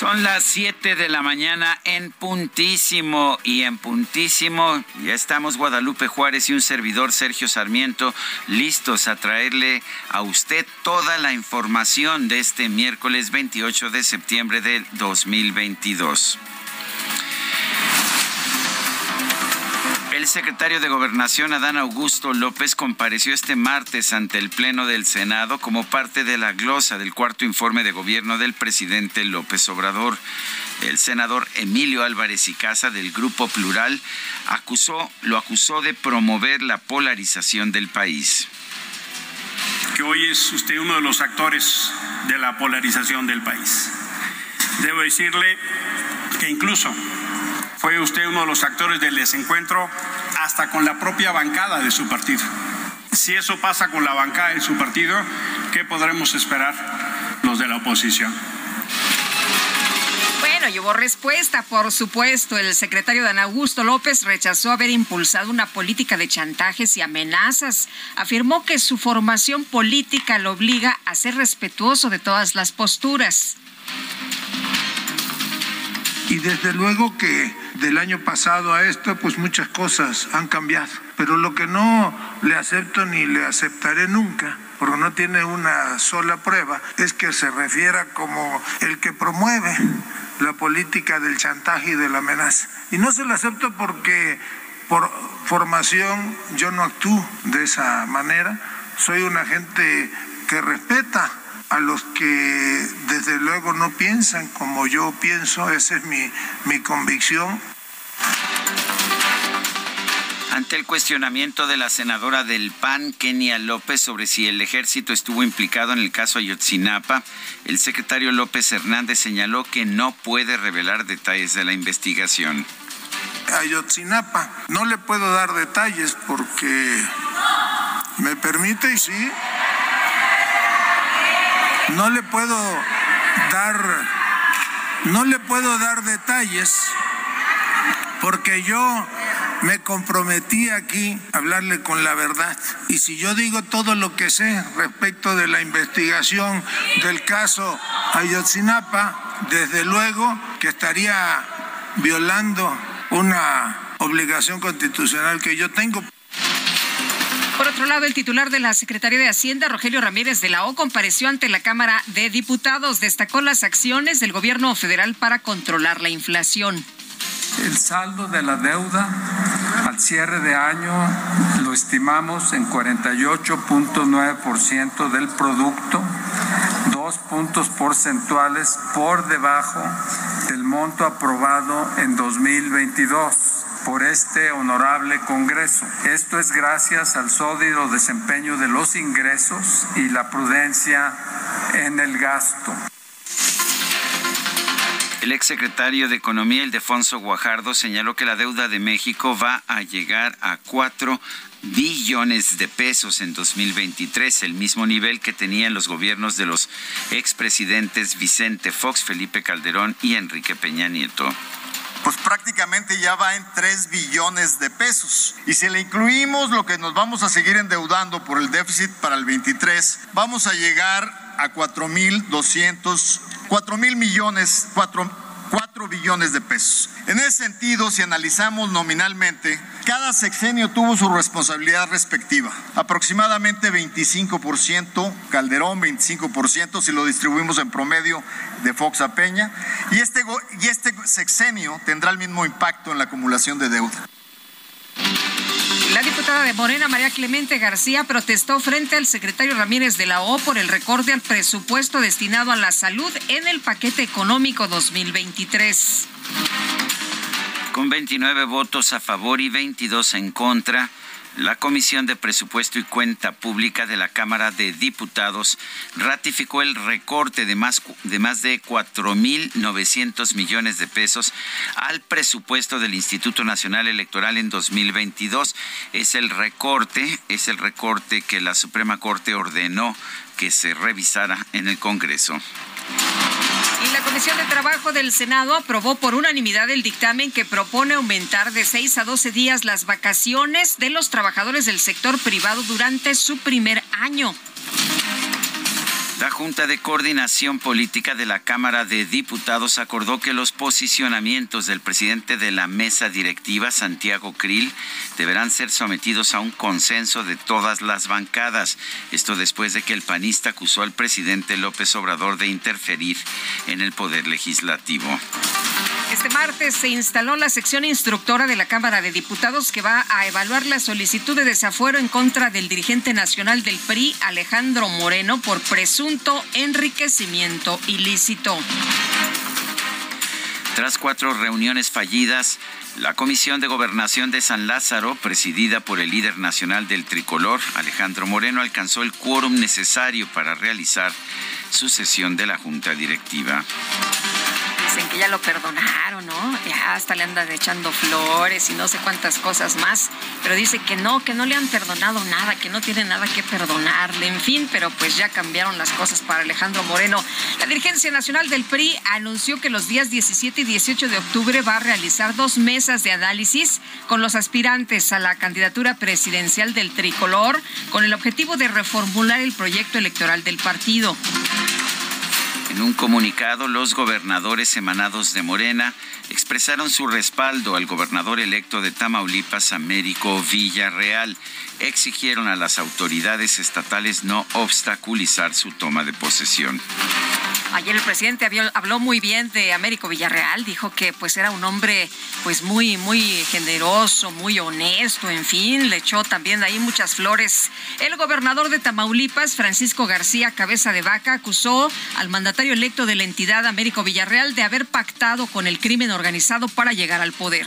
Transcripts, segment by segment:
Son las 7 de la mañana en puntísimo y en puntísimo. Ya estamos Guadalupe Juárez y un servidor Sergio Sarmiento listos a traerle a usted toda la información de este miércoles 28 de septiembre del 2022. El secretario de Gobernación, Adán Augusto López, compareció este martes ante el Pleno del Senado como parte de la glosa del cuarto informe de gobierno del presidente López Obrador. El senador Emilio Álvarez y Casa del Grupo Plural acusó, lo acusó de promover la polarización del país. Que hoy es usted uno de los actores de la polarización del país. Debo decirle que incluso fue usted uno de los actores del desencuentro hasta con la propia bancada de su partido. Si eso pasa con la bancada de su partido, ¿qué podremos esperar los de la oposición? Bueno, llevó respuesta, por supuesto. El secretario Dan Augusto López rechazó haber impulsado una política de chantajes y amenazas. Afirmó que su formación política lo obliga a ser respetuoso de todas las posturas. Y desde luego que del año pasado a esto, pues muchas cosas han cambiado. Pero lo que no le acepto ni le aceptaré nunca, porque no tiene una sola prueba, es que se refiera como el que promueve la política del chantaje y de la amenaza. Y no se lo acepto porque por formación yo no actúo de esa manera. Soy una gente que respeta a los que desde luego no piensan como yo pienso, esa es mi, mi convicción. Ante el cuestionamiento de la senadora del PAN, Kenia López, sobre si el ejército estuvo implicado en el caso Ayotzinapa, el secretario López Hernández señaló que no puede revelar detalles de la investigación. Ayotzinapa, no le puedo dar detalles porque me permite y sí, no le puedo dar, no le puedo dar detalles porque yo me comprometí aquí a hablarle con la verdad. Y si yo digo todo lo que sé respecto de la investigación del caso Ayotzinapa, desde luego que estaría violando una obligación constitucional que yo tengo. Por otro lado, el titular de la Secretaría de Hacienda, Rogelio Ramírez de la O, compareció ante la Cámara de Diputados. Destacó las acciones del gobierno federal para controlar la inflación. El saldo de la deuda al cierre de año lo estimamos en 48.9% del producto, dos puntos porcentuales por debajo del monto aprobado en 2022 por este honorable Congreso. Esto es gracias al sólido desempeño de los ingresos y la prudencia en el gasto. El exsecretario de Economía, Ildefonso Guajardo, señaló que la deuda de México va a llegar a 4 billones de pesos en 2023, el mismo nivel que tenían los gobiernos de los expresidentes Vicente Fox, Felipe Calderón y Enrique Peña Nieto pues prácticamente ya va en 3 billones de pesos. Y si le incluimos lo que nos vamos a seguir endeudando por el déficit para el 23, vamos a llegar a 4 mil 200, 4 mil millones, 4 4 billones de pesos. En ese sentido, si analizamos nominalmente, cada sexenio tuvo su responsabilidad respectiva. Aproximadamente 25%, Calderón 25% si lo distribuimos en promedio de Fox a Peña, y este, y este sexenio tendrá el mismo impacto en la acumulación de deuda. La diputada de Morena, María Clemente García, protestó frente al secretario Ramírez de la O por el recorte al presupuesto destinado a la salud en el paquete económico 2023. Con 29 votos a favor y 22 en contra, la Comisión de Presupuesto y Cuenta Pública de la Cámara de Diputados ratificó el recorte de más de, más de 4.900 millones de pesos al presupuesto del Instituto Nacional Electoral en 2022. Es el recorte, es el recorte que la Suprema Corte ordenó que se revisara en el Congreso. Y la Comisión de Trabajo del Senado aprobó por unanimidad el dictamen que propone aumentar de 6 a 12 días las vacaciones de los trabajadores del sector privado durante su primer año. La Junta de Coordinación Política de la Cámara de Diputados acordó que los posicionamientos del presidente de la mesa directiva, Santiago Krill, deberán ser sometidos a un consenso de todas las bancadas. Esto después de que el panista acusó al presidente López Obrador de interferir en el poder legislativo. Este martes se instaló la sección instructora de la Cámara de Diputados que va a evaluar la solicitud de desafuero en contra del dirigente nacional del PRI, Alejandro Moreno, por presunto enriquecimiento ilícito. Tras cuatro reuniones fallidas, la Comisión de Gobernación de San Lázaro, presidida por el líder nacional del tricolor, Alejandro Moreno, alcanzó el quórum necesario para realizar su sesión de la Junta Directiva dicen que ya lo perdonaron, ¿no? Ya hasta le andan echando flores y no sé cuántas cosas más, pero dice que no, que no le han perdonado nada, que no tiene nada que perdonarle, en fin, pero pues ya cambiaron las cosas para Alejandro Moreno. La dirigencia nacional del PRI anunció que los días 17 y 18 de octubre va a realizar dos mesas de análisis con los aspirantes a la candidatura presidencial del tricolor con el objetivo de reformular el proyecto electoral del partido. En un comunicado, los gobernadores emanados de Morena expresaron su respaldo al gobernador electo de Tamaulipas, Américo Villarreal. Exigieron a las autoridades estatales no obstaculizar su toma de posesión. Ayer el presidente habló muy bien de Américo Villarreal, dijo que pues era un hombre pues muy muy generoso, muy honesto, en fin, le echó también ahí muchas flores. El gobernador de Tamaulipas, Francisco García Cabeza de Vaca, acusó al mandatario electo de la entidad Américo Villarreal de haber pactado con el crimen organizado para llegar al poder.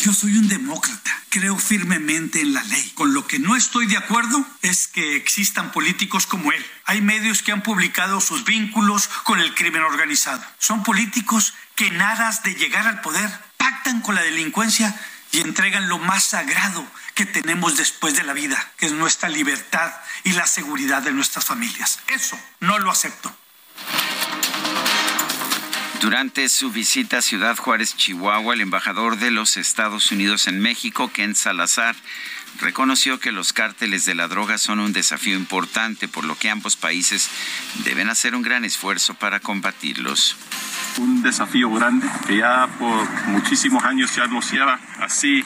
Yo soy un demócrata, creo firmemente en la ley. Con lo que no estoy de acuerdo es que existan políticos como él. Hay medios que han publicado sus vínculos con el crimen organizado. Son políticos que en aras de llegar al poder pactan con la delincuencia y entregan lo más sagrado que tenemos después de la vida, que es nuestra libertad y la seguridad de nuestras familias. Eso no lo acepto. Durante su visita a Ciudad Juárez, Chihuahua, el embajador de los Estados Unidos en México, Ken Salazar, reconoció que los cárteles de la droga son un desafío importante, por lo que ambos países deben hacer un gran esfuerzo para combatirlos. Un desafío grande que ya por muchísimos años ya nos así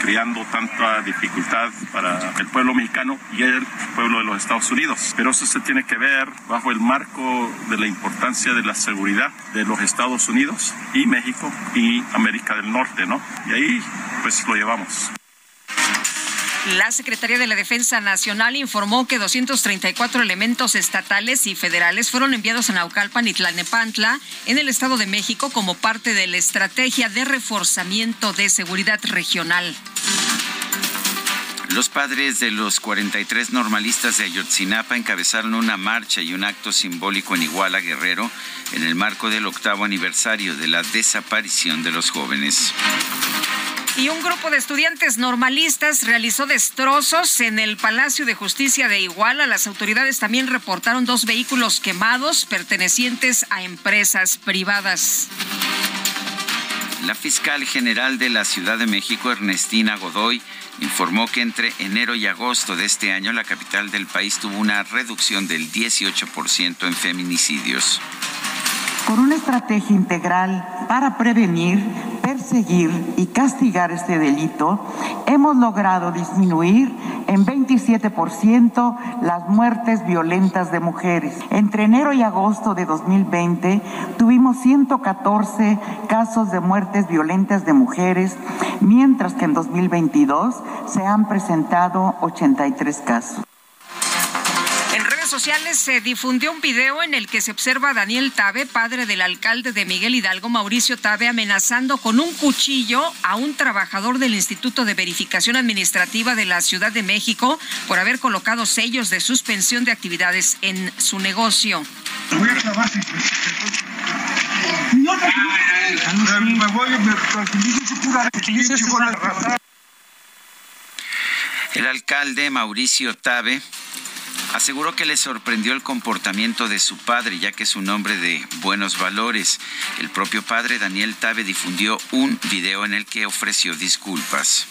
creando tanta dificultad para el pueblo mexicano y el pueblo de los Estados Unidos. Pero eso se tiene que ver bajo el marco de la importancia de la seguridad de los Estados Unidos y México y América del Norte, ¿no? Y ahí pues lo llevamos. La Secretaría de la Defensa Nacional informó que 234 elementos estatales y federales fueron enviados a Naucalpan y Tlalnepantla en el Estado de México como parte de la estrategia de reforzamiento de seguridad regional. Los padres de los 43 normalistas de Ayotzinapa encabezaron una marcha y un acto simbólico en Iguala Guerrero en el marco del octavo aniversario de la desaparición de los jóvenes. Y un grupo de estudiantes normalistas realizó destrozos en el Palacio de Justicia de Iguala. Las autoridades también reportaron dos vehículos quemados pertenecientes a empresas privadas. La fiscal general de la Ciudad de México, Ernestina Godoy, informó que entre enero y agosto de este año la capital del país tuvo una reducción del 18% en feminicidios. Con una estrategia integral para prevenir, perseguir y castigar este delito, hemos logrado disminuir en 27% las muertes violentas de mujeres. Entre enero y agosto de 2020 tuvimos 114 casos de muertes violentas de mujeres, mientras que en 2022 se han presentado 83 casos sociales se difundió un video en el que se observa a Daniel Tabe, padre del alcalde de Miguel Hidalgo, Mauricio Tabe, amenazando con un cuchillo a un trabajador del Instituto de Verificación Administrativa de la Ciudad de México por haber colocado sellos de suspensión de actividades en su negocio. El alcalde Mauricio Tabe aseguró que le sorprendió el comportamiento de su padre, ya que es un hombre de buenos valores. El propio padre, Daniel Tabe, difundió un video en el que ofreció disculpas.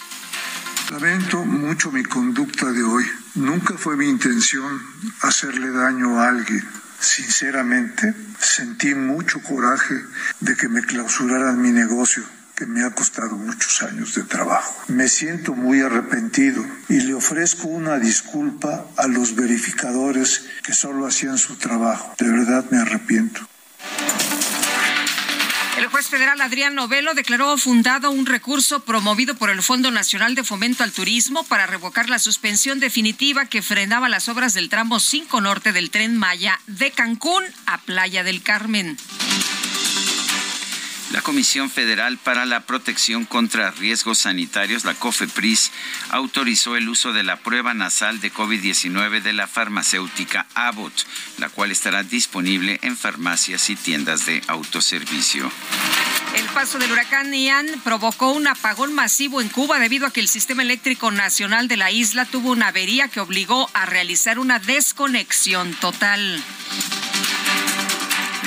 Lamento mucho mi conducta de hoy. Nunca fue mi intención hacerle daño a alguien. Sinceramente, sentí mucho coraje de que me clausuraran mi negocio que me ha costado muchos años de trabajo. Me siento muy arrepentido y le ofrezco una disculpa a los verificadores que solo hacían su trabajo. De verdad me arrepiento. El juez federal Adrián Novelo declaró fundado un recurso promovido por el Fondo Nacional de Fomento al Turismo para revocar la suspensión definitiva que frenaba las obras del tramo 5 norte del tren Maya de Cancún a Playa del Carmen. La Comisión Federal para la Protección contra Riesgos Sanitarios, la COFEPRIS, autorizó el uso de la prueba nasal de COVID-19 de la farmacéutica Abbott, la cual estará disponible en farmacias y tiendas de autoservicio. El paso del huracán Ian provocó un apagón masivo en Cuba debido a que el sistema eléctrico nacional de la isla tuvo una avería que obligó a realizar una desconexión total.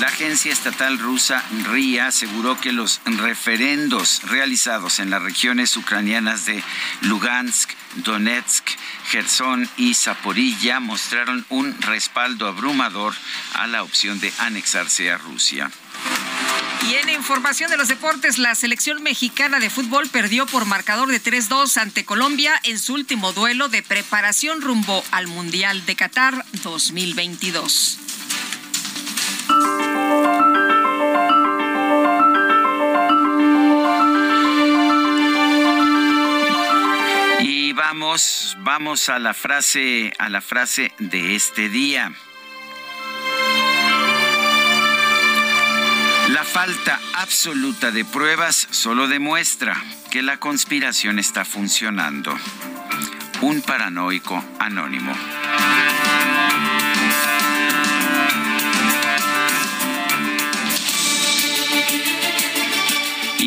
La agencia estatal rusa RIA aseguró que los referendos realizados en las regiones ucranianas de Lugansk, Donetsk, Gerson y Zaporilla mostraron un respaldo abrumador a la opción de anexarse a Rusia. Y en información de los deportes, la selección mexicana de fútbol perdió por marcador de 3-2 ante Colombia en su último duelo de preparación rumbo al Mundial de Qatar 2022. Vamos, vamos a la frase, a la frase de este día. La falta absoluta de pruebas solo demuestra que la conspiración está funcionando. Un paranoico anónimo.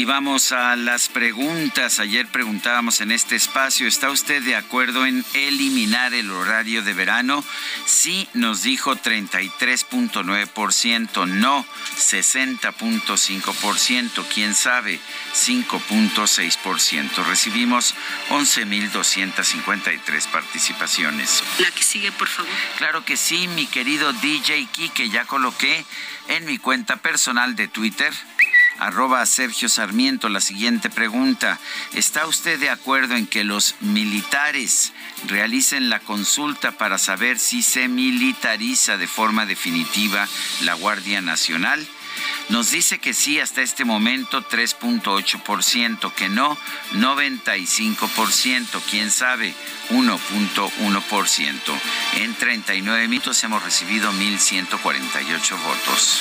Y vamos a las preguntas. Ayer preguntábamos en este espacio, ¿está usted de acuerdo en eliminar el horario de verano? Sí, nos dijo 33.9%, no 60.5%, quién sabe 5.6%. Recibimos 11.253 participaciones. La que sigue, por favor. Claro que sí, mi querido DJ que ya coloqué en mi cuenta personal de Twitter arroba Sergio Sarmiento la siguiente pregunta. ¿Está usted de acuerdo en que los militares realicen la consulta para saber si se militariza de forma definitiva la Guardia Nacional? Nos dice que sí hasta este momento 3.8%, que no 95%, quién sabe 1.1%. En 39 minutos hemos recibido 1.148 votos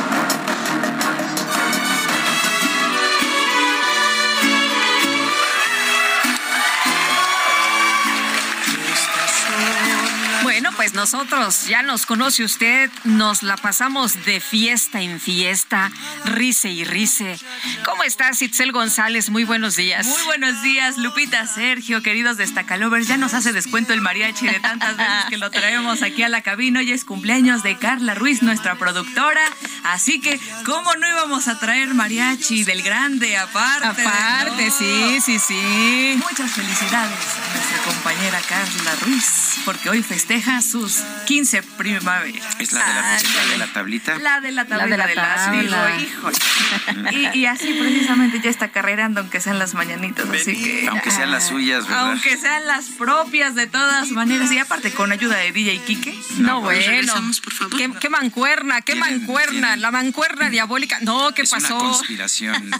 Bueno, pues nosotros, ya nos conoce usted, nos la pasamos de fiesta en fiesta, rice y rice. ¿Cómo estás, Itzel González? Muy buenos días. Muy buenos días, Lupita, Sergio, queridos destacalovers. Ya nos hace descuento el mariachi de tantas veces que lo traemos aquí a la cabina. Hoy es cumpleaños de Carla Ruiz, nuestra productora. Así que, ¿cómo no íbamos a traer mariachi del grande aparte? Aparte, sí, sí, sí. Muchas felicidades a nuestra compañera Carla Ruiz, porque hoy festeja sus 15 primavera. ¿Es la de la, de la tablita? La de la tablita la de la tabla. y, y, así precisamente ya está carrerando, aunque sean las mañanitas, así que... Aunque sean las suyas, ¿verdad? Aunque sean las propias de todas maneras, y aparte con ayuda de DJ Quique. No, bueno. Por favor. ¿Qué, ¿Qué, mancuerna, qué mancuerna, la mancuerna diabólica. No, ¿qué es pasó? Una conspiración,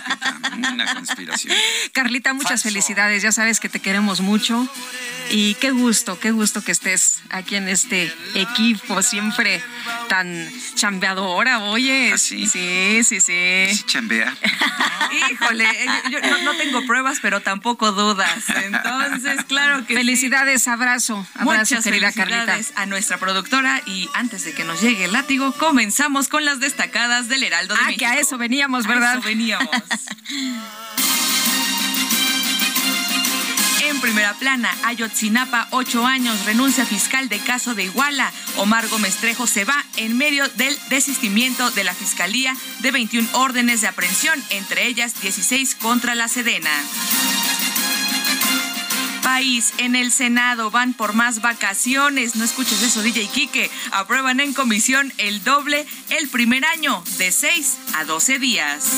una conspiración. Carlita, muchas felicidades, ya sabes que te queremos mucho. Y qué gusto, qué gusto que estés aquí en este equipo, siempre tan chambeadora, oye. ¿Ah, sí? Sí, sí, sí. ¿Sí chambea? Híjole, eh, yo no, no, tengo pruebas, pero tampoco dudas. Entonces, claro que Felicidades, sí. abrazo, abrazo, Muchas querida felicidades Carlita. a nuestra productora y antes de que nos llegue el látigo, comenzamos con las destacadas del Heraldo de ah, México. que a eso veníamos, ¿verdad? A eso veníamos. En primera plana, Ayotzinapa, ocho años, renuncia fiscal de caso de Iguala. Omar Gómez Trejo se va en medio del desistimiento de la Fiscalía de 21 órdenes de aprehensión, entre ellas 16 contra la Sedena. País, en el Senado van por más vacaciones. No escuches eso, DJ Quique. Aprueban en comisión el doble el primer año, de 6 a 12 días.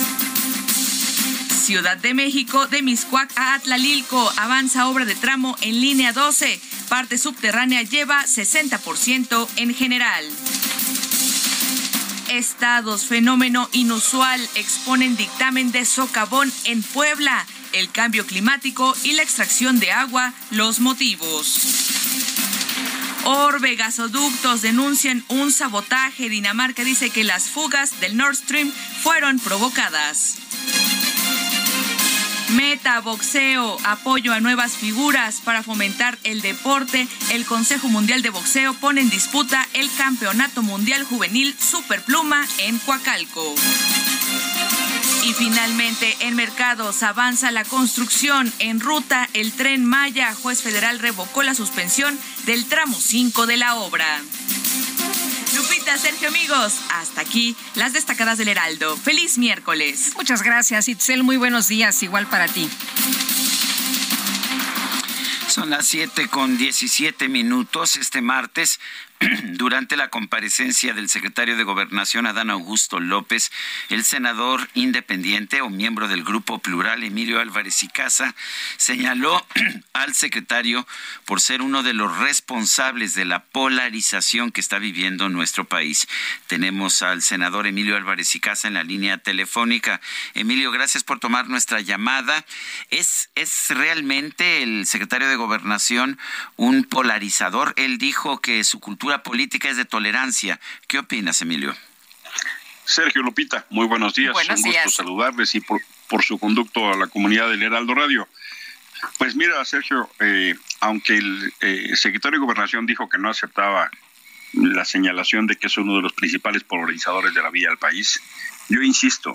Ciudad de México, de Miscuac a Atlalilco, avanza obra de tramo en línea 12. Parte subterránea lleva 60% en general. Estados, fenómeno inusual, exponen dictamen de socavón en Puebla. El cambio climático y la extracción de agua, los motivos. Orbe Gasoductos denuncian un sabotaje. Dinamarca dice que las fugas del Nord Stream fueron provocadas. Meta Boxeo, apoyo a nuevas figuras para fomentar el deporte. El Consejo Mundial de Boxeo pone en disputa el Campeonato Mundial Juvenil Superpluma en Coacalco. Y finalmente, en mercados avanza la construcción. En ruta, el tren Maya. Juez federal revocó la suspensión del tramo 5 de la obra. Lupita, Sergio, amigos, hasta aquí las destacadas del Heraldo. Feliz miércoles. Muchas gracias, Itzel. Muy buenos días, igual para ti. Son las 7 con 17 minutos este martes. Durante la comparecencia del secretario de Gobernación, Adán Augusto López, el senador independiente o miembro del Grupo Plural, Emilio Álvarez y Casa, señaló al secretario por ser uno de los responsables de la polarización que está viviendo nuestro país. Tenemos al senador Emilio Álvarez y Casa en la línea telefónica. Emilio, gracias por tomar nuestra llamada. ¿Es, es realmente el secretario de Gobernación un polarizador? Él dijo que su cultura política es de tolerancia. ¿Qué opinas, Emilio? Sergio Lupita, muy buenos días. Buenos Un gusto saludarles y por, por, su conducto a la comunidad del Heraldo Radio. Pues mira, Sergio, eh, aunque el eh, secretario de Gobernación dijo que no aceptaba la señalación de que es uno de los principales polarizadores de la vida del país, yo insisto,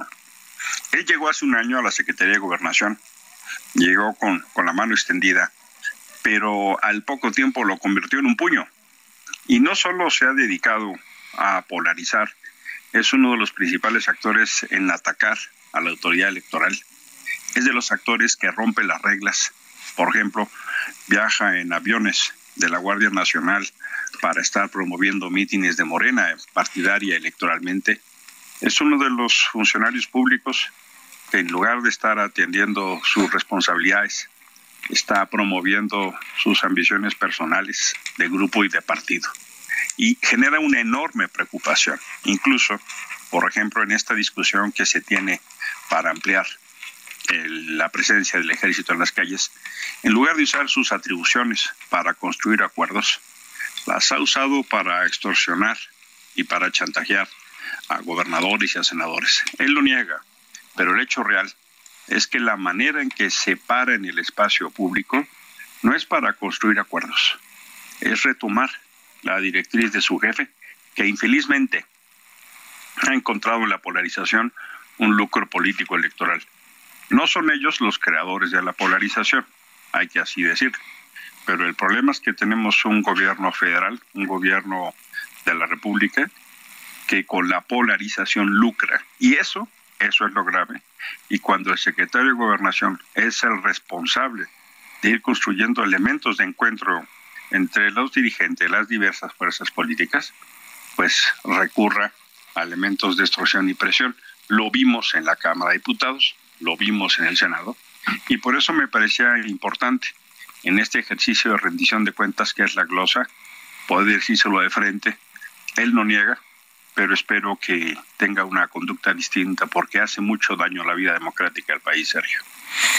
él llegó hace un año a la Secretaría de Gobernación, llegó con, con la mano extendida, pero al poco tiempo lo convirtió en un puño. Y no solo se ha dedicado a polarizar, es uno de los principales actores en atacar a la autoridad electoral. Es de los actores que rompe las reglas. Por ejemplo, viaja en aviones de la Guardia Nacional para estar promoviendo mítines de Morena partidaria electoralmente. Es uno de los funcionarios públicos que en lugar de estar atendiendo sus responsabilidades, está promoviendo sus ambiciones personales de grupo y de partido. Y genera una enorme preocupación, incluso, por ejemplo, en esta discusión que se tiene para ampliar la presencia del ejército en las calles, en lugar de usar sus atribuciones para construir acuerdos, las ha usado para extorsionar y para chantajear a gobernadores y a senadores. Él lo niega, pero el hecho real es que la manera en que se para en el espacio público no es para construir acuerdos, es retomar la directriz de su jefe, que infelizmente ha encontrado en la polarización un lucro político electoral. No son ellos los creadores de la polarización, hay que así decirlo. Pero el problema es que tenemos un gobierno federal, un gobierno de la República, que con la polarización lucra. Y eso, eso es lo grave. Y cuando el secretario de Gobernación es el responsable de ir construyendo elementos de encuentro entre los dirigentes de las diversas fuerzas políticas, pues recurra a elementos de extorsión y presión. Lo vimos en la Cámara de Diputados, lo vimos en el Senado, y por eso me parecía importante en este ejercicio de rendición de cuentas que es la glosa, poder decírselo de frente. Él no niega, pero espero que tenga una conducta distinta porque hace mucho daño a la vida democrática del país, Sergio.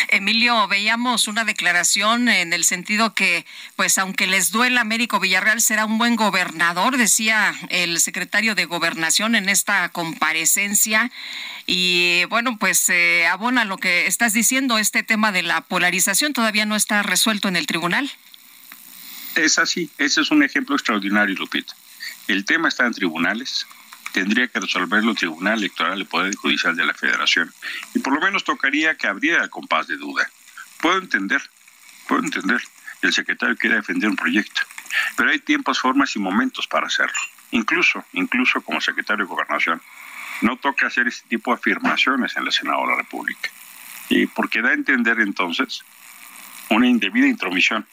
Emilio, veíamos una declaración en el sentido que, pues aunque les duela Américo Villarreal, será un buen gobernador, decía el secretario de Gobernación en esta comparecencia. Y bueno, pues eh, abona lo que estás diciendo, este tema de la polarización todavía no está resuelto en el tribunal. Es así, ese es un ejemplo extraordinario, Lupita. El tema está en tribunales, tendría que resolverlo el Tribunal Electoral del Poder Judicial de la Federación. Y por lo menos tocaría que abriera el compás de duda. Puedo entender, puedo entender. El secretario quiere defender un proyecto, pero hay tiempos, formas y momentos para hacerlo. Incluso, incluso como secretario de Gobernación, no toca hacer este tipo de afirmaciones en el Senado de la República. Y porque da a entender entonces una indebida intromisión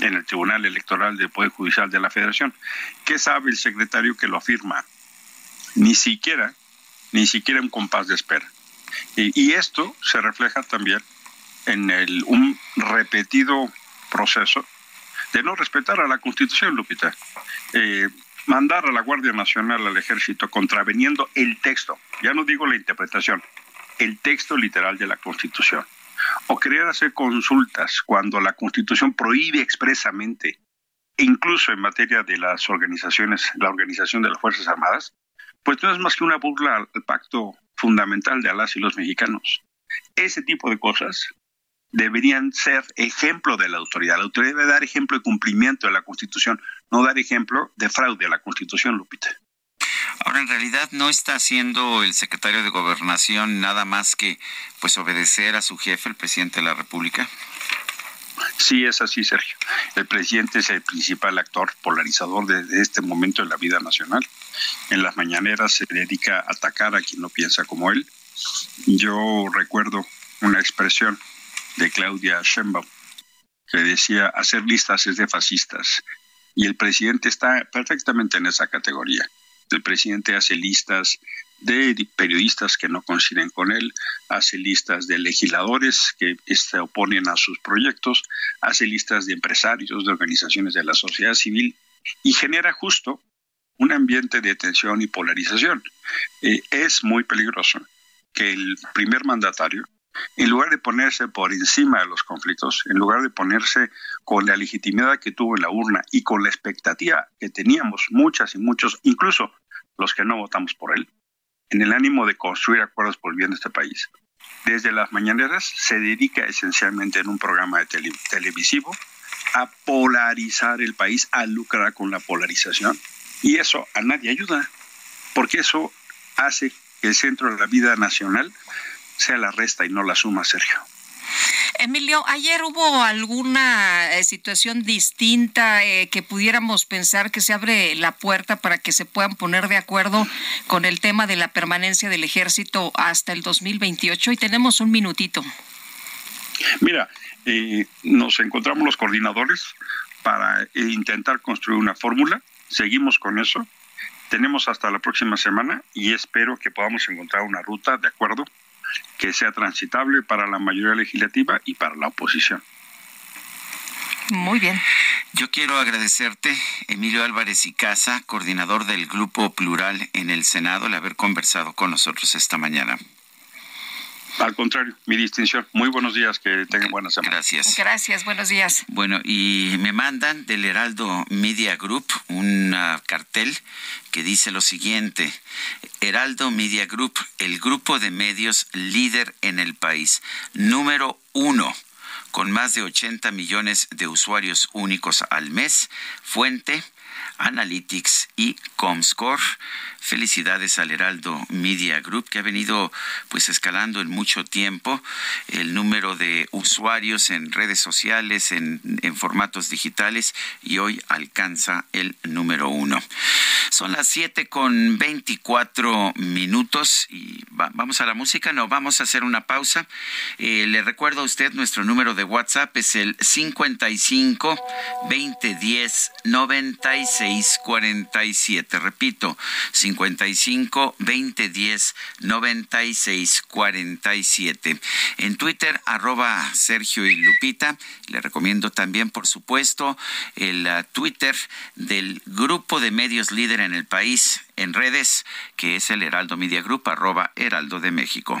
en el Tribunal Electoral del Poder Judicial de la Federación. ¿Qué sabe el secretario que lo afirma? Ni siquiera, ni siquiera un compás de espera. Y, esto se refleja también en el, un repetido proceso de no respetar a la Constitución, Lupita. Eh, mandar a la Guardia Nacional al Ejército contraveniendo el texto, ya no digo la interpretación, el texto literal de la Constitución. O querer hacer consultas cuando la Constitución prohíbe expresamente, incluso en materia de las organizaciones, la organización de las Fuerzas Armadas, pues no es más que una burla al pacto fundamental de Alas y los mexicanos. Ese tipo de cosas deberían ser ejemplo de la autoridad. La autoridad debe dar ejemplo de cumplimiento de la Constitución, no dar ejemplo de fraude a la Constitución, Lupita. Ahora, en realidad no está haciendo el secretario de Gobernación nada más que pues obedecer a su jefe, el presidente de la República. Sí, es así, Sergio. El presidente es el principal actor polarizador de, este momento en la vida nacional. En las mañaneras se dedica a atacar a quien no piensa como él. Yo recuerdo una expresión de Claudia Sheinbaum que decía hacer listas es de fascistas y el presidente está perfectamente en esa categoría. El presidente hace listas de periodistas que no coinciden con él, hace listas de legisladores que se oponen a sus proyectos, hace listas de empresarios, de organizaciones de la sociedad civil y genera justo un ambiente de tensión y polarización. Eh, es muy peligroso que el primer mandatario, en lugar de ponerse por encima de los conflictos, en lugar de ponerse con la legitimidad que tuvo en la urna y con la expectativa que teníamos muchas y muchos, incluso los que no votamos por él, en el ánimo de construir acuerdos por el bien de este país. Desde las mañaneras se dedica esencialmente en un programa televisivo a polarizar el país, a lucrar con la polarización. Y eso a nadie ayuda, porque eso hace que el centro de la vida nacional sea la resta y no la suma, Sergio. Emilio, ayer hubo alguna eh, situación distinta eh, que pudiéramos pensar que se abre la puerta para que se puedan poner de acuerdo con el tema de la permanencia del ejército hasta el 2028 y tenemos un minutito. Mira, eh, nos encontramos los coordinadores para intentar construir una fórmula, seguimos con eso, tenemos hasta la próxima semana y espero que podamos encontrar una ruta de acuerdo que sea transitable para la mayoría legislativa y para la oposición. Muy bien. Yo quiero agradecerte, Emilio Álvarez y Casa, coordinador del Grupo Plural en el Senado, el haber conversado con nosotros esta mañana. Al contrario, mi distinción. Muy buenos días, que tengan buena semana. Gracias. Gracias, buenos días. Bueno, y me mandan del Heraldo Media Group un cartel que dice lo siguiente. Heraldo Media Group, el grupo de medios líder en el país. Número uno con más de 80 millones de usuarios únicos al mes. Fuente Analytics y Comscore. Felicidades al Heraldo Media Group que ha venido pues escalando en mucho tiempo el número de usuarios en redes sociales, en, formatos digitales y hoy alcanza el número uno. Son las 7 con 24 minutos y vamos a la música, no, vamos a hacer una pausa. Eh, le recuerdo a usted nuestro número de WhatsApp es el 55 2010 96 47. Repito, 55 55 2010 96 47. En Twitter, arroba Sergio y Lupita. Le recomiendo también, por supuesto, el uh, Twitter del grupo de medios líder en el país en redes, que es el Heraldo Media Group, arroba Heraldo de México.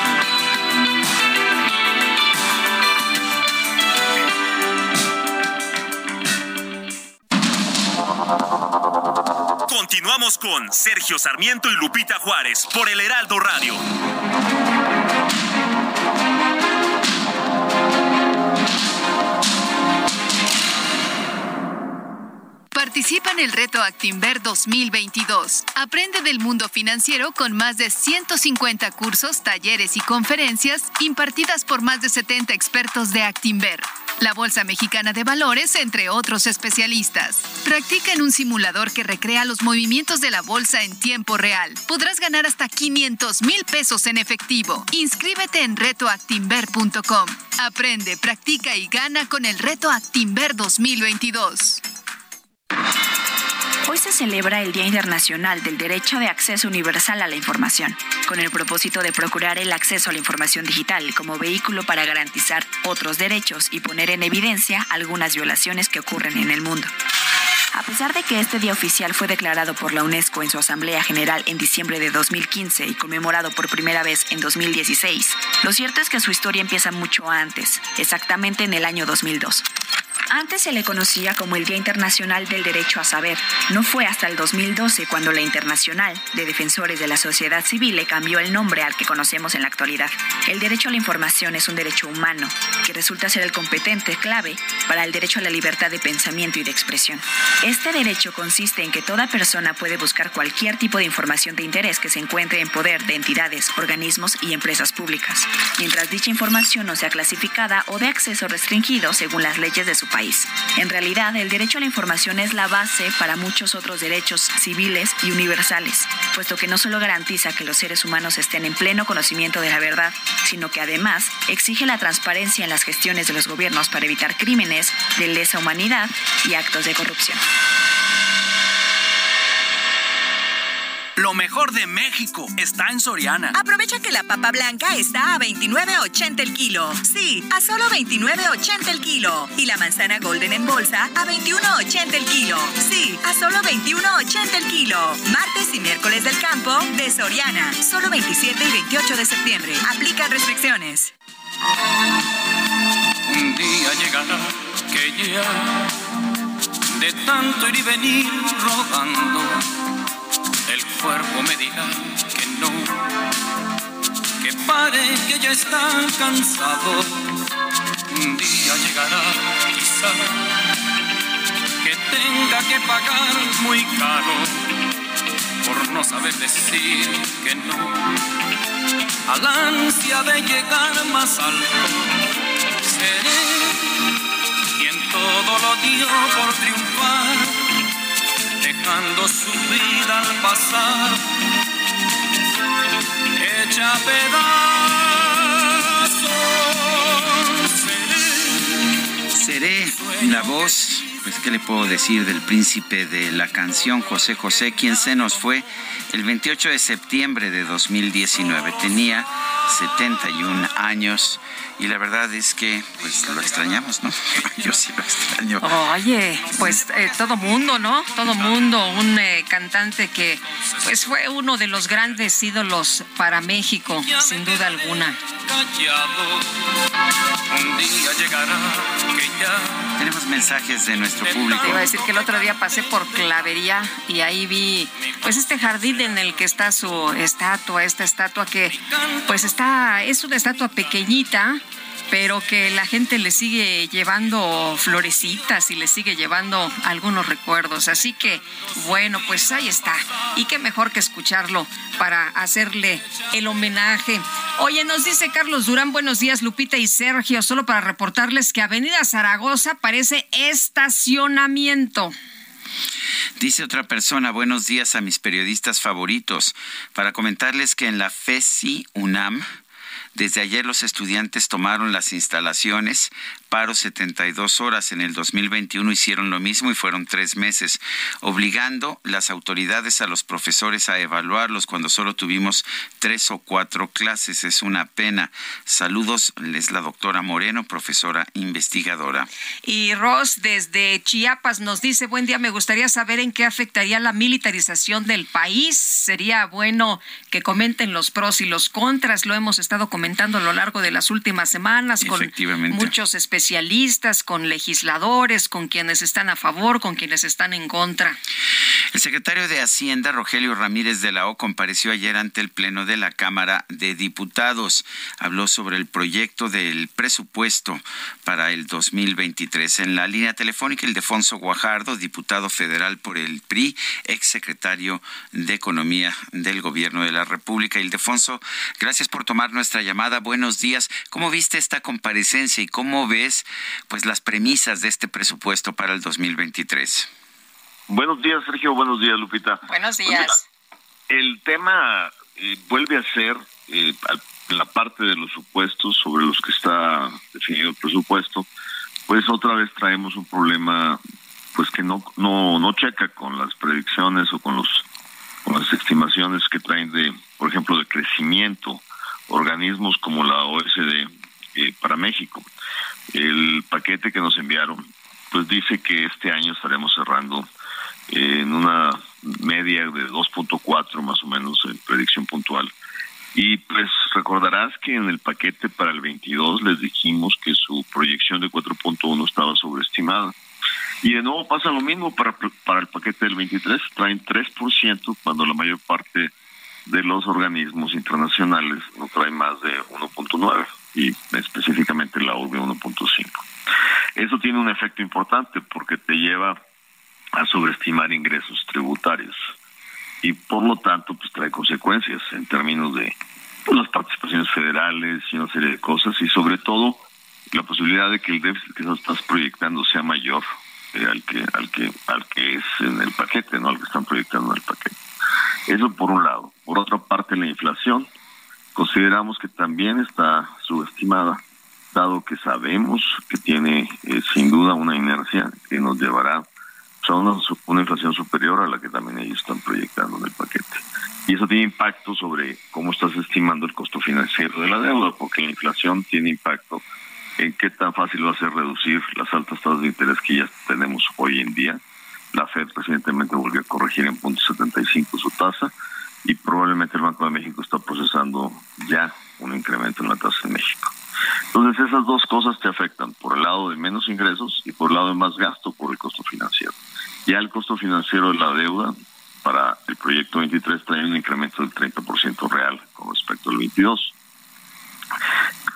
Continuamos con Sergio Sarmiento y Lupita Juárez por el Heraldo Radio. Participa en el reto Actinver 2022. Aprende del mundo financiero con más de 150 cursos, talleres y conferencias impartidas por más de 70 expertos de Actinver la Bolsa Mexicana de Valores, entre otros especialistas. Practica en un simulador que recrea los movimientos de la bolsa en tiempo real. Podrás ganar hasta 500 mil pesos en efectivo. Inscríbete en retoactimber.com. Aprende, practica y gana con el Reto Actimber 2022. Hoy se celebra el Día Internacional del Derecho de Acceso Universal a la Información, con el propósito de procurar el acceso a la información digital como vehículo para garantizar otros derechos y poner en evidencia algunas violaciones que ocurren en el mundo. A pesar de que este día oficial fue declarado por la UNESCO en su Asamblea General en diciembre de 2015 y conmemorado por primera vez en 2016, lo cierto es que su historia empieza mucho antes, exactamente en el año 2002. Antes se le conocía como el Día Internacional del Derecho a Saber. No fue hasta el 2012 cuando la Internacional de Defensores de la Sociedad Civil le cambió el nombre al que conocemos en la actualidad. El derecho a la información es un derecho humano que resulta ser el competente clave para el derecho a la libertad de pensamiento y de expresión. Este derecho consiste en que toda persona puede buscar cualquier tipo de información de interés que se encuentre en poder de entidades, organismos y empresas públicas, mientras dicha información no sea clasificada o de acceso restringido según las leyes de su país. En realidad, el derecho a la información es la base para muchos otros derechos civiles y universales, puesto que no solo garantiza que los seres humanos estén en pleno conocimiento de la verdad, sino que además exige la transparencia en las gestiones de los gobiernos para evitar crímenes de lesa humanidad y actos de corrupción. Lo mejor de México está en Soriana. Aprovecha que la papa blanca está a 29.80 el kilo. Sí, a solo 29.80 el kilo. Y la manzana golden en bolsa a 21.80 el kilo. Sí, a solo 21.80 el kilo. Martes y miércoles del campo de Soriana. Solo 27 y 28 de septiembre. Aplica restricciones. Un día llegará que ya de tanto ir y venir rodando el cuerpo me diga que no, que pare, que ya está cansado. Un día llegará, quizá, que tenga que pagar muy caro por no saber decir que no. Al ansia de llegar más alto, seré quien todo lo dio por triunfar dejando su vida al pasar, hecha Seré. Seré la voz, pues qué le puedo decir del príncipe de la canción José José, quien se nos fue el 28 de septiembre de 2019. Tenía 71 años y la verdad es que pues lo extrañamos, ¿no? Yo sí lo extraño. Oye, pues eh, todo mundo, ¿no? Todo mundo, un eh, cantante que pues fue uno de los grandes ídolos para México, sin duda alguna. Un día llegará que ya... Tenemos mensajes de nuestro público. Te iba a decir que el otro día pasé por Clavería y ahí vi pues este jardín en el que está su estatua, esta estatua que pues está, es una estatua pequeñita pero que la gente le sigue llevando florecitas y le sigue llevando algunos recuerdos. Así que, bueno, pues ahí está. Y qué mejor que escucharlo para hacerle el homenaje. Oye, nos dice Carlos Durán, buenos días Lupita y Sergio, solo para reportarles que Avenida Zaragoza parece estacionamiento. Dice otra persona, buenos días a mis periodistas favoritos, para comentarles que en la FESI UNAM desde ayer los estudiantes tomaron las instalaciones paro 72 horas. En el 2021 hicieron lo mismo y fueron tres meses, obligando las autoridades a los profesores a evaluarlos cuando solo tuvimos tres o cuatro clases. Es una pena. Saludos, es la doctora Moreno, profesora investigadora. Y Ross, desde Chiapas, nos dice, buen día, me gustaría saber en qué afectaría la militarización del país. Sería bueno que comenten los pros y los contras. Lo hemos estado comentando a lo largo de las últimas semanas con muchos especialistas especialistas, con legisladores, con quienes están a favor, con quienes están en contra. El secretario de Hacienda, Rogelio Ramírez de la O, compareció ayer ante el Pleno de la Cámara de Diputados. Habló sobre el proyecto del presupuesto para el 2023. En la línea telefónica, el Defonso Guajardo, diputado federal por el PRI, exsecretario de Economía del Gobierno de la República. Ildefonso, gracias por tomar nuestra llamada. Buenos días. ¿Cómo viste esta comparecencia y cómo ves pues las premisas de este presupuesto para el 2023. Buenos días, Sergio. Buenos días, Lupita. Buenos pues días. el tema eh, vuelve a ser eh, la parte de los supuestos sobre los que está definido el presupuesto, pues otra vez traemos un problema pues que no no no checa con las predicciones o con los con las estimaciones que traen de por ejemplo de crecimiento organismos como la OSD eh, para México el paquete que nos enviaron, pues dice que este año estaremos cerrando en una media de 2.4 más o menos en predicción puntual. Y pues recordarás que en el paquete para el 22 les dijimos que su proyección de 4.1 estaba sobreestimada. Y de nuevo pasa lo mismo para, para el paquete del 23, traen 3% cuando la mayor parte de los organismos internacionales no traen más de 1.9 y específicamente la URB 1.5. Eso tiene un efecto importante porque te lleva a sobreestimar ingresos tributarios y por lo tanto pues trae consecuencias en términos de pues, las participaciones federales y una serie de cosas y sobre todo la posibilidad de que el déficit que estás proyectando sea mayor eh, al que al que al que es en el paquete, no al que están proyectando en el paquete. Eso por un lado. Por otra parte la inflación Consideramos que también está subestimada, dado que sabemos que tiene eh, sin duda una inercia que nos llevará a una, una inflación superior a la que también ellos están proyectando en el paquete. Y eso tiene impacto sobre cómo estás estimando el costo financiero de la deuda, porque la inflación tiene impacto en qué tan fácil va a ser reducir las altas tasas de interés que ya tenemos hoy en día. La Fed recientemente volvió a corregir en punto 75 su tasa y probablemente el Banco de México está procesando ya un incremento en la tasa en México. Entonces esas dos cosas te afectan, por el lado de menos ingresos y por el lado de más gasto por el costo financiero. Ya el costo financiero de la deuda para el proyecto 23 trae un incremento del 30% real con respecto al 22.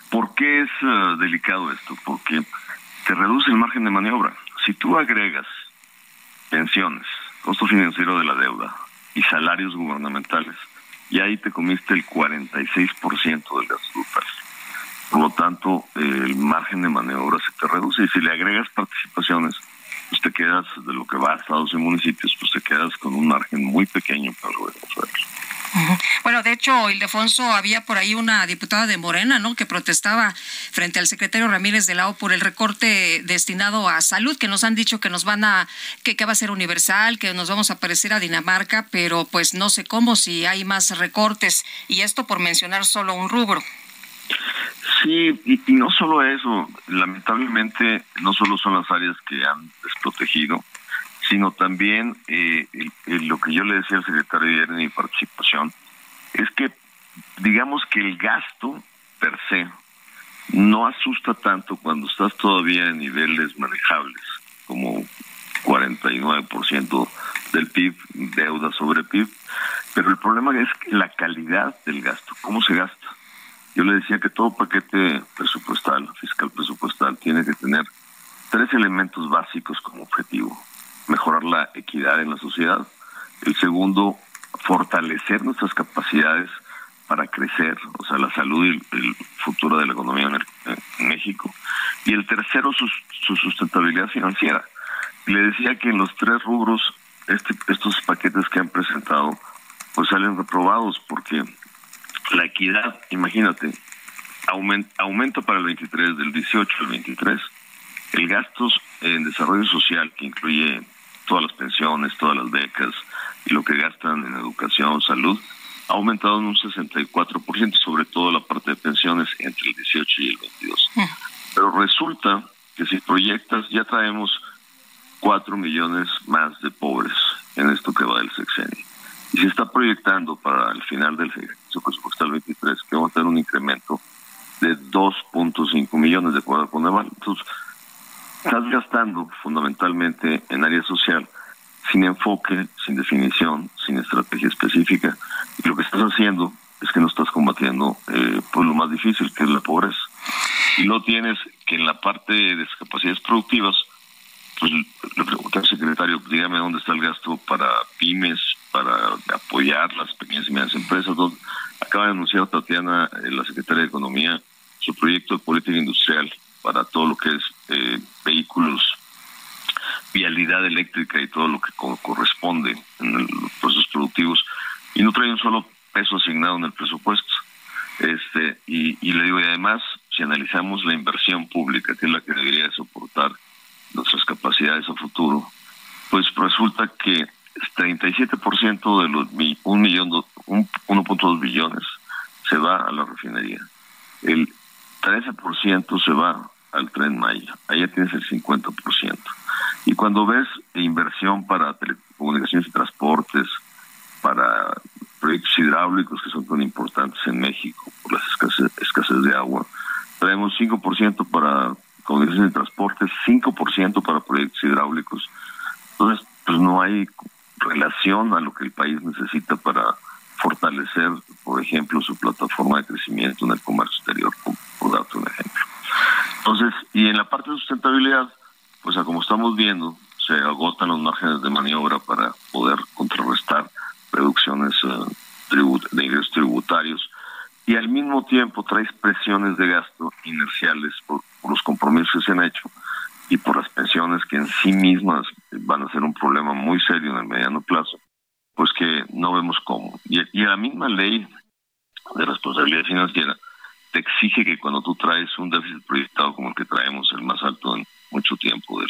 ¿Por qué es eh, delicado esto? Porque te reduce el margen de maniobra. Si tú agregas pensiones, costo financiero de la deuda, y salarios gubernamentales. Y ahí te comiste el 46% del gasto total. Por lo tanto, el margen de maniobra se te reduce y si le agregas participaciones, pues te quedas de lo que va a estados y municipios, pues te quedas con un margen muy pequeño para el gobierno bueno, de hecho, Ildefonso, había por ahí una diputada de Morena, ¿no? Que protestaba frente al secretario Ramírez de la O por el recorte destinado a salud, que nos han dicho que nos van a, que, que va a ser universal, que nos vamos a parecer a Dinamarca, pero pues no sé cómo si hay más recortes. Y esto por mencionar solo un rubro. Sí, y, no solo eso, lamentablemente no solo son las áreas que han desprotegido, sino también eh, lo que yo le decía al secretario de mi participación, es que digamos que el gasto per se no asusta tanto cuando estás todavía en niveles manejables, como 49% del PIB, deuda sobre PIB, pero el problema es la calidad del gasto, cómo se gasta. Yo le decía que todo paquete presupuestal, fiscal presupuestal, tiene que tener tres elementos básicos como objetivo. Mejorar la equidad en la sociedad. El segundo, fortalecer nuestras capacidades para crecer, o sea, la salud y el futuro de la economía en, México. Y el tercero, su, sustentabilidad financiera. Le decía que en los tres rubros, este, estos paquetes que han presentado, pues salen reprobados porque la equidad, imagínate, aumenta, aumenta para el 23, del 18 al 23, el gastos en desarrollo social, que incluye todas las pensiones, todas las becas y lo que gastan en educación, salud, ha aumentado en un 64%, sobre todo la parte de pensiones entre el 18 y el 22. Ah. Pero resulta que si proyectas, ya traemos 4 millones más de pobres en esto que va del sexenio. Y se está proyectando para el final del ejercicio presupuestal 23 que vamos a tener un incremento de 2.5 millones de acuerdo con. Entonces, estás gastando fundamentalmente en área social sin enfoque, sin definición, sin estrategia específica. Y lo que estás haciendo es que no estás combatiendo eh, pues lo más difícil, que es la pobreza. Y no tienes que en la parte de discapacidades productivas, pues le pregunté al secretario, dígame dónde está el gasto para pymes, para apoyar las pequeñas y medianas empresas. acaba de anunciar Tatiana, eh, la secretaria de Economía, su proyecto de política industrial para todo lo que es eh, vehículos vialidad eléctrica y todo lo que corresponde en los procesos productivos y no trae un solo peso asignado en el presupuesto. Este, y, le digo, y además, si analizamos la inversión pública, que es la que debería soportar nuestras capacidades a futuro, pues resulta que 37% de los un millón, 1.2 billones se va a la refinería. El 13% se va al tren Maya. Allá tienes el 50%. Y cuando ves inversión para telecomunicaciones y transportes, para proyectos hidráulicos que son tan importantes en México por la escasez, de agua, traemos 5% para comunicaciones y transportes, 5% para proyectos hidráulicos. Entonces, pues no hay relación a lo que el país necesita para fortalecer, por ejemplo, su plataforma de crecimiento en el comercio exterior, por, por darte un ejemplo. Entonces, y en la parte de sustentabilidad, pues como estamos viendo, se agotan los márgenes de maniobra para poder contrarrestar reducciones eh, de ingresos tributarios y al mismo tiempo traes presiones de gasto inerciales por, los compromisos que se han hecho y por las pensiones que en sí mismas van a ser un problema muy serio en el mediano plazo, pues que no vemos cómo. Y la misma ley de responsabilidad financiera te exige que cuando tú traes un déficit proyectado como el que traemos, el más alto en mucho tiempo, eh,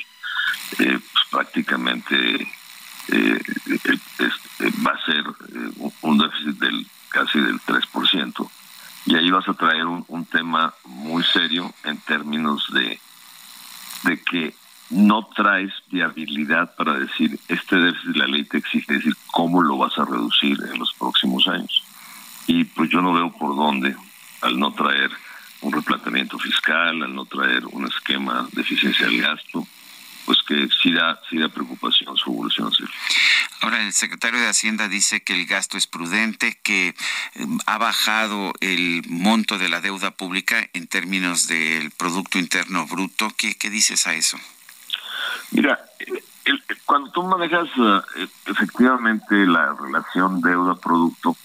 pues prácticamente eh, eh, va a ser un déficit del casi del 3%. Y ahí vas a traer un, tema muy serio en términos de, de que no traes viabilidad para decir, este déficit la ley te exige decir cómo lo vas a reducir en los próximos años. Y pues yo no veo por dónde, al no traer un replanteamiento fiscal, al no traer un esquema de eficiencia del gasto, pues que sí da, sí da preocupación su evolución. Ahora, el secretario de Hacienda dice que el gasto es prudente, que eh, ha bajado el monto de la deuda pública en términos del Producto Interno Bruto. ¿Qué, qué dices a eso? Mira, cuando tú manejas eh, efectivamente la relación deuda-producto,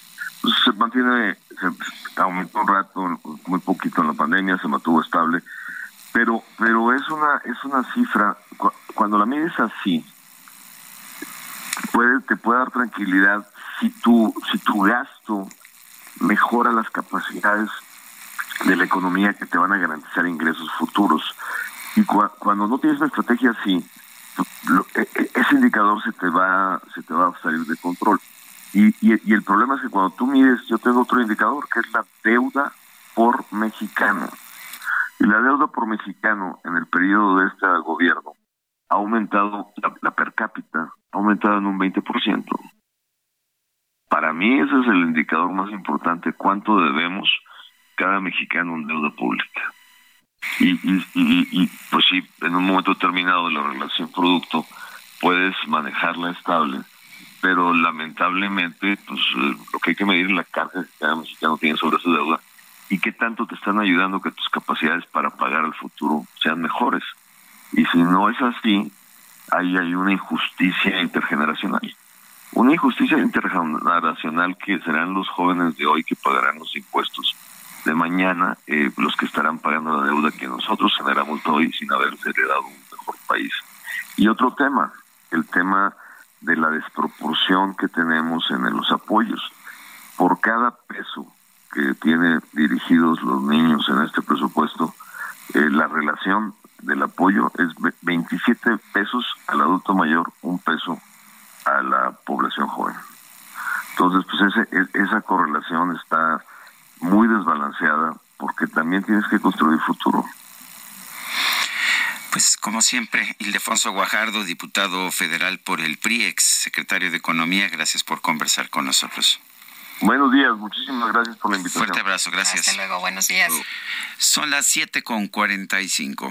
pues se mantiene, se aumentó un rato, muy poquito en la pandemia, se mantuvo estable, pero pero es una es una cifra cuando la mides así puede te puede dar tranquilidad si tu si tu gasto mejora las capacidades de la economía que te van a garantizar ingresos futuros. Y cuando no tienes una estrategia así e, e, ese indicador se te va se te va a salir de control. Y, y, el problema es que cuando tú mides, yo tengo otro indicador que es la deuda por México la deuda por mexicano en el periodo de este gobierno ha aumentado, la, per cápita ha aumentado en un 20%. Para mí ese es el indicador más importante, cuánto debemos cada mexicano en deuda pública. Y, y, y, pues sí, en un momento determinado de la relación producto puedes manejarla estable, pero lamentablemente pues eh, lo que hay que medir es la carga que cada mexicano tiene sobre su deuda y qué tanto te están ayudando que tus capacidades para pagar al futuro sean mejores. Y si no es así, ahí hay una injusticia intergeneracional. Una injusticia intergeneracional que serán los jóvenes de hoy que pagarán los impuestos de mañana, eh, los que estarán pagando la deuda que nosotros generamos hoy sin haberse heredado un mejor país. Y otro tema, el tema de la desproporción que tenemos en los apoyos. Por cada peso que tiene dirigidos los niños en este presupuesto, eh, la relación del apoyo es 27 pesos al adulto mayor, un peso a la población joven. Entonces, pues ese, e, esa correlación está muy desbalanceada porque también tienes que construir futuro. Pues como Ildefonso Guajardo, diputado federal por el PRIEX, secretario de Economía, gracias por conversar con nosotros. Buenos días, muchísimas gracias por la invitación. Fuerte abrazo, gracias. Hasta luego, buenos días. Son las 7 con 45.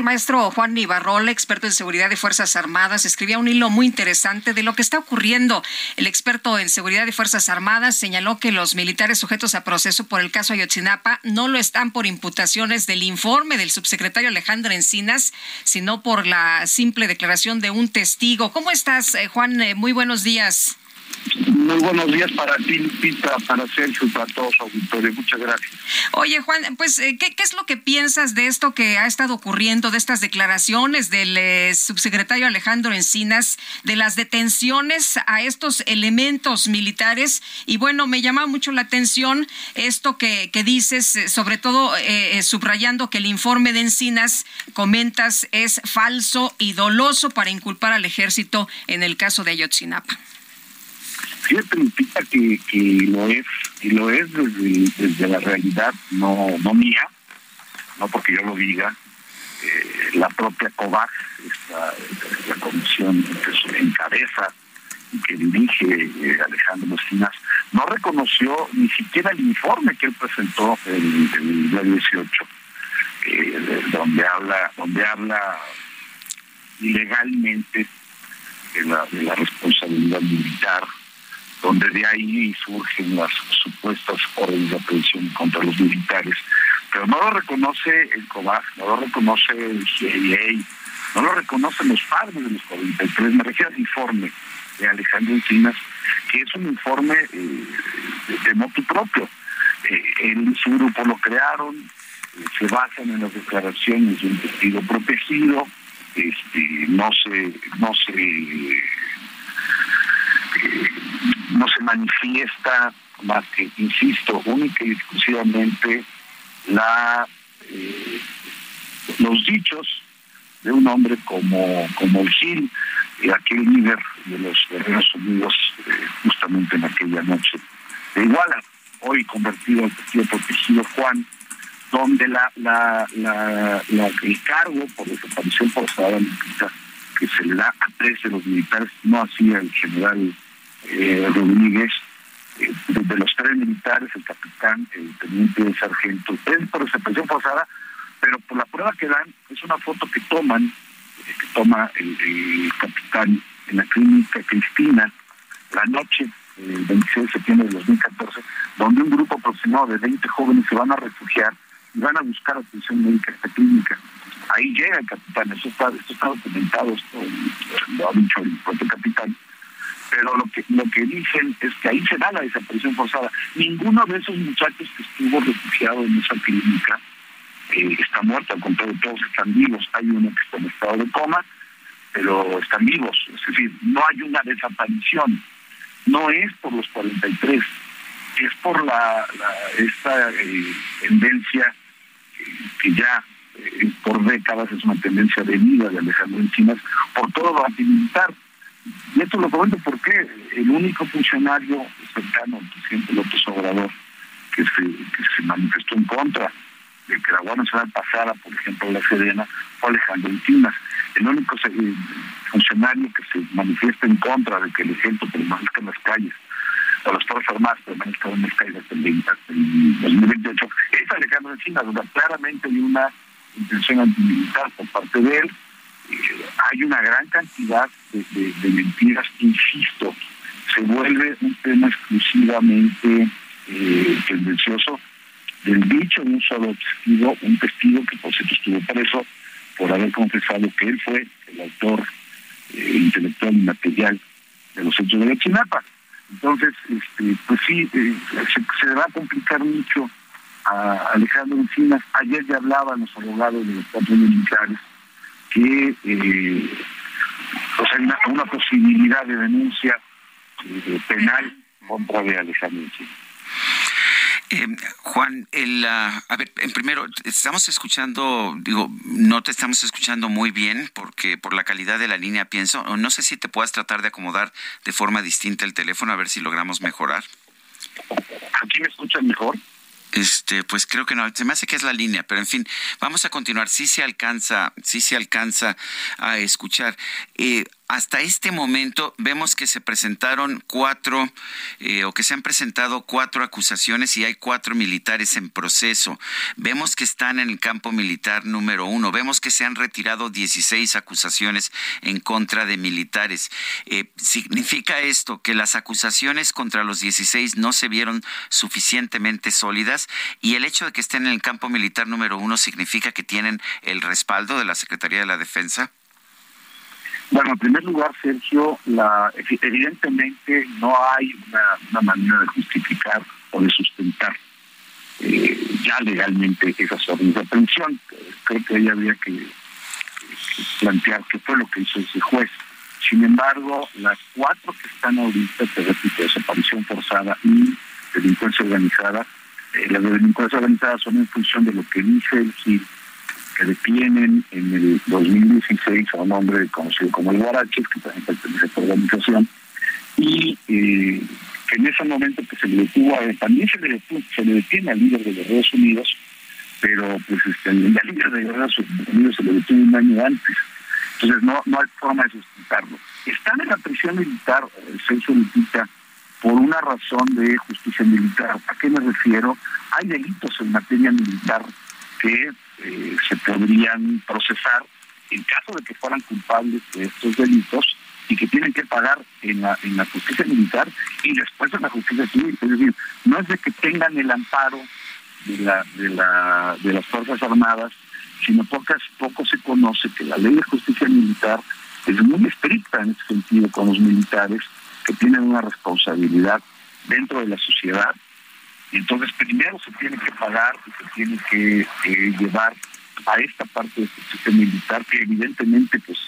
El maestro Juan Ibarrola, experto en seguridad de Fuerzas Armadas, escribía un hilo muy interesante de lo que está ocurriendo. El experto en seguridad de Fuerzas Armadas señaló que los militares sujetos a proceso por el caso Ayotzinapa no lo están por imputaciones del informe del subsecretario Alejandro Encinas, sino por la simple declaración de un testigo. ¿Cómo estás, eh, Juan? Eh, muy buenos días. Muy buenos días para ti, Lupita, para Sergio y para todos los auditores. Muchas gracias. Oye, Juan, pues, eh, ¿qué, es lo que piensas de esto que ha estado ocurriendo, de estas declaraciones del eh, subsecretario Alejandro Encinas, de las detenciones a estos elementos militares? Y bueno, me llama mucho la atención esto que, que dices, eh, sobre todo subrayando que el informe de Encinas, comentas, es falso y doloso para inculpar al ejército en el caso de Ayotzinapa. Fíjate, Lupita, que, que lo es, y lo es desde, la realidad, no, no mía, no porque yo lo diga, eh, la propia COVAX, esta, la comisión que encabeza y que dirige eh, Alejandro Mocinas, no reconoció ni siquiera el informe que él presentó el, el día 18, eh, donde habla, donde habla ilegalmente de la, de la responsabilidad militar donde de ahí surgen las supuestas órdenes de aprehensión contra los militares. Pero no lo reconoce el COBAG, no lo reconoce el CIA, no lo reconocen los padres de los 43. Me refiero al informe de Alejandro Encinas, que es un informe eh, de, motu propio. Eh, él y su grupo lo crearon, eh, se basan en las declaraciones de un testigo protegido, este, no se, no se no se manifiesta más que, insisto, única y exclusivamente la eh, los dichos de un hombre como, como el Gil, aquel líder de los Guerreros Unidos, eh, justamente en aquella noche de Iguala, hoy convertido al testigo protegido Juan, donde la, la, la, el cargo por desaparición forzada que se le da a tres de los militares, no hacía el general eh, Rodríguez, eh, de los tres militares, el capitán, el teniente, el sargento, es por desaparición forzada, pero por la prueba que dan, es una foto que toman, eh, que toma el, capitán en la clínica Cristina, la noche el 26 de septiembre de 2014, donde un grupo aproximado de 20 jóvenes se van a refugiar y van a buscar atención médica a esta clínica. Ahí llega el capitán, eso está, esto está documentado, esto lo ha dicho el propio capitán, pero lo que lo que dicen es que ahí se da la desaparición forzada. Ninguno de esos muchachos que estuvo refugiado en esa clínica eh, está muerto, al contrario, todos están vivos. Hay uno que está en estado de coma, pero están vivos. Es decir, no hay una desaparición. No es por los 43, es por la, esta eh, tendencia que ya eh, por décadas es una tendencia de vida de Alejandro Encinas, por todo lo antimilitar. Y esto lo comento porque el único funcionario cercano al presidente López Obrador que se, que se manifestó en contra de que la Guardia Nacional pasara, por ejemplo, la Sedena, fue Alejandro Encinas. El único eh, funcionario que se manifiesta en contra de que el ejército permanezca en las calles o las Fuerzas Armadas permanezcan en las calles hasta el 2028 es Alejandro Encinas, claramente hay una intención antimilitar por parte de él. Hay una gran cantidad de, mentiras, insisto, se vuelve un tema exclusivamente eh, tendencioso del dicho de un solo testigo, un testigo que por cierto estuvo preso por haber confesado que él fue el autor eh, intelectual y material de los hechos de la Chinapa. Entonces, este, pues sí, eh, se, va a complicar mucho a Alejandro Encinas. Ayer ya hablaban los abogados de los cuatro militares que eh, pues hay una, posibilidad de denuncia penal contra de Alejandro. Eh, Juan, el, ah, a ver, en primero, estamos escuchando, digo, no te estamos escuchando muy bien porque por la calidad de la línea pienso, no sé si te puedas tratar de acomodar de forma distinta el teléfono, a ver si logramos mejorar. ¿Aquí me escuchan mejor? Este, pues creo que no, se me hace que es la línea, pero en fin, vamos a continuar. Sí se alcanza, sí se alcanza a escuchar. Eh, hasta este momento vemos que se presentaron cuatro eh, o que se han presentado cuatro acusaciones y hay cuatro militares en proceso. Vemos que están en el campo militar número uno. Vemos que se han retirado 16 acusaciones en contra de militares. Eh, ¿Significa esto que las acusaciones contra los 16 no se vieron suficientemente sólidas? Y el hecho de que estén en el campo militar número uno significa que tienen el respaldo de la Secretaría de la Defensa? Bueno, en primer lugar, Sergio, la, evidentemente no hay una, manera de justificar o de sustentar eh, ya legalmente esas órdenes de aprehensión. Creo que ahí habría que, plantear qué fue lo que hizo ese juez. Sin embargo, las cuatro que están ahorita, te repito, desaparición forzada y delincuencia organizada, eh, las delincuencia organizada son en función de lo que dice el GIL que detienen en el 2016 a un hombre conocido como el Guaraches, que también pertenece a esta organización, y eh, que en ese momento que se le detuvo, también se le, se le detiene al líder de Guerreros Unidos, pero pues este, el líder de Guerreros Unidos se le detuvo un año antes. Entonces no, no hay forma de sustentarlo. Están en la prisión militar, eh, se solicita por una razón de justicia militar. ¿A qué me refiero? Hay delitos en materia militar que eh, se podrían procesar en caso de que fueran culpables de estos delitos y que tienen que pagar en la, justicia militar y después en la justicia civil. Es decir, no es de que tengan el amparo de, de las Fuerzas Armadas, sino pocas, poco se conoce que la ley de justicia militar es muy estricta en ese sentido con los militares que tienen una responsabilidad dentro de la sociedad entonces, primero se tiene que pagar y se tiene que eh, llevar a esta parte del sistema militar, que evidentemente pues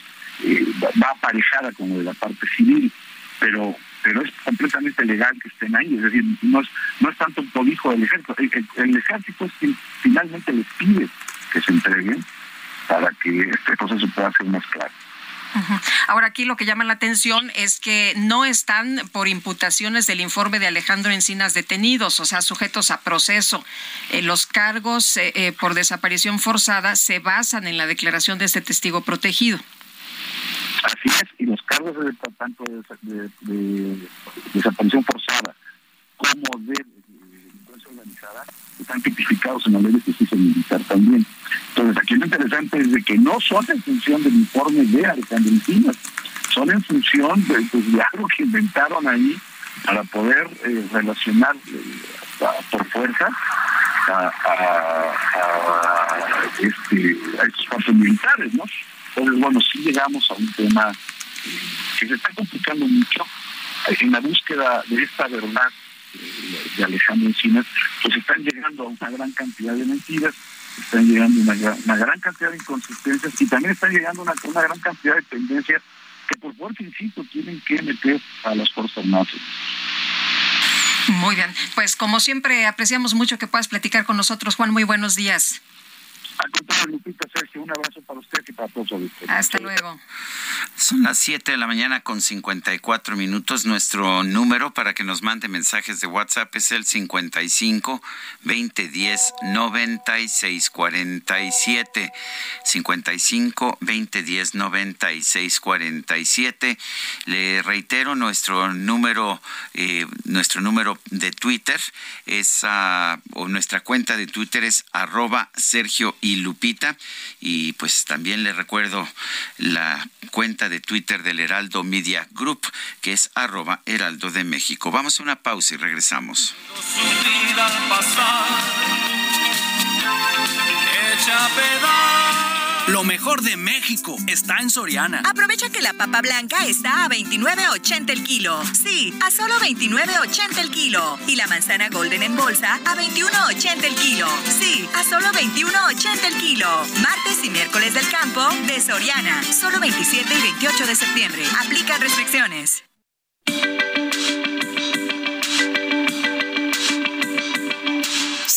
eh, va aparejada como de la parte civil, pero pero es completamente legal que estén ahí, es decir, no es, no es tanto un cobijo del ejército, el, ejército es quien finalmente les pide que se entreguen para que este proceso pueda ser más claro. Ahora aquí lo que llama la atención es que no están por imputaciones del informe de Alejandro Encinas detenidos, o sea, sujetos a proceso. Eh, los cargos eh, eh, por desaparición forzada se basan en la declaración de este testigo protegido. Así es, y los cargos de, tanto de, desaparición forzada como de delincuencia organizada están tipificados en la ley de justicia militar también. Entonces, aquí lo interesante es de que no son en función del informe de Encinas, son en función de, algo que inventaron ahí para poder eh, relacionar eh, por fuerza a, este, estos fuerzas militares, ¿no? Entonces, bueno, sí llegamos a un tema que se está complicando mucho en la búsqueda de esta verdad de Alejandro Encinas, pues están llegando a una gran cantidad de mentiras están llegando una, una gran cantidad de inconsistencias y también están llegando una, una gran cantidad de tendencias que por fuerza, insisto, tienen que meter a las Fuerzas Armadas. Muy bien, pues como siempre apreciamos mucho que puedas platicar con nosotros, Juan. Muy buenos días. Lupita, Sergio, un abrazo para usted y para todos Hasta luego. Son las 7 de la mañana con 54 minutos. Nuestro número para que nos mande mensajes de WhatsApp es el 55 2010 96 47. 55 2010 96 47. Le reitero nuestro número, eh, nuestro número de Twitter es, uh, o nuestra cuenta de Twitter es arroba Sergio y Lupita. Y pues también le recuerdo la cuenta de Twitter del Heraldo Media Group, que es arroba Heraldo de México. Vamos a una pausa y regresamos. Lo mejor de México está en Soriana. Aprovecha que la papa blanca está a 29.80 el kilo. Sí, a solo 29.80 el kilo. Y la manzana golden en bolsa a 21.80 el kilo. Sí, a solo 21.80 el kilo. Martes y miércoles del campo de Soriana. Solo 27 y 28 de septiembre. Aplica restricciones.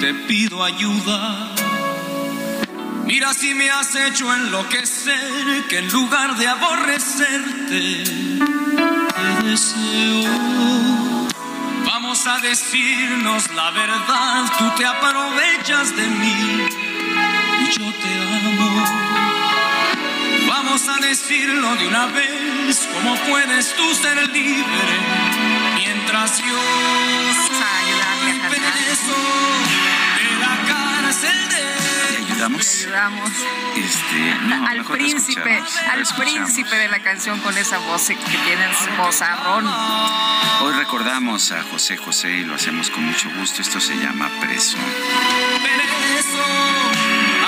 te pido ayuda. Mira si me has hecho enloquecer, que en lugar de aborrecerte, te deseo. Vamos a decirnos la verdad, tú te aprovechas de mí y yo te amo. Vamos a decirlo de una vez, ¿cómo puedes tú ser libre mientras yo ¿Te ayudamos? ayudamos. Este, al príncipe, al príncipe de la canción con esa voz que tiene su vozarrón. Hoy recordamos a José José y lo hacemos con mucho gusto. Esto se llama Preso. Preso,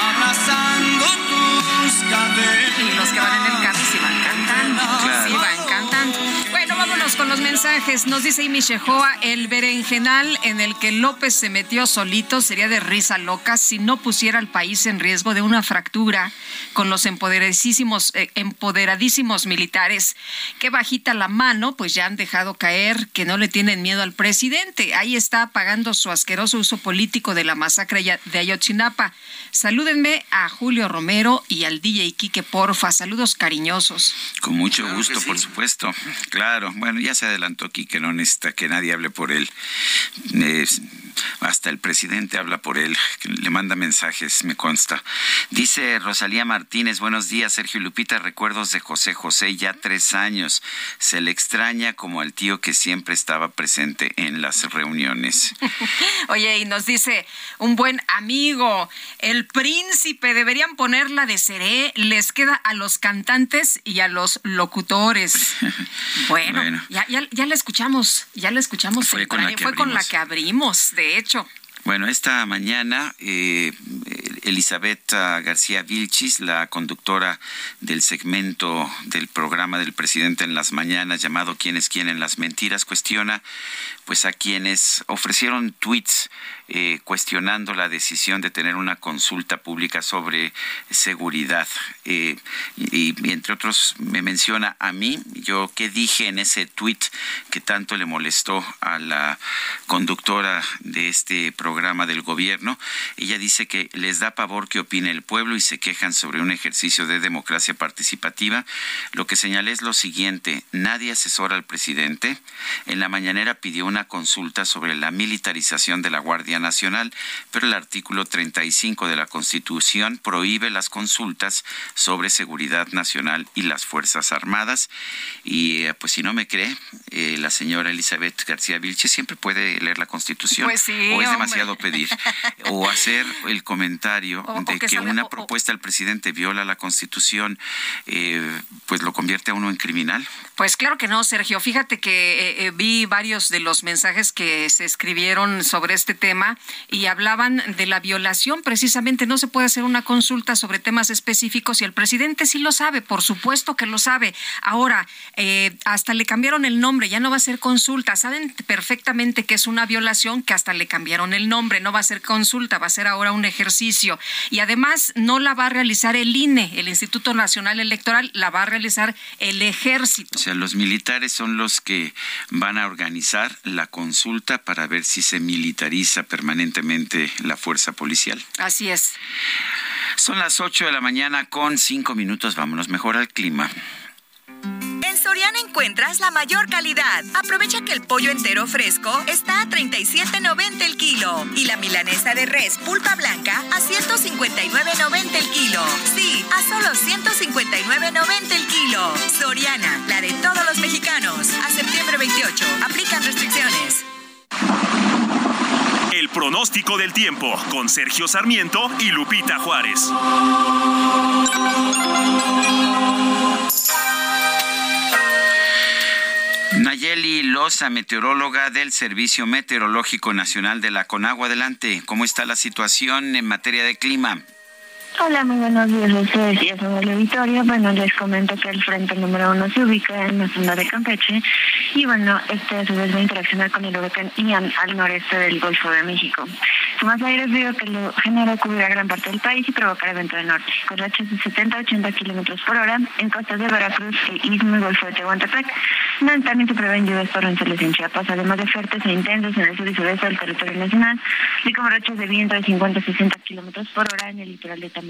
abrazando tus caderas. Y los que van en el carro sí van con los mensajes. Nos dice Imi Shehoa, el berenjenal en el que López se metió solito sería de risa loca si no pusiera al país en riesgo de una fractura con los empoderadísimos, eh, empoderadísimos militares. Que bajita la mano, pues ya han dejado caer que no le tienen miedo al presidente. Ahí está pagando su asqueroso uso político de la masacre de Ayotzinapa. Salúdenme a Julio Romero y al DJ Quique Porfa. Saludos cariñosos. Con mucho gusto, por supuesto. Claro, bueno, ya se adelantó aquí que no necesita que nadie hable por él. Hasta el presidente habla por él, le manda mensajes, me consta. Dice Rosalía Martínez, buenos días, Sergio Lupita, recuerdos de José José, ya tres años. Se le extraña como al tío que siempre estaba presente en las reuniones. Oye, y nos dice un buen amigo, el príncipe, deberían ponerla de seré, les queda a los cantantes y a los locutores. Bueno, Bueno. Ya, ya, ya la escuchamos, ya la escuchamos. Fue con la que fue con la abrimos. que abrimos, de hecho. Bueno, esta mañana eh, Elizabeth García Vilchis, la conductora del segmento del programa del presidente en las mañanas llamado ¿Quién es quién en las mentiras? cuestiona pues a quienes ofrecieron tweets eh, cuestionando la decisión de tener una consulta pública sobre seguridad. Eh, y, entre otros me menciona a mí, yo qué dije en ese tweet que tanto le molestó a la conductora de este programa del gobierno. Ella dice que les da pavor que opine el pueblo y se quejan sobre un ejercicio de democracia participativa. Lo que señalé es lo siguiente, nadie asesora al presidente. En la mañanera pidió una consulta sobre la militarización de la Guardia Nacional, pero el artículo 35 de la Constitución prohíbe las consultas sobre seguridad nacional y las Fuerzas Armadas. Y eh, pues si no me cree, eh, la señora Elizabeth García Vilche siempre puede leer la Constitución. Pues o es demasiado pedir. o hacer el comentario de que, una propuesta del presidente viola la Constitución, eh, pues lo convierte a uno en criminal. Pues claro que no, Sergio. Fíjate que vi varios de los mensajes que se escribieron sobre este tema y hablaban de la violación. Precisamente no se puede hacer una consulta sobre temas específicos y el presidente sí lo sabe, por supuesto que lo sabe. Ahora, eh, hasta le cambiaron el nombre, ya no va a ser consulta. Saben perfectamente que es una violación que hasta le cambiaron el nombre, no va a ser consulta, va a ser ahora un ejercicio. Y además no la va a realizar el INE, el Instituto Nacional Electoral, la va a realizar el ejército. O sea, los militares son los que van a organizar la consulta para ver si se militariza permanentemente la fuerza policial. Así es. Son las 8 de la mañana con 5 minutos. Vámonos mejor al clima. En Soriana encuentras la mayor calidad. Aprovecha que el pollo entero fresco está a 37.90 el kilo y la milanesa de res pulpa blanca a 159.90 el kilo. Sí, a solo 159.90 el kilo. Soriana, la de todos los mexicanos. A septiembre 28. Aplican restricciones. El pronóstico del tiempo con Sergio Sarmiento y Lupita Juárez. Nayeli Loza, meteoróloga del Servicio Meteorológico Nacional de la Conagua. Adelante, ¿cómo está la situación en materia de clima? Hola, muy buenos días a ustedes y a todo el auditorio. Bueno, les comento que el frente número uno se ubica en la zona de Campeche y bueno, este a su vez va a interaccionar con el huracán Ian al noreste del Golfo de México. Su de aire frío que lo genera cubrirá gran parte del país y provocará viento del norte, con rachas de 70 a 80 kilómetros por hora en costas de Veracruz, el Istmo y Golfo de Tehuantepec. También se prevén lluvias torrenciales en Chiapas, además de fuertes e intensos en el sur y sureste del territorio nacional, así como rachas de viento de 50 a 60 kilómetros por hora en el litoral de Tamaulipas,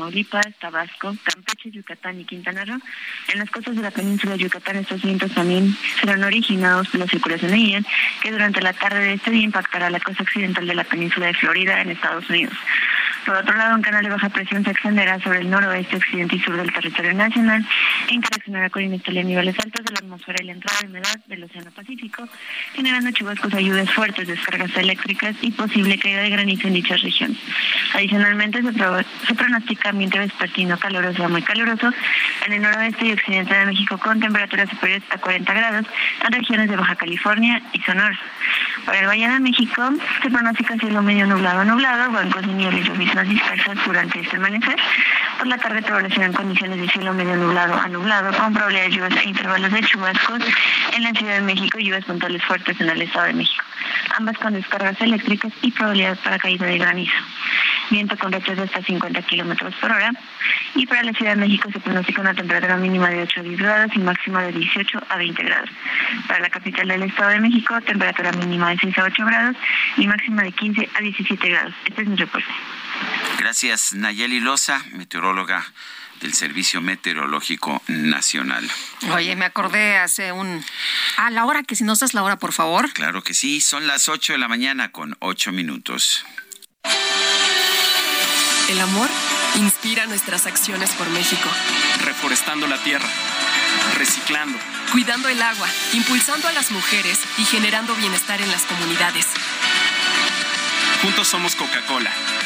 Tabasco, Campeche, Yucatán y Quintana Roo. En las costas de la península de Yucatán estos vientos también serán originados por la circulación de Ian, que durante la tarde de este día impactará la costa occidental de la península de Florida en Estados Unidos. Por otro lado, un canal de baja presión se extenderá sobre el noroeste, occidente y sur del territorio nacional e interaccionará con inestabilidad niveles altos de la atmósfera y la entrada de humedad del Océano Pacífico, generando chubascos a lluvias fuertes, descargas eléctricas y posible caída de granizo en dichas regiones. Adicionalmente, se, se pronostica ambiente vespertino caluroso a muy caluroso en el noroeste y occidente de México con temperaturas superiores a 40 grados en regiones de Baja California y Sonora. Para el Valle de México se pronostica cielo medio nublado nublado, bancos de nieve y dispersas durante este amanecer. Por la tarde en condiciones de cielo medio nublado a nublado, con probabilidad de lluvias e intervalos de chubascos en la Ciudad de México y lluvias puntuales fuertes en el Estado de México, ambas con descargas eléctricas y probabilidad para caída de granizo. Viento con rachas de hasta 50 kilómetros por hora. Y para la Ciudad de México se pronostica una temperatura mínima de 8 a 10 grados y máxima de 18 a 20 grados. Para la capital del Estado de México, temperatura mínima de 6 a 8 grados y máxima de 15 a 17 grados. Este es mi reporte. Gracias, Nayeli Loza, meteoróloga del Servicio Meteorológico Nacional. Oye, me acordé hace un... Ah, la hora, que si nos das la hora, por favor. Claro que sí, son las 8 de la mañana con 8 minutos. El amor inspira nuestras acciones por México. Reforestando la tierra, reciclando, cuidando el agua, impulsando a las mujeres y generando bienestar en las comunidades. Juntos somos Coca-Cola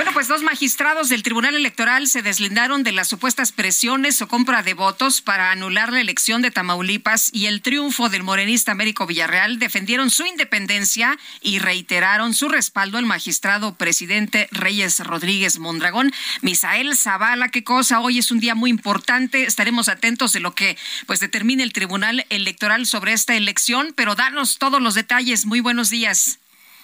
Bueno, pues dos magistrados del Tribunal Electoral se deslindaron de las supuestas presiones o compra de votos para anular la elección de Tamaulipas y el triunfo del morenista Américo Villarreal. Defendieron su independencia y reiteraron su respaldo al magistrado presidente Reyes Rodríguez Mondragón. Misael Zavala, qué cosa, hoy es un día muy importante. Estaremos atentos de lo que pues determine el Tribunal Electoral sobre esta elección, pero danos todos los detalles. Muy buenos días.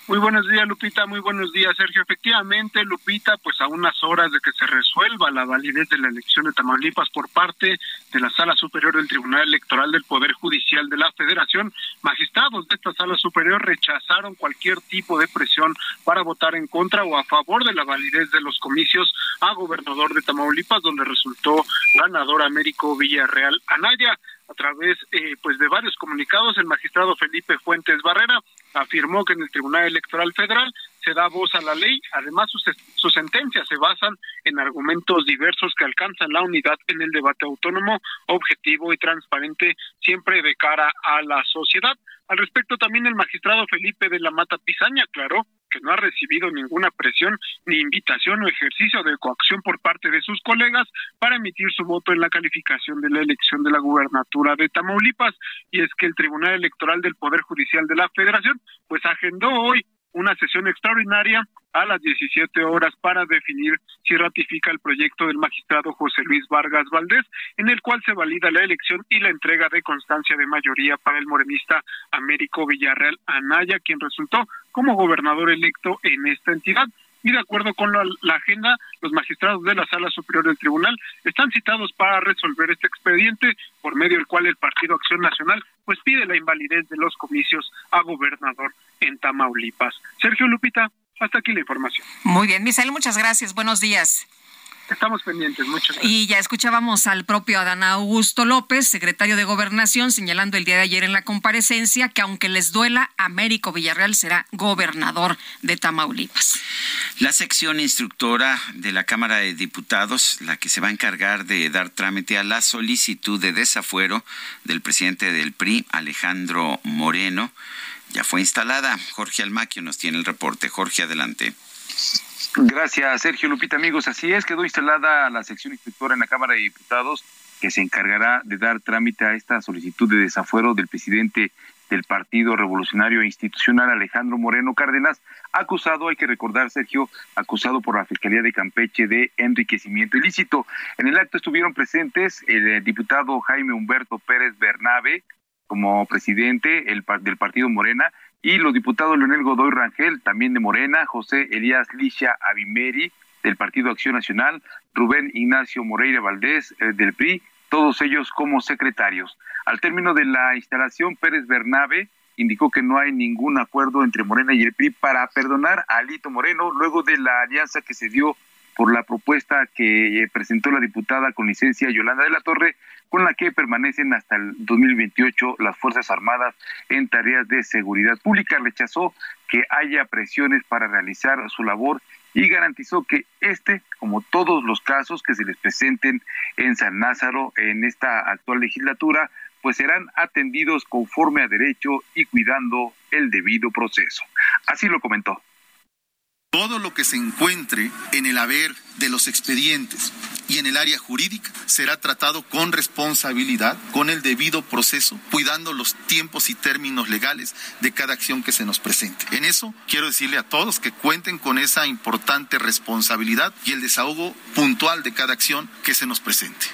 Muy buenos días, Lupita. Muy buenos días, Sergio. Efectivamente, Lupita, pues a unas horas de que se resuelva la validez de la elección de Tamaulipas por parte de la Sala Superior del Tribunal Electoral del Poder Judicial de la Federación, magistrados de esta Sala Superior rechazaron cualquier tipo de presión para votar en contra o a favor de la validez de los comicios a gobernador de Tamaulipas, donde resultó ganador Américo Villarreal Anaya a través eh, pues de varios comunicados el magistrado Felipe Fuentes Barrera afirmó que en el Tribunal Electoral Federal se da voz a la ley. Además, sus, sus sentencias se basan en argumentos diversos que alcanzan la unidad en el debate autónomo, objetivo y transparente, siempre de cara a la sociedad. Al respecto, también el magistrado Felipe de la Mata Pizaña aclaró que no ha recibido ninguna presión ni invitación o ejercicio de coacción por parte de sus colegas para emitir su voto en la calificación de la elección de la gubernatura de Tamaulipas. Y es que el Tribunal Electoral del Poder Judicial de la Federación pues agendó hoy una sesión extraordinaria a las 17 horas para definir si ratifica el proyecto del magistrado José Luis Vargas Valdés, en el cual se valida la elección y la entrega de constancia de mayoría para el morenista Américo Villarreal Anaya, quien resultó como gobernador electo en esta entidad y de acuerdo con la, agenda, los magistrados de la Sala Superior del Tribunal están citados para resolver este expediente, por medio del cual el Partido Acción Nacional pues pide la invalidez de los comicios a gobernador en Tamaulipas. Sergio Lupita, hasta aquí la información. Muy bien, Misael, muchas gracias. Buenos días. Estamos pendientes, muchas gracias. Y ya escuchábamos al propio Adán Augusto López, secretario de Gobernación, señalando el día de ayer en la comparecencia que aunque les duela, Américo Villarreal será gobernador de Tamaulipas. La sección instructora de la Cámara de Diputados, la que se va a encargar de dar trámite a la solicitud de desafuero del presidente del PRI, Alejandro Moreno, ya fue instalada. Jorge Almaquio nos tiene el reporte. Jorge, adelante. Gracias, Sergio Lupita. Amigos, así es, quedó instalada la sección inspectora en la Cámara de Diputados que se encargará de dar trámite a esta solicitud de desafuero del presidente del Partido Revolucionario Institucional, Alejandro Moreno Cárdenas, acusado, hay que recordar, Sergio, acusado por la Fiscalía de Campeche de enriquecimiento ilícito. En el acto estuvieron presentes el diputado Jaime Humberto Pérez Bernabe, como presidente el, del Partido Morena, y los diputados Leonel Godoy Rangel, también de Morena, José Elías Licia Abimeri, del Partido Acción Nacional, Rubén Ignacio Moreira Valdés, eh, del PRI, todos ellos como secretarios. Al término de la instalación, Pérez Bernabe indicó que no hay ningún acuerdo entre Morena y el PRI para perdonar a Alito Moreno luego de la alianza que se dio por la propuesta que eh, presentó la diputada con licencia Yolanda de la Torre, con la que permanecen hasta el 2028 las Fuerzas Armadas en tareas de seguridad pública. Rechazó que haya presiones para realizar su labor y garantizó que este, como todos los casos que se les presenten en San Lázaro en esta actual legislatura, pues serán atendidos conforme a derecho y cuidando el debido proceso. Así lo comentó todo lo que se encuentre en el haber de los expedientes y en el área jurídica será tratado con responsabilidad, con el debido proceso, cuidando los tiempos y términos legales de cada acción que se nos presente. En eso quiero decirle a todos que cuenten con esa importante responsabilidad y el desahogo puntual de cada acción que se nos presente.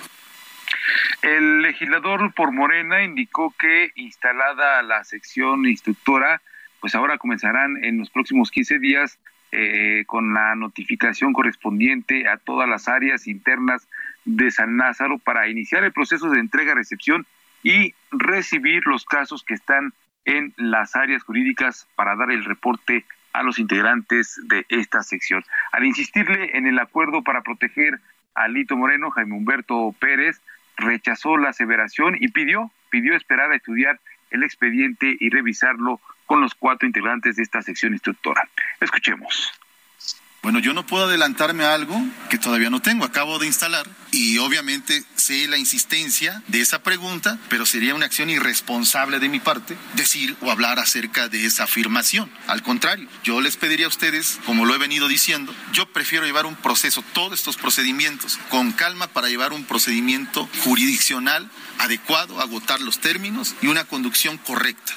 El legislador por Morena indicó que instalada la sección instructora, pues ahora comenzarán en los próximos 15 días eh, con la notificación correspondiente a todas las áreas internas de San Lázaro para iniciar el proceso de entrega-recepción y recibir los casos que están en las áreas jurídicas para dar el reporte a los integrantes de esta sección. Al insistirle en el acuerdo para proteger a Lito Moreno, Jaime Humberto Pérez rechazó la aseveración y pidió, pidió esperar a estudiar el expediente y revisarlo con los cuatro integrantes de esta sección instructora. Escuchemos. Bueno, yo no puedo adelantarme a algo que todavía no tengo, acabo de instalar y obviamente sé la insistencia de esa pregunta, pero sería una acción irresponsable de mi parte decir o hablar acerca de esa afirmación. Al contrario, yo les pediría a ustedes, como lo he venido diciendo, yo prefiero llevar un proceso, todos estos procedimientos, con calma para llevar un procedimiento jurisdiccional adecuado, agotar los términos y una conducción correcta.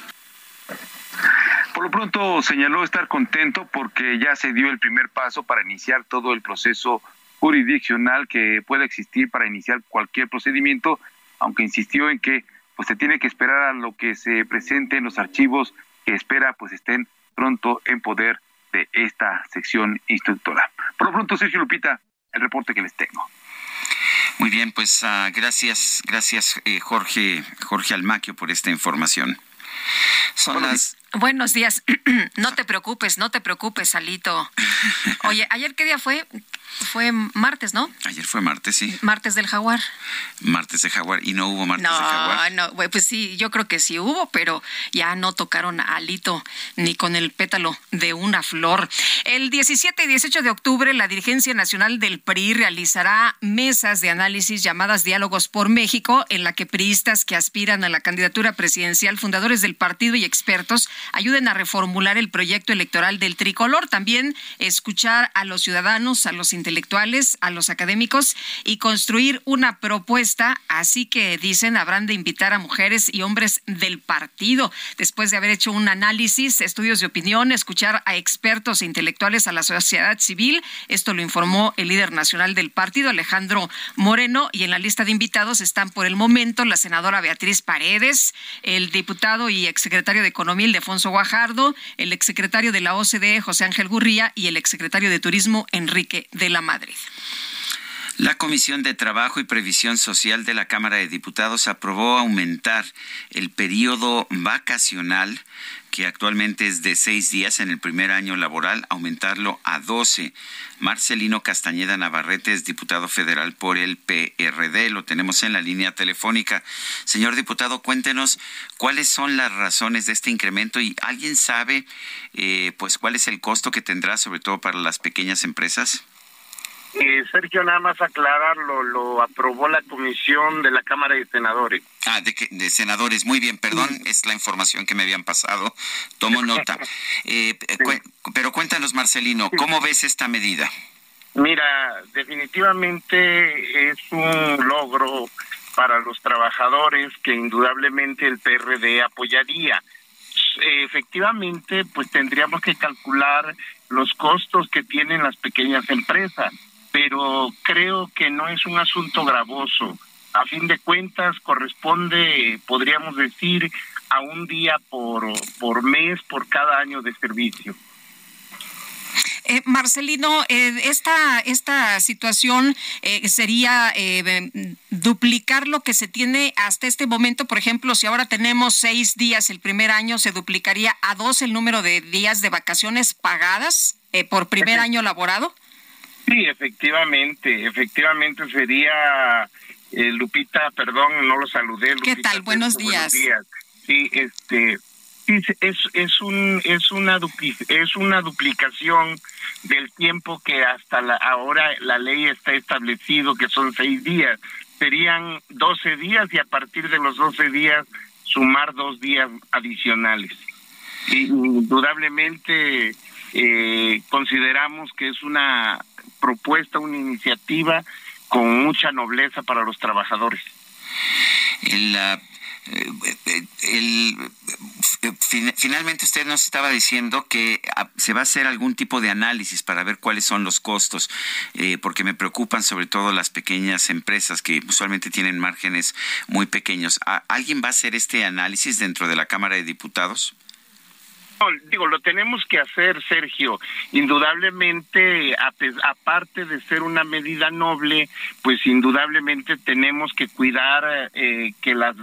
Por lo pronto señaló estar contento porque ya se dio el primer paso para iniciar todo el proceso jurisdiccional que pueda existir para iniciar cualquier procedimiento, aunque insistió en que pues se tiene que esperar a lo que se presente en los archivos que espera pues estén pronto en poder de esta sección instructora. Por lo pronto, Sergio Lupita, el reporte que les tengo. Muy bien, pues uh, gracias, gracias eh, Jorge, Jorge Almaquio por esta información. Son las Buenos días. no te preocupes, no te preocupes, Alito. Oye, ¿ayer qué día fue? Fue martes, ¿no? Ayer fue martes, sí. Martes del jaguar. Martes de jaguar. ¿Y no hubo martes de jaguar? No, no, pues sí, yo creo que sí hubo, pero ya no tocaron Alito ni con el pétalo de una flor. El 17 y 18 de octubre, la dirigencia nacional del PRI realizará mesas de análisis llamadas Diálogos por México, en la que priistas que aspiran a la candidatura presidencial, fundadores del partido y expertos ayuden a reformular el proyecto electoral del tricolor. También escuchar a los ciudadanos, a los intelectuales, a los académicos y construir una propuesta. Así que dicen, habrán de invitar a mujeres y hombres del partido. Después de haber hecho un análisis, estudios de opinión, escuchar a expertos e intelectuales a la sociedad civil. Esto lo informó el líder nacional del partido, Alejandro Moreno. Y en la lista de invitados están por el momento la senadora Beatriz Paredes, el diputado y exsecretario de Economía, Alfonso Guajardo, el exsecretario de la OCDE, José Ángel Gurría, y el exsecretario de Turismo, Enrique de la Madrid. La Comisión de Trabajo y Previsión Social de la Cámara de Diputados aprobó aumentar el periodo vacacional que actualmente es de seis días en el primer año laboral, aumentarlo a doce. Marcelino Castañeda Navarrete es diputado federal por el PRD. Lo tenemos en la línea telefónica. Señor diputado, cuéntenos cuáles son las razones de este incremento y alguien sabe, eh, pues, cuál es el costo que tendrá, sobre todo para las pequeñas empresas. Eh, Sergio, nada más aclararlo, lo aprobó la comisión de la Cámara de Senadores. Ah, de, de senadores, muy bien, perdón, es la información que me habían pasado, tomo nota. Eh, pero cuéntanos, Marcelino, ¿cómo ves esta medida? Mira, definitivamente es un logro para los trabajadores que indudablemente el PRD apoyaría. Efectivamente, pues tendríamos que calcular los costos que tienen las pequeñas empresas pero creo que no es un asunto gravoso. A fin de cuentas, corresponde, podríamos decir, a un día por, por mes por cada año de servicio. Eh, Marcelino, eh, esta, esta situación eh, sería duplicar lo que se tiene hasta este momento. Por ejemplo, si ahora tenemos seis días el primer año, ¿se duplicaría a dos el número de días de vacaciones pagadas por primer año laborado? Sí, efectivamente, efectivamente sería eh, Lupita, perdón, no lo saludé. ¿Qué tal? Buenos días. Sí, este, es, es un es una es una duplicación del tiempo que hasta la, ahora la ley está establecido que son seis días. Serían doce días y a partir de los doce días sumar dos días adicionales. Y indudablemente eh, consideramos que es una propuesta, una iniciativa con mucha nobleza para los trabajadores. El, el, finalmente usted nos estaba diciendo que ah, se va a hacer algún tipo de análisis para ver cuáles son los costos, eh, porque me preocupan sobre todo las pequeñas empresas que usualmente tienen márgenes muy pequeños. ¿Alguien va a hacer este análisis dentro de la Cámara de Diputados? Digo, lo tenemos que hacer, Sergio. Indudablemente, aparte de ser una medida noble, pues indudablemente tenemos que cuidar eh, que las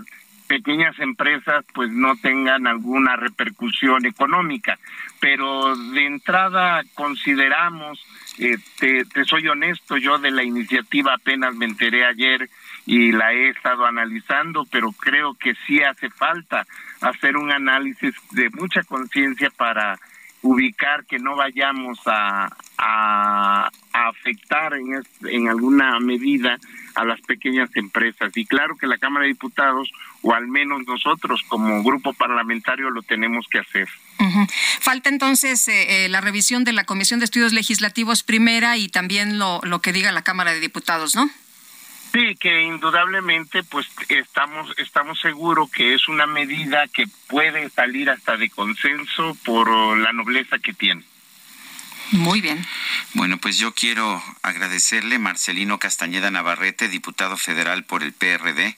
pequeñas empresas pues no tengan alguna repercusión económica. Pero de entrada consideramos, eh, te, te soy honesto, yo de la iniciativa apenas me enteré ayer y la he estado analizando, pero creo que sí hace falta hacer un análisis de mucha conciencia para ubicar que no vayamos a, afectar en, en alguna medida a las pequeñas empresas. Y claro que la Cámara de Diputados, o al menos nosotros como grupo parlamentario, lo tenemos que hacer. Falta entonces eh, eh, la revisión de la Comisión de Estudios Legislativos primera y también lo, lo que diga la Cámara de Diputados, ¿no? Sí, que indudablemente pues estamos estamos seguros que es una medida que puede salir hasta de consenso por la nobleza que tiene. Muy bien. Bueno, pues yo quiero agradecerle Marcelino Castañeda Navarrete, diputado federal por el PRD.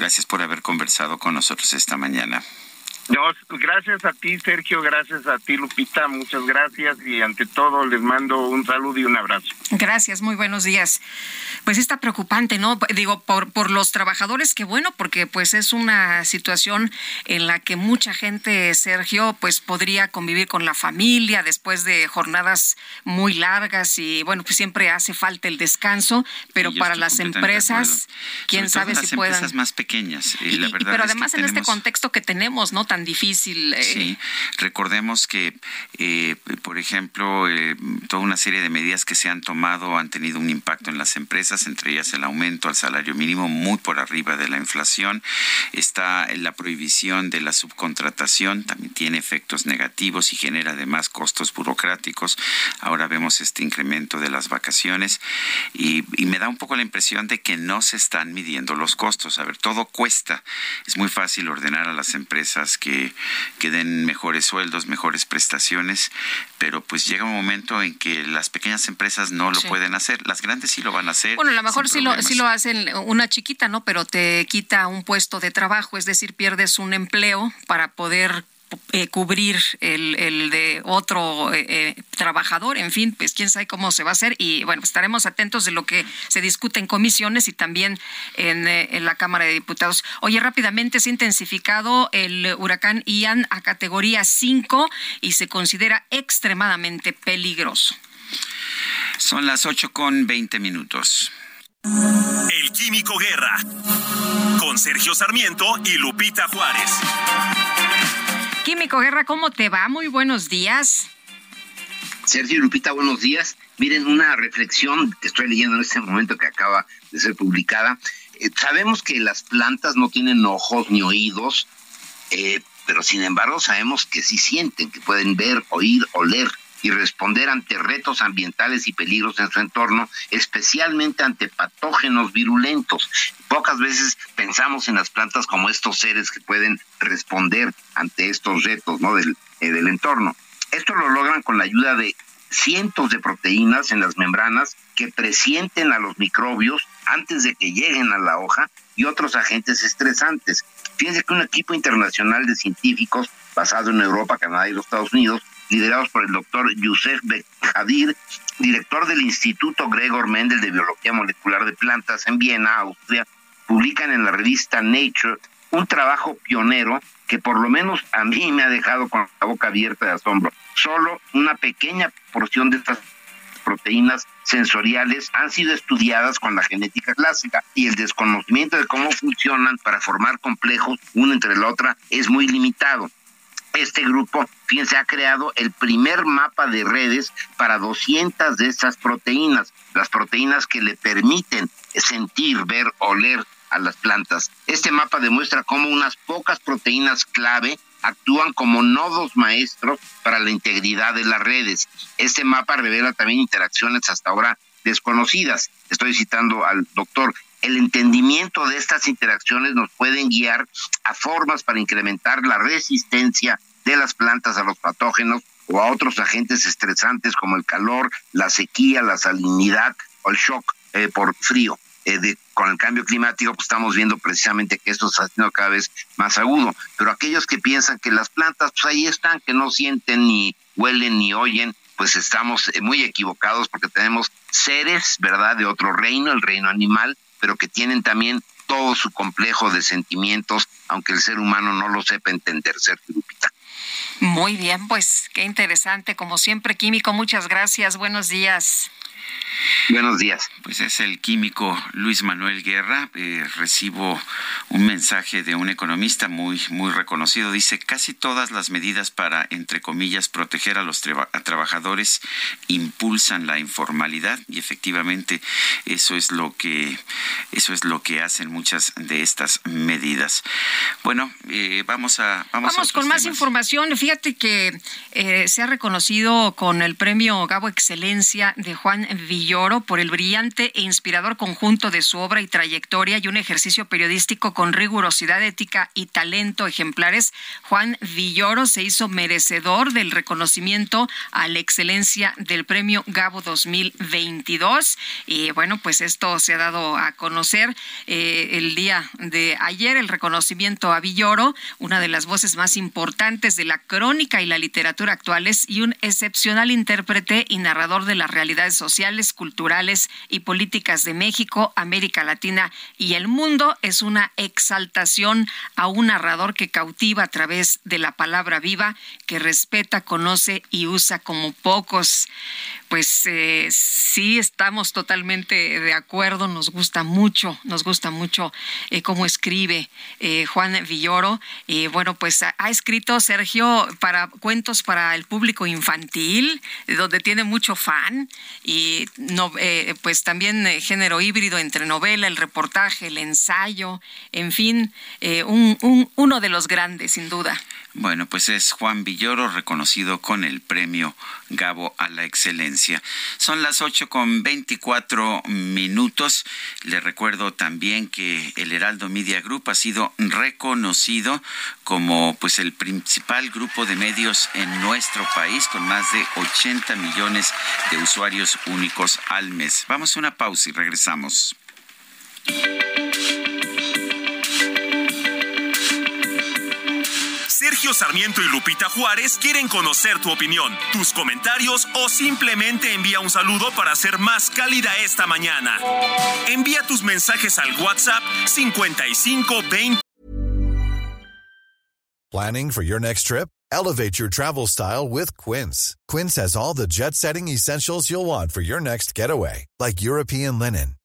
Gracias por haber conversado con nosotros esta mañana. No, gracias a ti, Sergio, gracias a ti, Lupita, muchas gracias y ante todo les mando un saludo y un abrazo. Gracias, muy buenos días. Pues está preocupante, ¿no? Digo, por, por los trabajadores, que bueno, porque pues es una situación en la que mucha gente, Sergio, pues podría convivir con la familia después de jornadas muy largas y bueno, pues siempre hace falta el descanso, pero para las empresas, quién sabe si puedan. empresas más pequeñas, y, la verdad pero además en este contexto que tenemos, ¿no? Eh. Sí, recordemos que, eh, por ejemplo, eh, toda una serie de medidas que se han tomado han tenido un impacto en las empresas, entre ellas el aumento al salario mínimo muy por arriba de la inflación. Está la prohibición de la subcontratación, también tiene efectos negativos y genera además costos burocráticos. Ahora vemos este incremento de las vacaciones y, y me da un poco la impresión de que no se están midiendo los costos. A ver, todo cuesta. Es muy fácil ordenar a las empresas que, den mejores sueldos, mejores prestaciones, pero pues llega un momento en que las pequeñas empresas no lo pueden hacer, las grandes sí lo van a hacer. Bueno, a lo mejor sí lo, sí lo hacen una chiquita, ¿no? Pero te quita un puesto de trabajo, es decir, pierdes un empleo para poder eh, cubrir el, el, de otro eh, eh, trabajador, en fin, pues quién sabe cómo se va a hacer y bueno, estaremos atentos de lo que se discute en comisiones y también en, en la Cámara de Diputados. Oye, rápidamente se ha intensificado el huracán Ian a categoría 5 y se considera extremadamente peligroso. Son las 8 con 20 minutos. El Químico Guerra con Sergio Sarmiento y Lupita Juárez. Químico Guerra, ¿cómo te va? Muy buenos días. Sergio Lupita, buenos días. Miren, una reflexión que estoy leyendo en este momento que acaba de ser publicada. Eh, sabemos que las plantas no tienen ojos ni oídos, eh, pero sin embargo sabemos que sí sienten, que pueden ver, oír, oler y responder ante retos ambientales y peligros en su entorno, especialmente ante patógenos virulentos. Pocas veces pensamos en las plantas como estos seres que pueden responder ante estos retos ¿no? del, eh, del entorno. Esto lo logran con la ayuda de cientos de proteínas en las membranas que presienten a los microbios antes de que lleguen a la hoja y otros agentes estresantes. Fíjense que un equipo internacional de científicos basado en Europa, Canadá y los Estados Unidos liderados por el doctor Youssef Bejadir, director del Instituto Gregor Mendel de Biología Molecular de Plantas en Viena, Austria, publican en la revista Nature un trabajo pionero que por lo menos a mí me ha dejado con la boca abierta de asombro. Solo una pequeña porción de estas proteínas sensoriales han sido estudiadas con la genética clásica y el desconocimiento de cómo funcionan para formar complejos una entre la otra es muy limitado este grupo, fíjense, ha creado el primer mapa de redes para 200 de estas proteínas, las proteínas que le permiten sentir, ver, oler a las plantas. Este mapa demuestra cómo unas pocas proteínas clave actúan como nodos maestros para la integridad de las redes. Este mapa revela también interacciones hasta ahora desconocidas. Estoy citando al doctor el entendimiento de estas interacciones nos pueden guiar a formas para incrementar la resistencia de las plantas a los patógenos o a otros agentes estresantes como el calor, la sequía, la salinidad o el shock eh, por frío. Eh, con el cambio climático, pues estamos viendo precisamente que esto está haciendo cada vez más agudo. Pero aquellos que piensan que las plantas, pues ahí están, que no sienten ni huelen ni oyen, pues estamos eh, muy equivocados porque tenemos seres, ¿verdad?, de otro reino, el reino animal, pero que tienen también todo su complejo de sentimientos, aunque el ser humano no lo sepa entender, ser Lupita. Muy bien, pues qué interesante, como siempre, Químico, muchas gracias, buenos días. Buenos días. Pues es el químico Luis Manuel Guerra. Eh, recibo un mensaje de un economista muy, muy reconocido. Dice, casi todas las medidas para, entre comillas, proteger a los trabajadores impulsan la informalidad y efectivamente eso es lo que, eso es lo que hacen muchas de estas medidas. Bueno, eh, vamos a... Vamos, con más información. Fíjate que eh, se ha reconocido con el premio Gabo Excelencia de Juan Villoro por el brillante e inspirador conjunto de su obra y trayectoria y un ejercicio periodístico con rigurosidad ética y talento ejemplares, Juan Villoro se hizo merecedor del reconocimiento a la excelencia del premio Gabo 2022. Y bueno, pues esto se ha dado a conocer eh, el día de ayer, el reconocimiento a Villoro, una de las voces más importantes de la crónica y la literatura actuales y un excepcional intérprete y narrador de las realidades sociales, culturales, y políticas de México, América Latina y el mundo. Es una exaltación a un narrador que cautiva a través de la palabra viva, que respeta, conoce y usa como pocos pues eh, sí estamos totalmente de acuerdo, nos gusta mucho, nos gusta mucho eh, cómo escribe eh, Juan Villoro. Y bueno, pues ha, escrito Sergio para cuentos para el público infantil, donde tiene mucho fan, y pues también género híbrido entre novela, el reportaje, el ensayo, en fin, un, uno de los grandes, sin duda. Bueno, pues es Juan Villoro, reconocido con el premio Gabo a la excelencia. Son las ocho con veinticuatro minutos. Le recuerdo también que el Heraldo Media Group ha sido reconocido como pues el principal grupo de medios en nuestro país con más de 80 millones de usuarios únicos al mes. Vamos a una pausa y regresamos. Sergio Sarmiento y Lupita Juárez quieren conocer tu opinión, tus comentarios o simplemente envía un saludo para hacer más cálida esta mañana. Envía tus mensajes al WhatsApp 5520. Planning for your next trip? Elevate your travel style with Quince. Quince has all the jet-setting essentials you'll want for your next getaway, like European linen,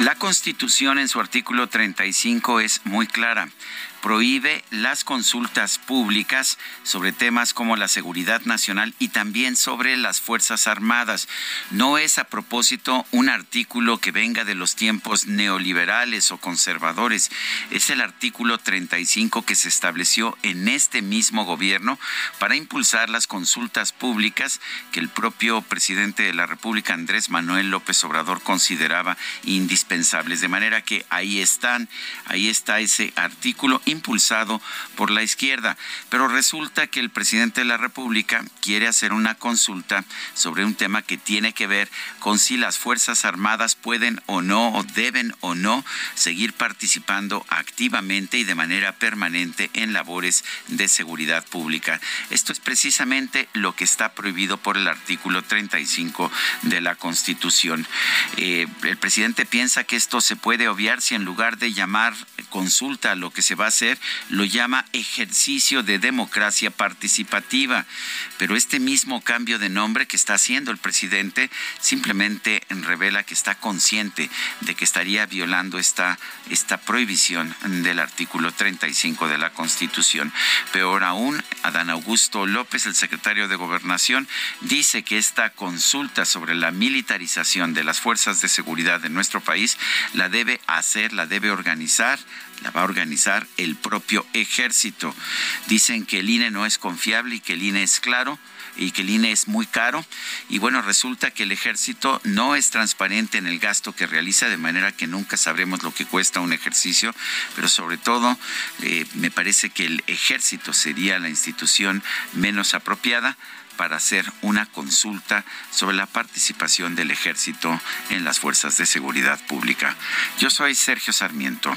La Constitución en su artículo 35 es muy clara prohíbe las consultas públicas sobre temas como la seguridad nacional y también sobre las Fuerzas Armadas. No es a propósito un artículo que venga de los tiempos neoliberales o conservadores. Es el artículo 35 que se estableció en este mismo gobierno para impulsar las consultas públicas que el propio presidente de la República, Andrés Manuel López Obrador, consideraba indispensables. De manera que ahí están, ahí está ese artículo impulsado por la izquierda. Pero resulta que el presidente de la República quiere hacer una consulta sobre un tema que tiene que ver con si las Fuerzas Armadas pueden o no, o deben o no, seguir participando activamente y de manera permanente en labores de seguridad pública. Esto es precisamente lo que está prohibido por el artículo 35 de la Constitución. Eh, el presidente piensa que esto se puede obviar si en lugar de llamar consulta a lo que se va a lo llama ejercicio de democracia participativa. Pero este mismo cambio de nombre que está haciendo el presidente simplemente revela que está consciente de que estaría violando esta, esta prohibición del artículo 35 de la Constitución. Peor aún, Adán Augusto López, el secretario de Gobernación, dice que esta consulta sobre la militarización de las fuerzas de seguridad de nuestro país la debe hacer, la debe organizar la va a organizar el propio ejército. Dicen que el INE no es confiable y que el INE es claro y que el INE es muy caro. Y bueno, resulta que el ejército no es transparente en el gasto que realiza, de manera que nunca sabremos lo que cuesta un ejercicio, pero sobre todo eh, me parece que el ejército sería la institución menos apropiada para hacer una consulta sobre la participación del ejército en las fuerzas de seguridad pública. Yo soy Sergio Sarmiento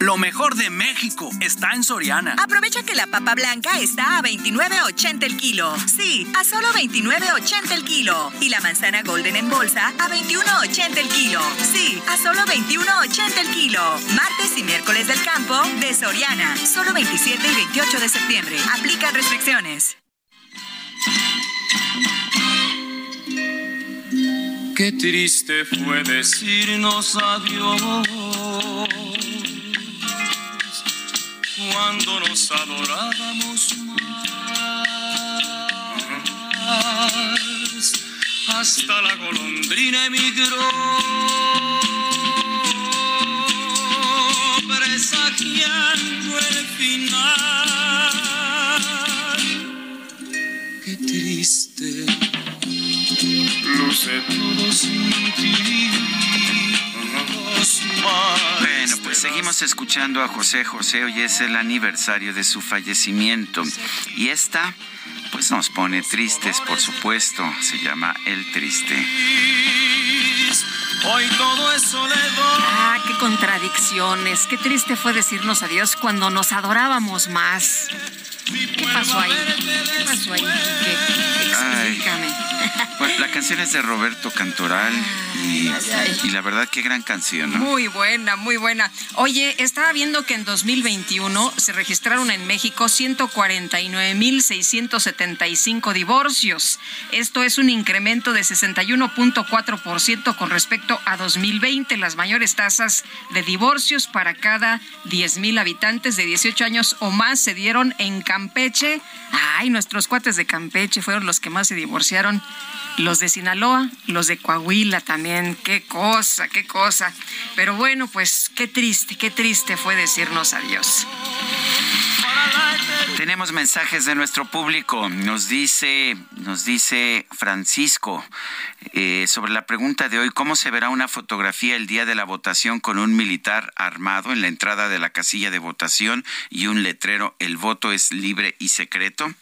Lo mejor de México está en Soriana. Aprovecha que la papa blanca está a 29.80 el kilo. Sí, a solo 29.80 el kilo. Y la manzana golden en bolsa a 21.80 el kilo. Sí, a solo 21.80 el kilo. Martes y miércoles del campo de Soriana. Solo 27 y 28 de septiembre. Aplica restricciones. Qué triste fue decirnos adiós cuando nos adorábamos más. Hasta la golondrina emigró, presagiando el final. Qué triste luce todo sin ti. Bueno, pues seguimos escuchando a José José. Hoy es el aniversario de su fallecimiento. Y esta, pues nos pone tristes, por supuesto. Se llama El Triste. Hoy todo es soledad. Ah, qué contradicciones. Qué triste fue decirnos adiós cuando nos adorábamos más. ¿Qué pasó ahí? ¿Qué pasó ahí? ¿Qué? Explícame. Bueno, la canción es de Roberto Cantoral y, y la verdad qué gran canción, ¿no? Muy buena, muy buena. Oye, estaba viendo que en 2021 se registraron en México 149.675 divorcios. Esto es un incremento de 61.4% con respecto a 2020. Las mayores tasas de divorcios para cada 10.000 habitantes de 18 años o más se dieron en Campeche. Ay, nuestros cuates de Campeche fueron los que más se divorciaron. Los de Sinaloa, los de Coahuila también. Qué cosa, qué cosa. Pero bueno, pues qué triste, qué triste fue decirnos adiós. Tenemos mensajes de nuestro público. Nos dice, nos dice Francisco eh, sobre la pregunta de hoy: ¿Cómo se verá una fotografía el día de la votación con un militar armado en la entrada de la casilla de votación y un letrero? El voto es libre y secreto.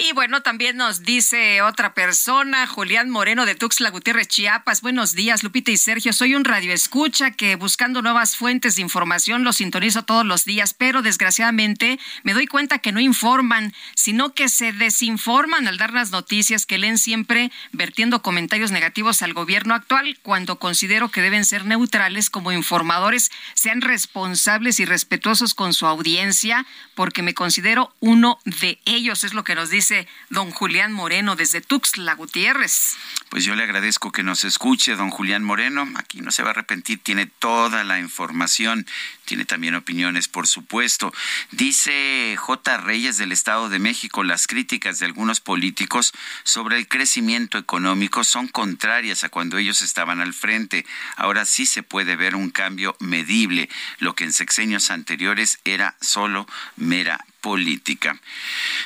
Y bueno, también nos dice otra persona, Julián Moreno de Tuxtla Gutiérrez, Chiapas. Buenos días, Lupita y Sergio. Soy un radioescucha que buscando nuevas fuentes de información lo sintonizo todos los días, pero desgraciadamente me doy cuenta que no informan, sino que se desinforman al dar las noticias que leen siempre vertiendo comentarios negativos al gobierno actual cuando considero que deben ser neutrales como informadores, sean responsables y respetuosos con su audiencia, porque me considero uno de ellos, es lo que nos dice don Julián Moreno desde Tuxtla Gutiérrez. Pues yo le agradezco que nos escuche, don Julián Moreno. Aquí no se va a arrepentir, tiene toda la información, tiene también opiniones, por supuesto. Dice J. Reyes del Estado de México, las críticas de algunos políticos sobre el crecimiento económico son contrarias a cuando ellos estaban al frente. Ahora sí se puede ver un cambio medible, lo que en sexenios anteriores era solo mera política.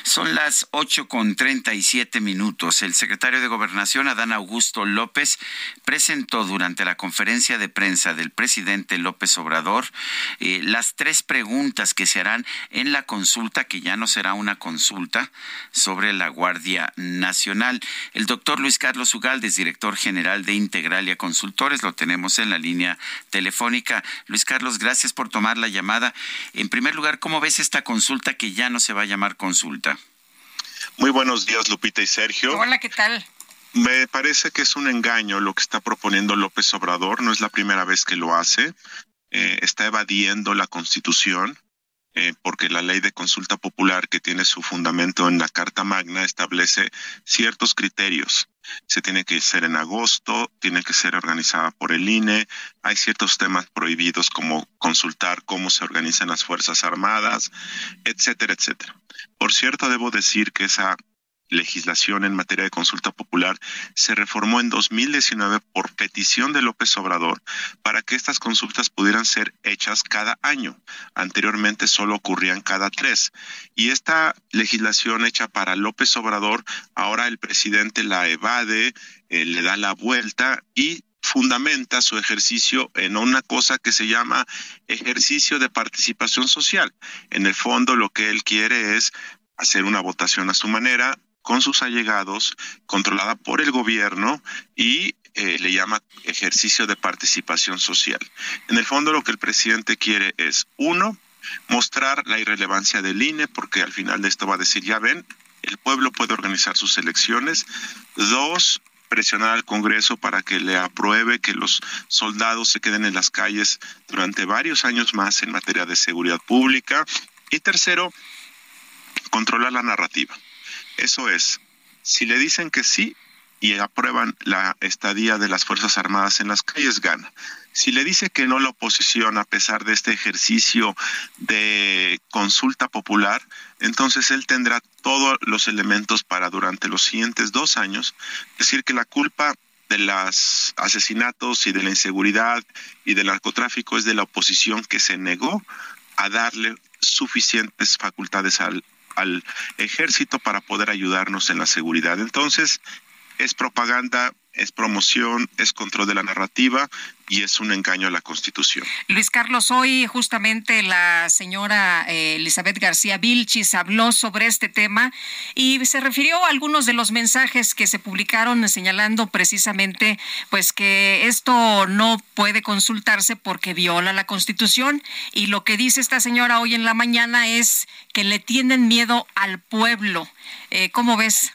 Son las ocho con treinta y siete minutos. El secretario de Gobernación, Adán Augusto López, presentó durante la conferencia de prensa del presidente López Obrador eh, las tres preguntas que se harán en la consulta, que ya no será una consulta, sobre la Guardia Nacional. El doctor Luis Carlos Ugaldes, director general de Integralia Consultores, lo tenemos en la línea telefónica. Luis Carlos, gracias por tomar la llamada. En primer lugar, ¿cómo ves esta consulta que ya no se va a llamar consulta. Muy buenos días, Lupita y Sergio. Hola, ¿qué tal? Me parece que es un engaño lo que está proponiendo López Obrador. No es la primera vez que lo hace. Eh, está evadiendo la Constitución. Eh, porque la ley de consulta popular que tiene su fundamento en la Carta Magna establece ciertos criterios. Se tiene que ser en agosto, tiene que ser organizada por el INE, hay ciertos temas prohibidos como consultar cómo se organizan las Fuerzas Armadas, etcétera, etcétera. Por cierto, debo decir que esa legislación en materia de consulta popular se reformó en 2019 por petición de López Obrador para que estas consultas pudieran ser hechas cada año. Anteriormente solo ocurrían cada tres. Y esta legislación hecha para López Obrador, ahora el presidente la evade, eh, le da la vuelta y fundamenta su ejercicio en una cosa que se llama ejercicio de participación social. En el fondo lo que él quiere es hacer una votación a su manera, con sus allegados, controlada por el gobierno y eh, le llama ejercicio de participación social. En el fondo lo que el presidente quiere es, uno, mostrar la irrelevancia del INE, porque al final de esto va a decir, ya ven, el pueblo puede organizar sus elecciones. Dos, presionar al Congreso para que le apruebe que los soldados se queden en las calles durante varios años más en materia de seguridad pública. Y tercero, controlar la narrativa. Eso es, si le dicen que sí y aprueban la estadía de las Fuerzas Armadas en las calles, gana. Si le dice que no la oposición, a pesar de este ejercicio de consulta popular, entonces él tendrá todos los elementos para durante los siguientes dos años decir que la culpa de los asesinatos y de la inseguridad y del narcotráfico es de la oposición que se negó a darle suficientes facultades al, al ejército para poder ayudarnos en la seguridad. Entonces, es propaganda, es promoción, es control de la narrativa y es un engaño a la Constitución. Luis Carlos, hoy justamente la señora eh, Elizabeth García Vilchis habló sobre este tema y se refirió a algunos de los mensajes que se publicaron señalando precisamente pues que esto no puede consultarse porque viola la Constitución y lo que dice esta señora hoy en la mañana es que le tienen miedo al pueblo. Eh, ¿Cómo ves?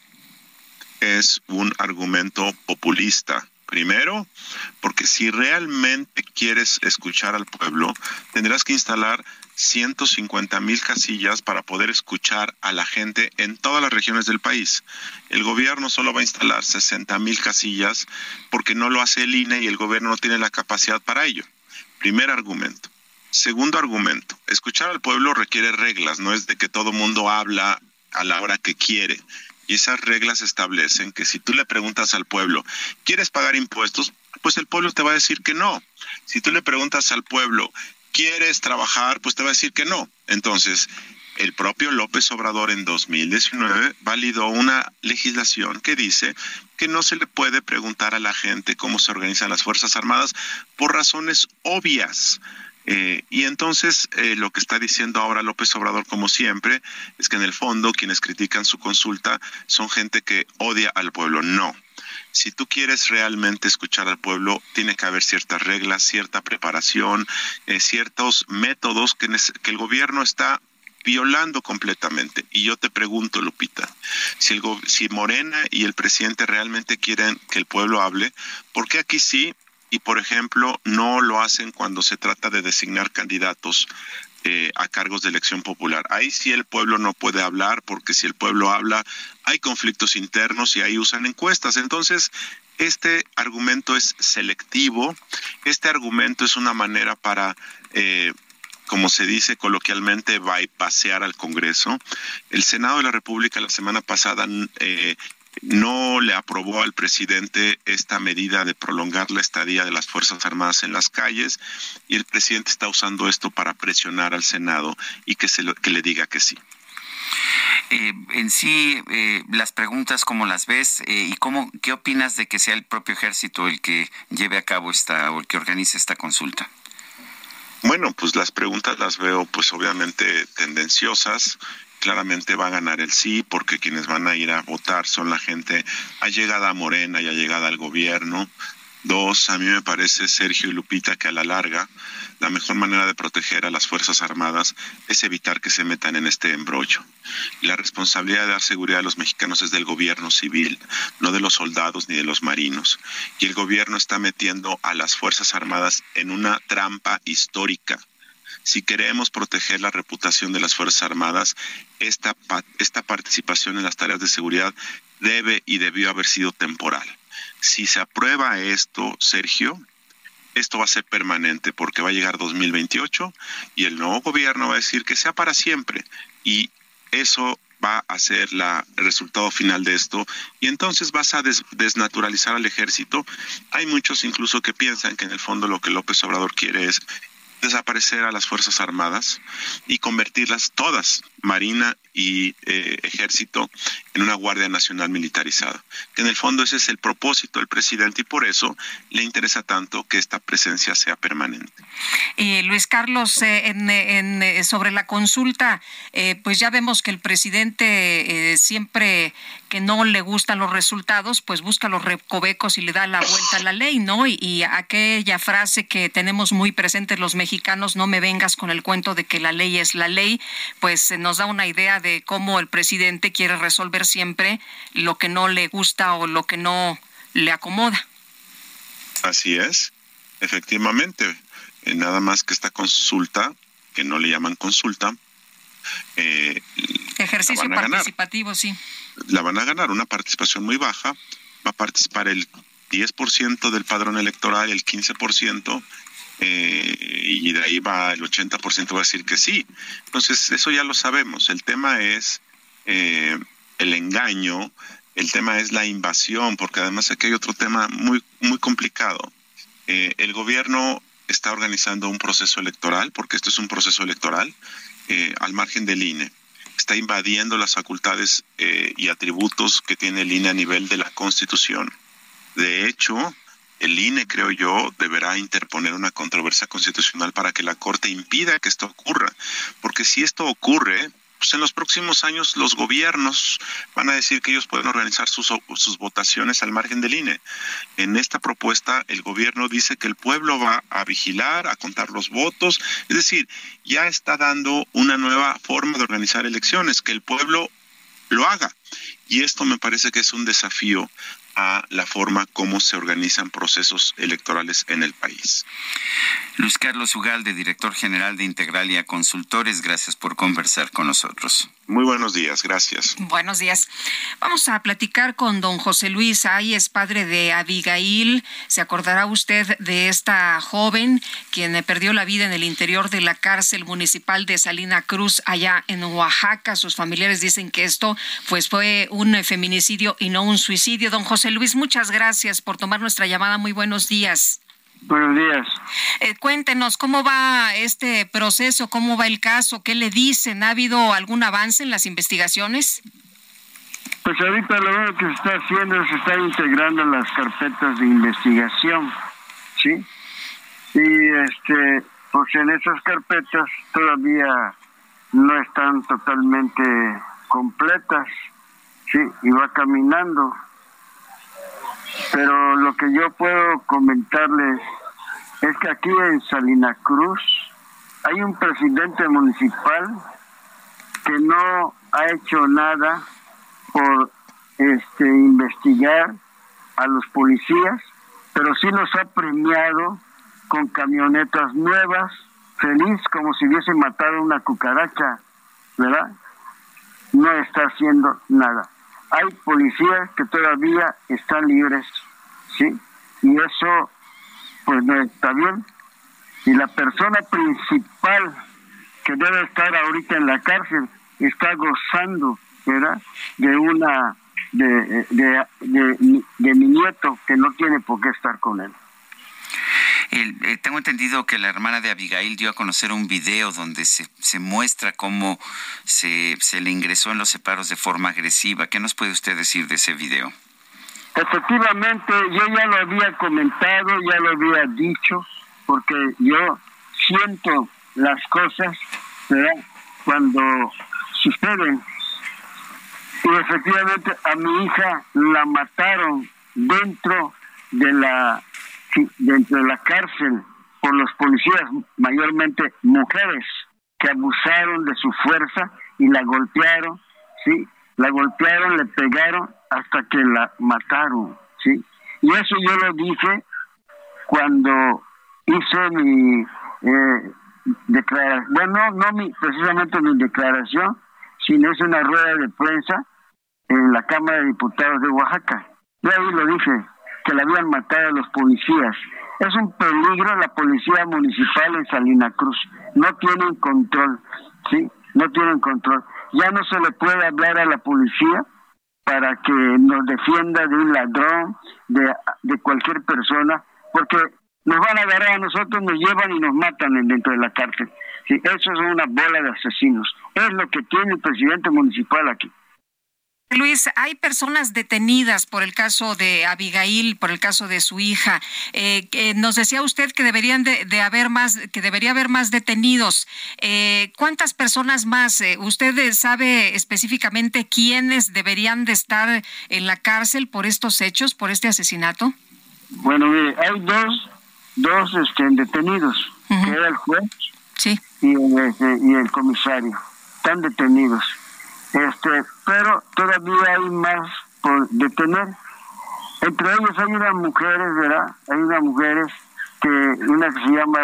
Es un argumento populista. Primero, porque si realmente quieres escuchar al pueblo, tendrás que instalar 150 mil casillas para poder escuchar a la gente en todas las regiones del país. El gobierno solo va a instalar 60 mil casillas porque no lo hace el INE y el gobierno no tiene la capacidad para ello. Primer argumento. Segundo argumento, escuchar al pueblo requiere reglas, no es de que todo mundo habla a la hora que quiere. Y esas reglas establecen que si tú le preguntas al pueblo, ¿quieres pagar impuestos? Pues el pueblo te va a decir que no. Si tú le preguntas al pueblo, ¿quieres trabajar? Pues te va a decir que no. Entonces, el propio López Obrador en 2019 validó una legislación que dice que no se le puede preguntar a la gente cómo se organizan las Fuerzas Armadas por razones obvias. Eh, y entonces eh, lo que está diciendo ahora López Obrador, como siempre, es que en el fondo quienes critican su consulta son gente que odia al pueblo. No. Si tú quieres realmente escuchar al pueblo, tiene que haber ciertas reglas, cierta preparación, eh, ciertos métodos que, el gobierno está violando completamente. Y yo te pregunto, Lupita, si, el, si Morena y el presidente realmente quieren que el pueblo hable, ¿por qué aquí sí y, por ejemplo, no lo hacen cuando se trata de designar candidatos eh, a cargos de elección popular. Ahí sí el pueblo no puede hablar porque si el pueblo habla hay conflictos internos y ahí usan encuestas. Entonces, Este argumento es selectivo, este argumento es una manera para... Eh, como se dice coloquialmente, bypassear al Congreso. El Senado de la República la semana pasada eh, no le aprobó al presidente esta medida de prolongar la estadía de las Fuerzas Armadas en las calles y el presidente está usando esto para presionar al Senado y que, se que le diga que sí. Eh, en sí, eh, las preguntas, ¿cómo las ves? Eh, ¿Y cómo, qué opinas de que sea el propio ejército el que lleve a cabo esta o el que organice esta consulta? Bueno, pues las preguntas las veo pues obviamente tendenciosas claramente va a ganar el sí, porque quienes van a ir a votar son la gente allegada a Morena y allegada al gobierno. Dos, a mí me parece, Sergio y Lupita, que a la larga la mejor manera de proteger a las Fuerzas Armadas es evitar que se metan en este embrollo. La responsabilidad de dar seguridad a los mexicanos es del gobierno civil, no de los soldados ni de los marinos. Y el gobierno está metiendo a las Fuerzas Armadas en una trampa histórica si queremos proteger la reputación de las Fuerzas Armadas, esta, esta participación en las tareas de seguridad debe y debió haber sido temporal. Si se aprueba esto, Sergio, esto va a ser permanente porque va a llegar 2028 y el nuevo gobierno va a decir que sea para siempre y eso va a ser el resultado final de esto y entonces vas a desnaturalizar al ejército. Hay muchos incluso que piensan que en el fondo lo que López Obrador quiere es desaparecer a las Fuerzas Armadas y convertirlas todas, Marina y eh, Ejército, en una Guardia Nacional militarizada. Que en el fondo ese es el propósito del presidente y por eso le interesa tanto que esta presencia sea permanente. Eh, Luis Carlos, eh, en, sobre la consulta, pues ya vemos que el presidente siempre que no le gustan los resultados, pues busca los recovecos y le da la vuelta a la ley, ¿no? Y, y aquella frase que tenemos muy presentes los mexicanos, no me vengas con el cuento de que la ley es la ley, pues nos da una idea de cómo el presidente quiere resolver siempre lo que no le gusta o lo que no le acomoda. Así es, efectivamente. Eh, nada más que esta consulta, que no le llaman consulta, eh, ejercicio participativo, sí la van a ganar una participación muy baja, va a participar el 10% del padrón electoral, el 15%, eh, y de ahí va el 80% va a decir que sí. Entonces, eso ya lo sabemos. El tema es eh, el engaño, el tema es la invasión, porque además aquí hay otro tema muy, muy complicado. Eh, el gobierno está organizando un proceso electoral, porque esto es un proceso electoral, al margen del INE está invadiendo las facultades eh, y atributos que tiene el INE a nivel de la Constitución. De hecho, el INE, creo yo, deberá interponer una controversia constitucional para que la Corte impida que esto ocurra. Porque si esto ocurre, pues en los próximos años los gobiernos van a decir que ellos pueden organizar sus, sus votaciones al margen del INE. En esta propuesta el gobierno dice que el pueblo va a vigilar, a contar los votos, es decir, ya está dando una nueva forma de organizar elecciones, que el pueblo lo haga. Y esto me parece que es un desafío a la forma como se organizan procesos electorales en el país. Luis Carlos Ugalde, director general de Integralia Consultores, gracias por conversar con nosotros. Muy buenos días, gracias. Buenos días. Vamos a platicar con don José Luis Ay, es padre de Abigail. ¿Se acordará usted de esta joven quien perdió la vida en el interior de la cárcel municipal de Salina Cruz, allá en Oaxaca? Sus familiares dicen que esto pues, fue un feminicidio y no un suicidio. Don José Luis, muchas gracias por tomar nuestra llamada. Muy buenos días. Buenos días. Eh, cuéntenos cómo va este proceso, cómo va el caso, qué le dicen, ¿ha habido algún avance en las investigaciones? Pues ahorita lo único que se está haciendo es se está integrando las carpetas de investigación, ¿sí? Y este, pues en esas carpetas todavía no están totalmente completas, ¿sí? Y va caminando pero lo que yo puedo comentarles es que aquí en Salina Cruz hay un presidente municipal que no ha hecho nada por este investigar a los policías, pero sí los ha premiado con camionetas nuevas, feliz como si hubiese matado una cucaracha, ¿verdad? No está haciendo nada hay policías que todavía están libres ¿sí? Y eso, pues no está bien. Y la persona principal que debe estar ahorita en la cárcel está gozando, ¿verdad? De una, de, de, de, de mi nieto que no tiene por qué estar con él. Eh, tengo entendido que la hermana de Abigail dio a conocer un video donde se, se muestra cómo se, se le ingresó en los separos de forma agresiva. ¿Qué nos puede usted decir de ese video? Efectivamente, yo ya lo había comentado, ya lo había dicho, porque yo siento las cosas cuando suceden. Y efectivamente a mi hija la mataron dentro de la dentro de la cárcel por los policías, mayormente mujeres, que abusaron de su fuerza y la golpearon, ¿sí? La golpearon, le pegaron hasta que la mataron, ¿sí? Y eso yo lo dije cuando hice mi eh, declaración, bueno, no mi, precisamente mi declaración, sino es una rueda de prensa en la Cámara de Diputados de Oaxaca. Yo ahí lo dije, que la habían matado a los policías. Es un peligro la policía municipal en Salina Cruz. No tienen control, ¿sí? No tienen control. Ya no se le puede hablar a la policía para que nos defienda de un ladrón, de, de cualquier persona, porque nos van a agarrar a nosotros, nos llevan y nos matan dentro de la cárcel. Sí, eso es una bola de asesinos. Es lo que tiene el presidente municipal aquí. Luis, hay personas detenidas por el caso de Abigail, por el caso de su hija. Eh, nos decía usted que deberían de, haber más, que debería haber más detenidos. Eh, ¿Cuántas personas más? Eh, ¿Usted sabe específicamente quiénes deberían de estar en la cárcel por estos hechos, por este asesinato? Bueno, mire, hay dos, dos este, detenidos, que era el juez sí. y, el, y el comisario. Están detenidos este pero todavía hay más por detener. Entre ellos hay unas mujeres verdad hay unas mujeres que una que se llama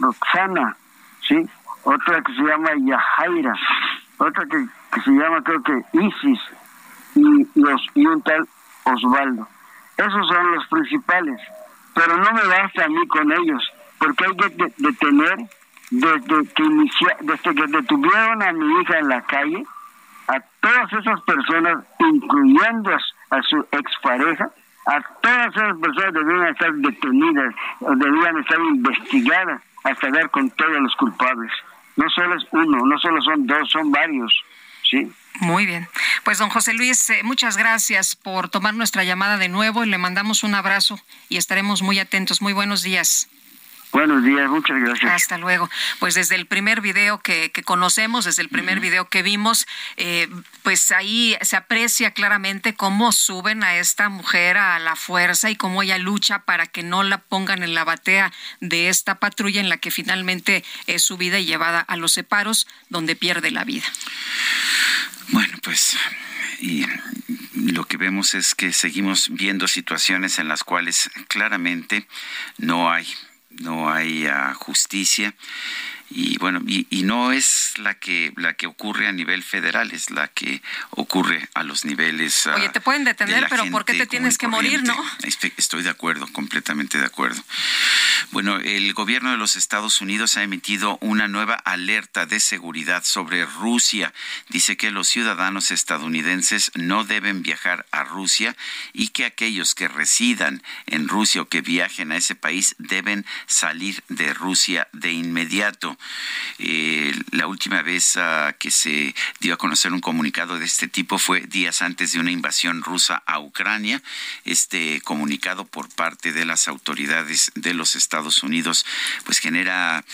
Roxana sí otra que se llama Yajaira otra que, se llama creo que Isis y, y, un tal Osvaldo. Esos son los principales pero no me basta a mí con ellos porque hay que detener desde que inicia, desde que detuvieron a mi hija en la calle, a todas esas personas, incluyendo a, su expareja, a todas esas personas debían estar detenidas, debían estar investigadas hasta dar con todos los culpables. No solo es uno, no solo son dos, son varios, ¿sí? Muy bien. Pues don José Luis, eh, muchas gracias por tomar nuestra llamada de nuevo y le mandamos un abrazo y estaremos muy atentos. Muy buenos días. Buenos días, muchas gracias. Hasta luego. Pues desde el primer video que, conocemos, desde el primer video que vimos, eh, pues ahí se aprecia claramente cómo suben a esta mujer a la fuerza y cómo ella lucha para que no la pongan en la batea de esta patrulla en la que finalmente es subida y llevada a los separos, donde pierde la vida. Bueno, pues y lo que vemos es que seguimos viendo situaciones en las cuales claramente no hay no hay justicia y bueno y, no es la que la que ocurre a nivel federal es la que ocurre a los niveles oye te pueden detener pero por qué te tienes que morir no estoy de acuerdo completamente de acuerdo. Bueno el gobierno de los Estados Unidos ha emitido una nueva alerta de seguridad sobre Rusia. Dice que los ciudadanos estadounidenses no deben viajar a Rusia y que aquellos que residan en Rusia o que viajen a ese país deben salir de Rusia de inmediato eh, la última vez ah, que se dio a conocer un comunicado de este tipo fue días antes de una invasión rusa a Ucrania. Este comunicado por parte de las autoridades de los Estados Unidos pues genera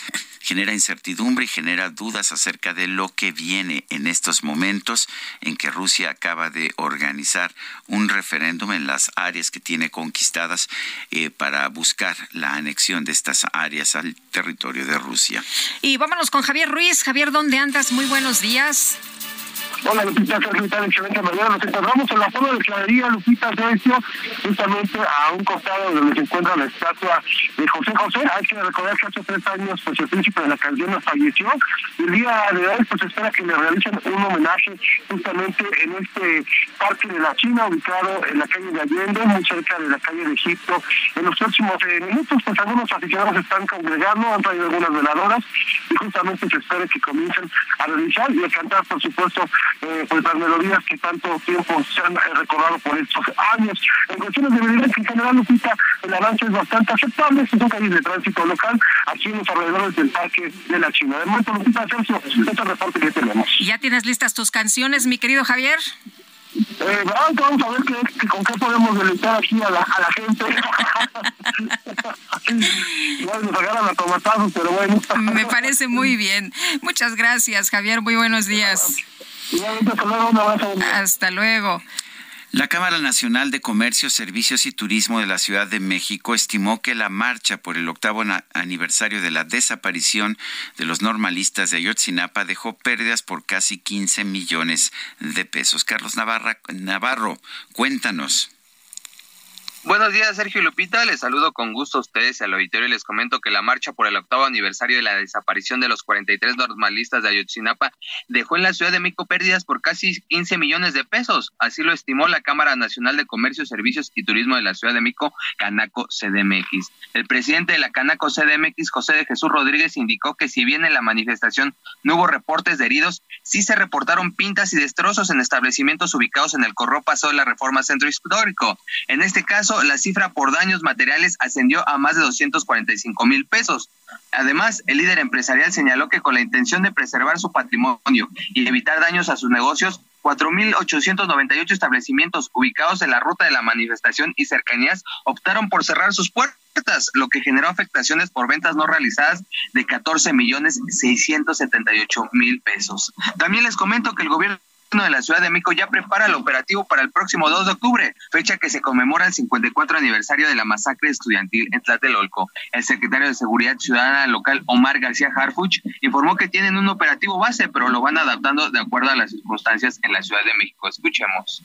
genera incertidumbre y genera dudas acerca de lo que viene en estos momentos en que Rusia acaba de organizar un referéndum en las áreas que tiene conquistadas eh, para buscar la anexión de estas áreas al territorio de Rusia. Y vámonos con Javier Ruiz. Javier, ¿dónde andas? Muy buenos días. Hola Lupita, tal excelente mañana. Nos encontramos en la zona de clavería Lupita Sergio, justamente a un costado de donde se encuentra la estatua de José José. Hay que recordar que hace tres años pues el príncipe de la canción falleció. El día de hoy pues espera que le realicen un homenaje justamente en este parque de la China, ubicado en la calle de Allende, muy cerca de la calle de Egipto. En los próximos eh, minutos pues algunos aficionados están congregando, han traído algunas veladoras y justamente se espera que comiencen a realizar y a cantar por supuesto eh, pues las melodías que tanto tiempo se han eh, recordado por estos años. En cuestiones de violencia en general, Lupita, el avance es bastante aceptable. Son calles de tránsito local aquí en los alrededores del Parque de la China. De momento, Lupita Sergio, este es reporte que tenemos. ¿Ya tienes listas tus canciones, mi querido Javier? Eh, vamos a ver qué, con qué podemos deleitar aquí a la, a la gente. bueno, nos agarran a tomatazos, pero bueno. Me parece muy bien. Muchas gracias, Javier. Muy buenos días. Hasta luego. La Cámara Nacional de Comercio, Servicios y Turismo de la Ciudad de México estimó que la marcha por el octavo aniversario de la desaparición de los normalistas de Ayotzinapa dejó pérdidas por casi 15 millones de pesos. Carlos Navarro, cuéntanos. Buenos días, Sergio y Lupita. Les saludo con gusto a ustedes al auditorio y les comento que la marcha por el octavo aniversario de la desaparición de los 43 normalistas de Ayotzinapa dejó en la Ciudad de México pérdidas por casi 15 millones de pesos. Así lo estimó la Cámara Nacional de Comercio, Servicios y Turismo de la Ciudad de México, Canaco CDMX. El presidente de la Canaco CDMX, José de Jesús Rodríguez, indicó que si bien en la manifestación no hubo reportes de heridos, sí se reportaron pintas y destrozos en establecimientos ubicados en el Corró Paso de la Reforma Centro Histórico. En este caso, la cifra por daños materiales ascendió a más de 245 mil pesos. Además, el líder empresarial señaló que con la intención de preservar su patrimonio y evitar daños a sus negocios, 4.898 establecimientos ubicados en la ruta de la manifestación y cercanías optaron por cerrar sus puertas, lo que generó afectaciones por ventas no realizadas de 14 millones 678 mil pesos. También les comento que el gobierno de la Ciudad de México ya prepara el operativo para el próximo 2 de octubre, fecha que se conmemora el 54 aniversario de la masacre estudiantil en Tlatelolco. El secretario de Seguridad Ciudadana local, Omar García Harfuch, informó que tienen un operativo base, pero lo van adaptando de acuerdo a las circunstancias en la Ciudad de México. Escuchemos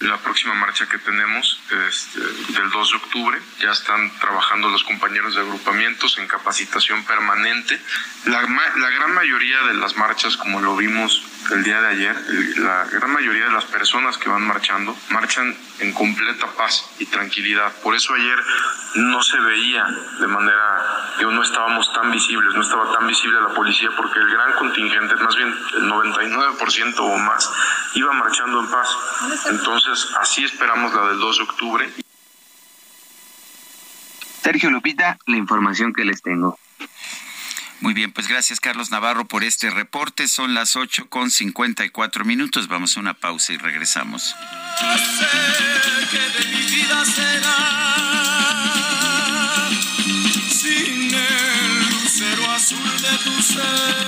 la próxima marcha que tenemos este, del 2 de octubre. Ya están trabajando los compañeros de agrupamientos en capacitación permanente. La, la gran mayoría de las marchas, como lo vimos el día de ayer, la gran mayoría de las personas que van marchando marchan en completa paz y tranquilidad. Por eso ayer no se veía de manera, que no estábamos tan visibles, no estaba tan visible la policía porque el gran contingente, más bien el 99% o más, iba marchando en paz. Entonces, así esperamos la del 2 de octubre. Sergio Lupita, la información que les tengo. Muy bien, pues gracias Carlos Navarro por este reporte. Son las 8 con 54 minutos. Vamos a una pausa y regresamos. que de mi vida será sin el lucero azul de tu ser.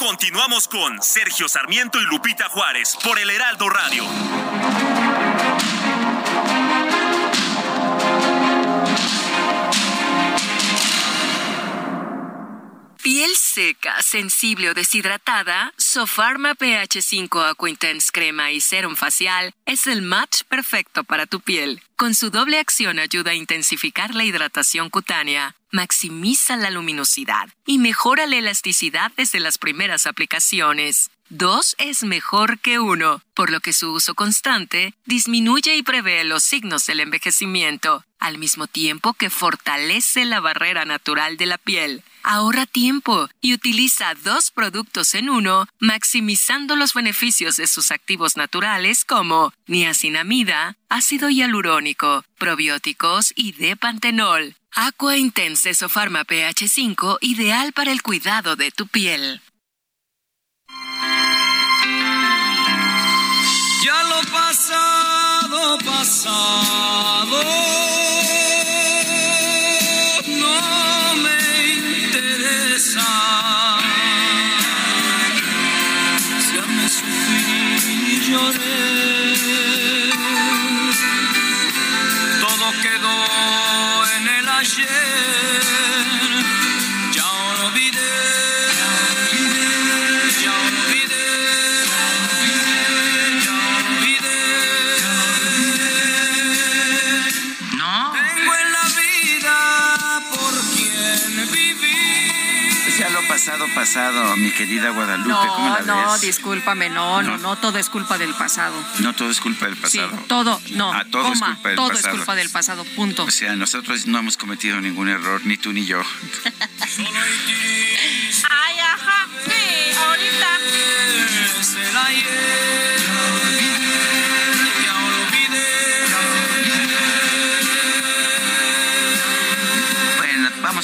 Continuamos con Sergio Sarmiento y Lupita Juárez por el Heraldo Radio. Piel seca, sensible o deshidratada, Sofarma pH 5 Aquintense Crema y Serum Facial es el match perfecto para tu piel. Con su doble acción ayuda a intensificar la hidratación cutánea, maximiza la luminosidad y mejora la elasticidad desde las primeras aplicaciones. Dos es mejor que uno, por lo que su uso constante disminuye y prevé los signos del envejecimiento, al mismo tiempo que fortalece la barrera natural de la piel. Ahorra tiempo y utiliza dos productos en uno, maximizando los beneficios de sus activos naturales como niacinamida, ácido hialurónico, probióticos y depantenol. Aqua Intense Pharma pH 5 ideal para el cuidado de tu piel. Pasado, pasado. Pasado, mi querida Guadalupe, ¿cómo No, la no, ves? discúlpame, no, no, no, todo es culpa del pasado. No todo es culpa del Sí, pasado. todo, no, Ah, todo es culpa del todo pasado. es culpa del pasado, punto. O sea, nosotros no hemos cometido ningún error, ni tú ni yo. Ay, ajá, sí, ahorita.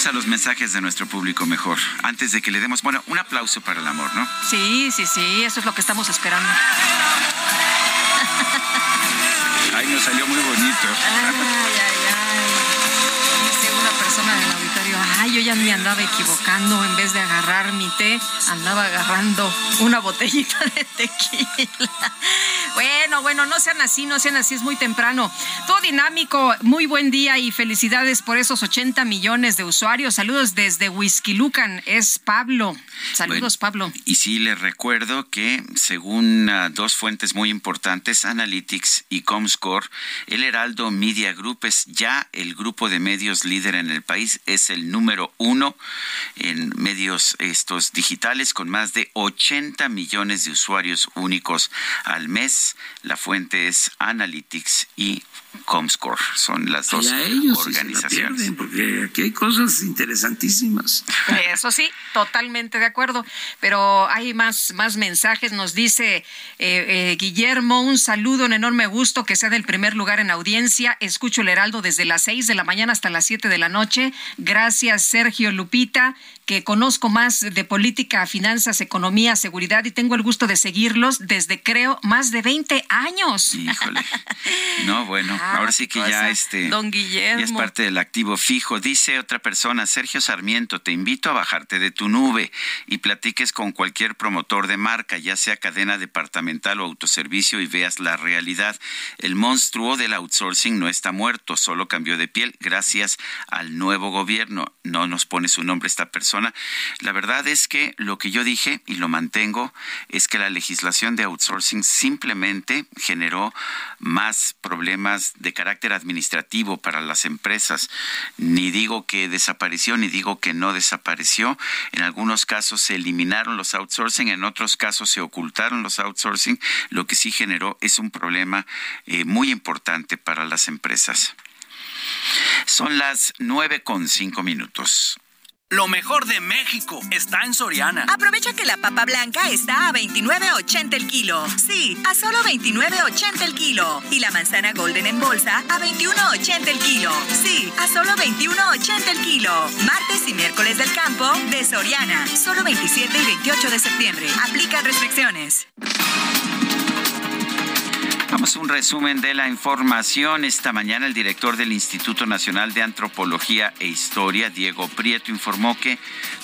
Vamos a los mensajes de nuestro público mejor. Antes de que le demos, bueno, un aplauso para el amor, ¿no? Sí, sí, sí, eso es lo que estamos esperando. Ay, nos salió muy bonito. Yo ya me andaba equivocando, en vez de agarrar mi té, andaba agarrando una botellita de tequila. Bueno, bueno, no sean así, no sean así, es muy temprano. Todo dinámico, muy buen día y felicidades por esos 80 millones de usuarios. Saludos desde Whisky Lucan, es Pablo. Saludos, Pablo. Y sí, les recuerdo que según ah, dos fuentes muy importantes, Analytics y Comscore, el Heraldo Media Group es ya el grupo de medios líder en el país, es el número uno en medios estos digitales con más de 80 millones de usuarios únicos al mes. La fuente es Analytics y Comscore, son las dos Y a ellos sí se la organizaciones. pierden, porque aquí hay cosas interesantísimas. Eso sí, totalmente de acuerdo. Pero hay más, más mensajes. Nos dice eh, eh, Guillermo, un saludo, un enorme gusto que sea del primer lugar en audiencia. Escucho el Heraldo desde las 6 de la mañana hasta las 7 de la noche. Gracias, Sergio Lupita, que conozco más de política, finanzas, economía, seguridad y tengo el gusto de seguirlos desde, creo, más de 20 años. Híjole. No, bueno, Ah, ahora sí que ya este Don ya es Guillermo. parte del activo fijo. Dice otra persona, Sergio Sarmiento, te invito a bajarte de tu nube y platiques con cualquier promotor de marca, ya sea cadena departamental o autoservicio y veas la realidad. El monstruo del outsourcing no está muerto, solo cambió de piel gracias al nuevo gobierno. No nos pone su nombre esta persona. La verdad es que lo que yo dije y lo mantengo es que la legislación de outsourcing simplemente generó más problemas de carácter administrativo para las empresas. Ni digo que desapareció, ni digo que no desapareció. En algunos casos se eliminaron los outsourcing, en otros casos se ocultaron los outsourcing. Lo que sí generó es un problema eh, muy importante para las empresas. Son las nueve con cinco minutos. Lo mejor de México está en Soriana. Aprovecha que la papa blanca está a 29.80 el kilo. Sí, a solo 29.80 el kilo. Y la manzana golden en bolsa a 21.80 el kilo. Sí, a solo 21.80 el kilo. Martes y miércoles del campo de Soriana. Solo 27 y 28 de septiembre. Aplican restricciones. A un resumen de la información. Esta mañana el director del Instituto Nacional de Antropología e Historia, Diego Prieto, informó que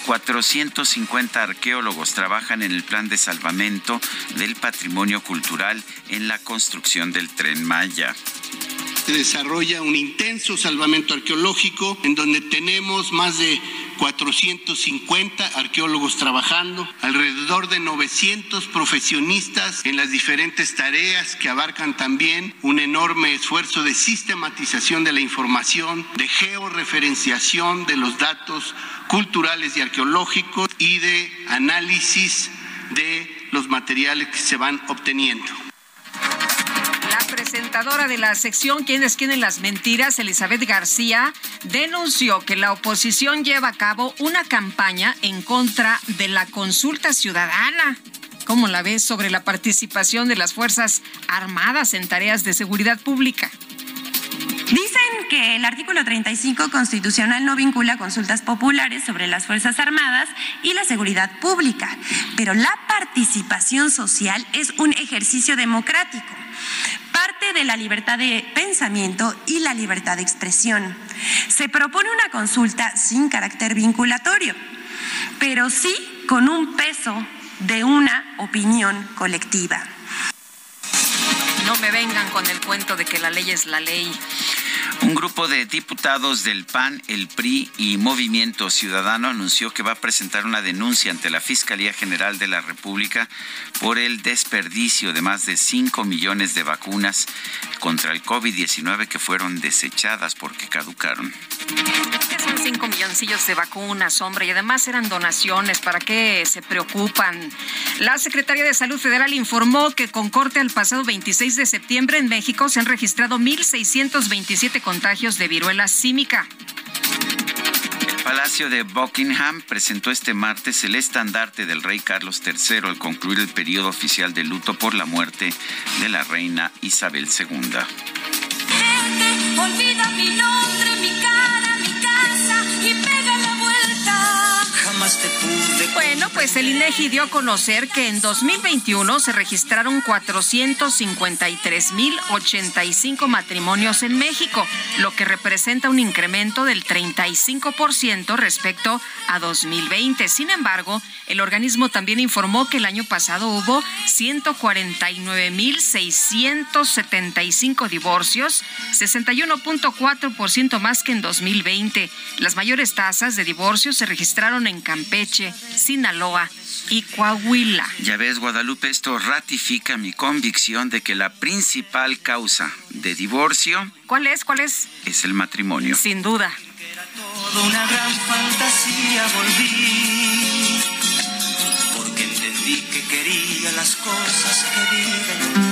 450 arqueólogos trabajan en el plan de salvamento del patrimonio cultural en la construcción del tren Maya. Se desarrolla un intenso salvamento arqueológico en donde tenemos más de 450 arqueólogos trabajando, alrededor de 900 profesionistas en las diferentes tareas que abarcan también un enorme esfuerzo de sistematización de la información, de georreferenciación de los datos culturales y arqueológicos y de análisis de los materiales que se van obteniendo. Presentadora de la sección ¿Quiénes quieren las mentiras? Elizabeth García denunció que la oposición lleva a cabo una campaña en contra de la consulta ciudadana. ¿Cómo la ves sobre la participación de las Fuerzas Armadas en tareas de seguridad pública? Dicen que el artículo 35 constitucional no vincula consultas populares sobre las Fuerzas Armadas y la seguridad pública, pero la participación social es un ejercicio democrático parte de la libertad de pensamiento y la libertad de expresión. Se propone una consulta sin carácter vinculatorio, pero sí con un peso de una opinión colectiva. No me vengan con el cuento de que la ley es la ley. Un grupo de diputados del PAN, el PRI y Movimiento Ciudadano anunció que va a presentar una denuncia ante la Fiscalía General de la República por el desperdicio de más de 5 millones de vacunas contra el COVID-19 que fueron desechadas porque caducaron. ¿Qué son 5 milloncillos de vacunas, hombre? Y además eran donaciones. ¿Para qué se preocupan? La Secretaría de Salud Federal informó que con corte al pasado 26 de septiembre en México se han registrado 1.627 contagios de viruela símica. El Palacio de Buckingham presentó este martes el estandarte del rey Carlos III al concluir el periodo oficial de luto por la muerte de la reina Isabel II. Olvida mi nombre, mi cara, mi casa y. Bueno, pues el INEGI dio a conocer que en 2021 se registraron 453.085 matrimonios en México, lo que representa un incremento del 35% respecto a 2020. Sin embargo, el organismo también informó que el año pasado hubo 149.675 divorcios, 61.4% más que en 2020. Las mayores tasas de divorcio se registraron en Campeche, Sinaloa y Coahuila. Ya ves, Guadalupe, esto ratifica mi convicción de que la principal causa de divorcio ¿Cuál es? ¿Cuál es? es el matrimonio. Sin duda. Todo una gran fantasía volví. Porque entendí que quería las cosas que viven.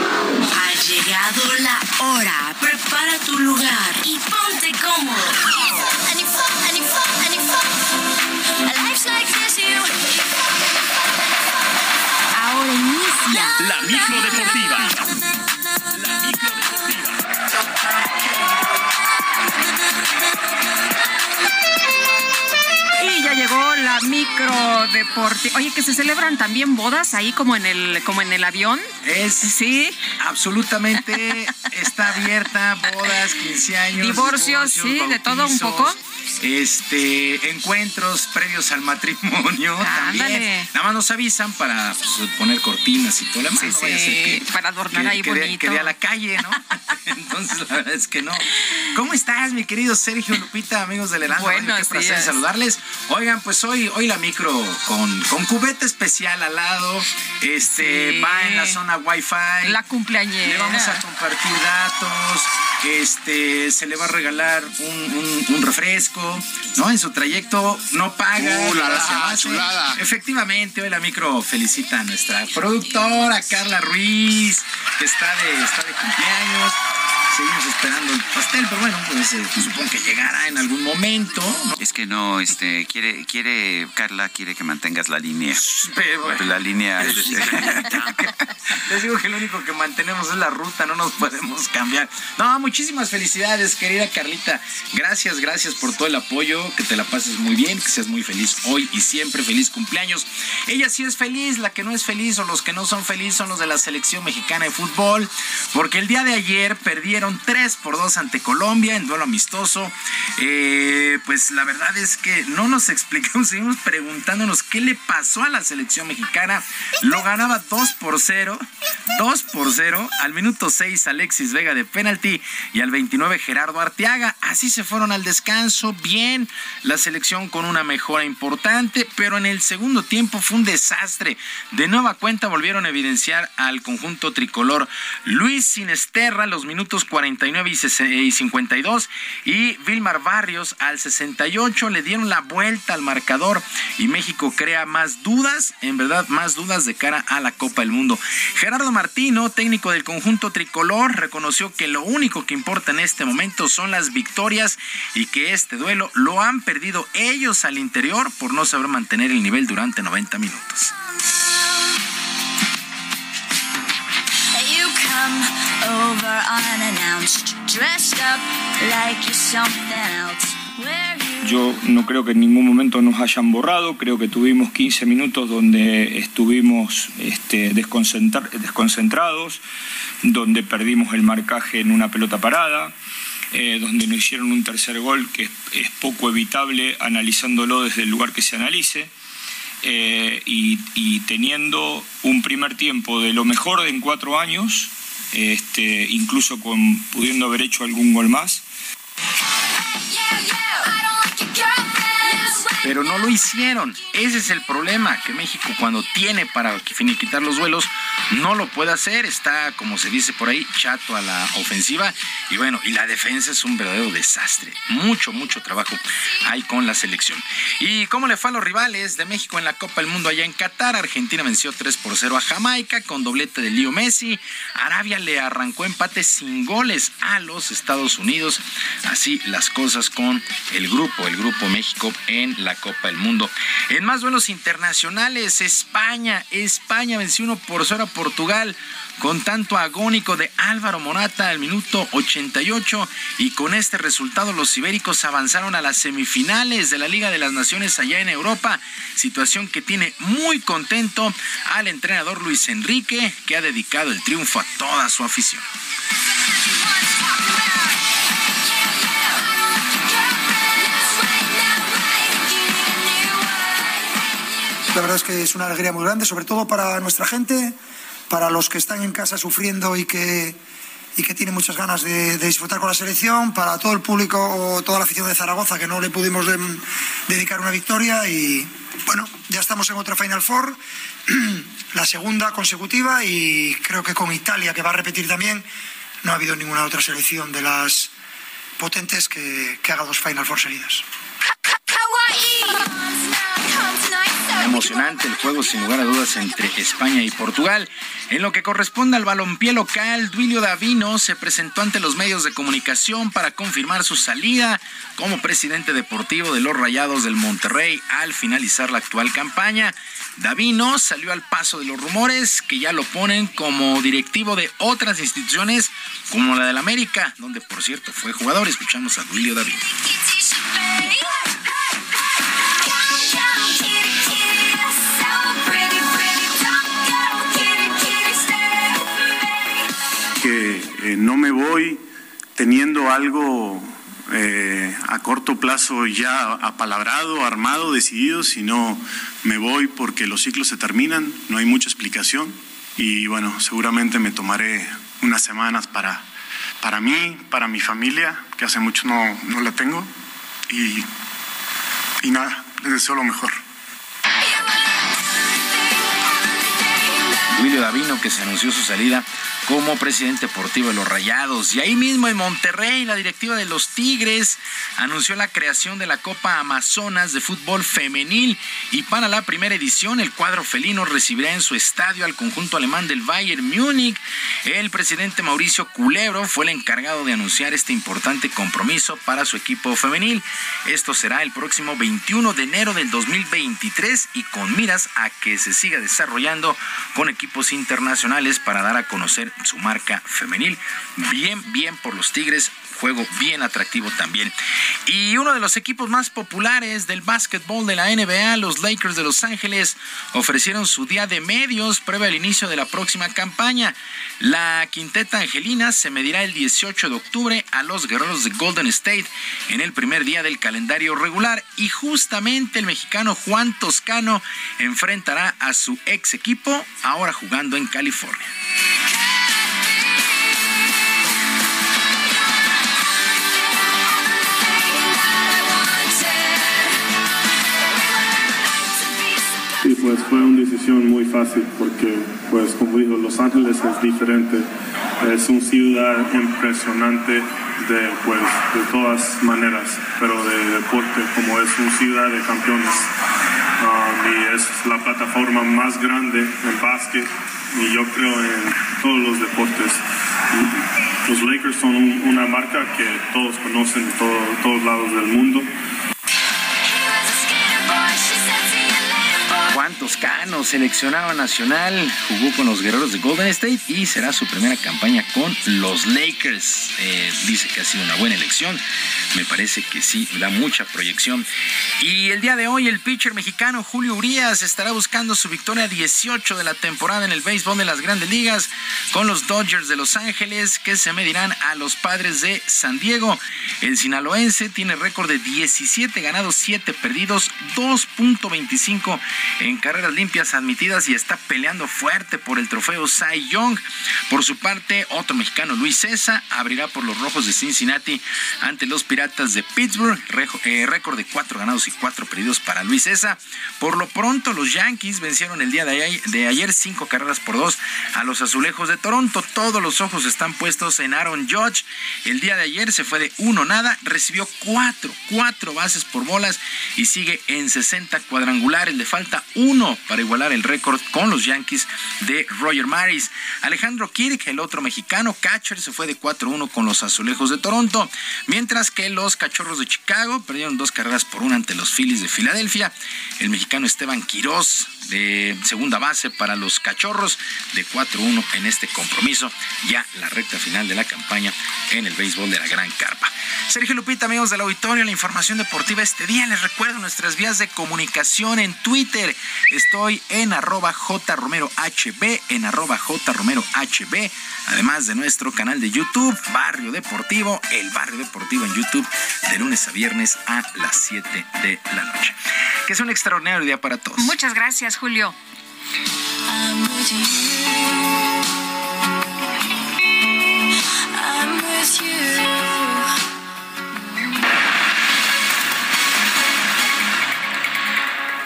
Llegado la hora. Prepara tu lugar y ponte cómodo. Ahora inicia La micro deportiva. La micro deportiva. Oye, que se celebran también bodas ahí como en el como en el avión. Es sí, absolutamente está abierta, bodas, 15 años, Divorcios, sí, de todo un poco. Este, encuentros previos al matrimonio también. Ándale. Nada más nos avisan para pues, poner cortinas y todo lo demás. Sí, no para adornar ahí que de- bonito. que de a la calle, ¿no? Entonces, la verdad es que no. ¿Cómo estás, mi querido Sergio Lupita, amigos del Heraldo? Buenos Qué placer saludarles. Oigan, pues hoy, hoy la micro con, con cubeta especial al lado. Este, Sí. va en la zona Wi-Fi. La cumpleañera. Le vamos a compartir datos, este, se le va a regalar un, un- un refresco, ¿no? En su trayecto no paga. Uh, la, la, hace a base. chulada. Efectivamente, hoy la micro felicita a nuestra productora Carla Ruiz, que está de, está de cumpleaños. Seguimos esperando el pastel, pero bueno, pues eh, supongo que llegará en algún momento. ¿no? Es que no, este, quiere, quiere, Carla quiere que mantengas la línea. Pero, bueno. La línea. este, Les digo que lo único que mantenemos es la ruta, no nos podemos cambiar. No, muchísimas felicidades, querida Carlita. Gracias, gracias por todo el apoyo. Que te la pases muy bien, que seas muy feliz hoy y siempre. Feliz cumpleaños. Ella sí es feliz, la que no es feliz o los que no son felices son los de la selección mexicana de fútbol. Porque el día de ayer perdieron 3 por 2 ante Colombia en duelo amistoso. Eh, pues la verdad es que no nos explicamos, seguimos preguntándonos qué le pasó a la selección mexicana. Lo ganaba 2 por 0, 2 por 0. Al minuto 6 Alexis Vega de penalti y al 29 Gerardo Arteaga. Así se fueron al descanso. Bien, la selección con una mejora importante, pero en el segundo tiempo fue un desastre. De nueva cuenta volvieron a evidenciar al conjunto tricolor Luis Sinesterra los minutos 49 y 52 y Vilmar Barrios al 68 le dieron la vuelta al marcador y México crea más dudas, en verdad más dudas de cara a la Copa del Mundo. Gerardo Martino, técnico del conjunto tricolor, reconoció que lo único que importa en este momento son las victorias y que este duelo lo han perdido ellos al interior por no saber mantener el nivel durante 90 minutos. Yo no creo que en ningún momento nos hayan borrado, creo que tuvimos 15 minutos donde estuvimos este, desconcentrados, donde perdimos el marcaje en una pelota parada, eh, donde nos hicieron un tercer gol que es, poco evitable analizándolo desde el lugar que se analice. Eh, y, teniendo un primer tiempo de lo mejor en cuatro años, este, incluso con, pudiendo haber hecho algún gol más. Pero no lo hicieron. Ese es el problema, que México cuando tiene para finiquitar los duelos no lo puede hacer, está como se dice por ahí, chato a la ofensiva y bueno, y la defensa es un verdadero desastre. Mucho, mucho trabajo hay con la selección. ¿Y cómo le fue a los rivales de México en la Copa del Mundo allá en Qatar? Argentina venció 3 por 0 a Jamaica con doblete de Leo Messi. Arabia le arrancó empate sin goles a los Estados Unidos. Así las cosas con el grupo, el grupo México en la Copa del Mundo. En más duelos internacionales, España, España venció 1 por 0 a Portugal con tanto agónico de Álvaro Morata al minuto 88 y con este resultado los ibéricos avanzaron a las semifinales de la Liga de las Naciones allá en Europa, situación que tiene muy contento al entrenador Luis Enrique que ha dedicado el triunfo a toda su afición. La verdad es que es una alegría muy grande, sobre todo para nuestra gente, para los que están en casa sufriendo y que, y que tienen muchas ganas de, disfrutar con la selección, para todo el público o toda la afición de Zaragoza que no le pudimos dedicar una victoria y bueno, ya estamos en otra Final Four, la segunda consecutiva y creo que con Italia, que va a repetir también, no ha habido ninguna otra selección de las potentes que, que haga dos Final Four seguidas. Emocionante el juego, sin lugar a dudas, entre España y Portugal. En lo que corresponde al balompié local, Duilio Davino se presentó ante los medios de comunicación para confirmar su salida como presidente deportivo de los Rayados del Monterrey al finalizar la actual campaña. Davino salió al paso de los rumores que ya lo ponen como directivo de otras instituciones como la del América, donde por cierto fue jugador. Escuchamos a Duilio Davino. Eh, no me voy teniendo algo eh, a corto plazo ya apalabrado, armado, decidido, sino me voy porque los ciclos se terminan, no hay mucha explicación y bueno, seguramente me tomaré unas semanas para, para mí, para mi familia, que hace mucho no, no la tengo y, y nada, les deseo lo mejor. William Davino, que se anunció su salida como presidente deportivo de los Rayados. Y ahí mismo en Monterrey, la directiva de los Tigres anunció la creación de la Copa Amazonas de fútbol femenil y para la primera edición el cuadro felino recibirá en su estadio al conjunto alemán del Bayern Múnich. El presidente Mauricio Culebro fue el encargado de anunciar este importante compromiso para su equipo femenil. Esto será el próximo 21 de enero del 2023 y con miras a que se siga desarrollando con equipos internacionales para dar a conocer su marca femenil. Bien, bien por los Tigres, juego bien atractivo también. Y uno de los equipos más populares del básquetbol de la NBA, los Lakers de Los Ángeles, ofrecieron su día de medios previo al inicio de la próxima campaña. La quinteta angelina se medirá el 18 de octubre a los guerreros de Golden State en el primer día del calendario regular y justamente el mexicano Juan Toscano enfrentará a su ex equipo ahora jugando en California. Fue una decisión muy fácil porque, pues como dijo, Los Ángeles es diferente. Es una ciudad impresionante de, pues, de todas maneras, pero de deporte, como es una ciudad de campeones. Um, y es la plataforma más grande en básquet y yo creo en todos los deportes. Los Lakers son una marca que todos conocen en todos lados del mundo. Juan Toscano, seleccionado nacional, jugó con los guerreros de Golden State y será su primera campaña con los Lakers. Eh, dice que ha sido una buena elección. Me parece que sí, da mucha proyección. Y el día de hoy, el pitcher mexicano Julio Urias estará buscando su victoria 18 de la temporada en el béisbol de las grandes ligas con los Dodgers de Los Ángeles, que se medirán a los padres de San Diego. El sinaloense tiene récord de 17 ganados, 7 perdidos, 2.25 en carreras limpias admitidas y está peleando fuerte por el trofeo Cy Young. Por su parte, otro mexicano, Luis César, abrirá por los Rojos de Cincinnati ante los Piratas de Pittsburgh. Eh, récord de cuatro ganados y cuatro perdidos para Luis César. Por lo pronto, los Yankees vencieron el día de ayer, cinco carreras por dos a los Azulejos de Toronto. Todos los ojos están puestos en Aaron Judge. El día de ayer se fue de uno nada, recibió cuatro, cuatro bases por bolas y sigue en 60 cuadrangulares. Le falta uno para igualar el récord con los Yankees de Roger Maris. Alejandro Kirk, el otro mexicano, catcher, se fue de 4-1 con los Azulejos de Toronto, mientras que los Cachorros de Chicago perdieron dos carreras por una ante los Phillies de Filadelfia. El mexicano Esteban Quirós de segunda base para los Cachorros de 4-1 en este compromiso, ya la recta final de la campaña en el béisbol de la Gran Carpa. Sergio Lupita, amigos del auditorio, la información deportiva este día. Les recuerdo nuestras vías de comunicación en Twitter. Estoy en arroba jromerohb, en arroba jromerohb, además de nuestro canal de YouTube, Barrio Deportivo, el Barrio Deportivo en YouTube, de lunes a viernes a las 7 de la noche. Que es un extraordinario día para todos. Muchas gracias, Julio.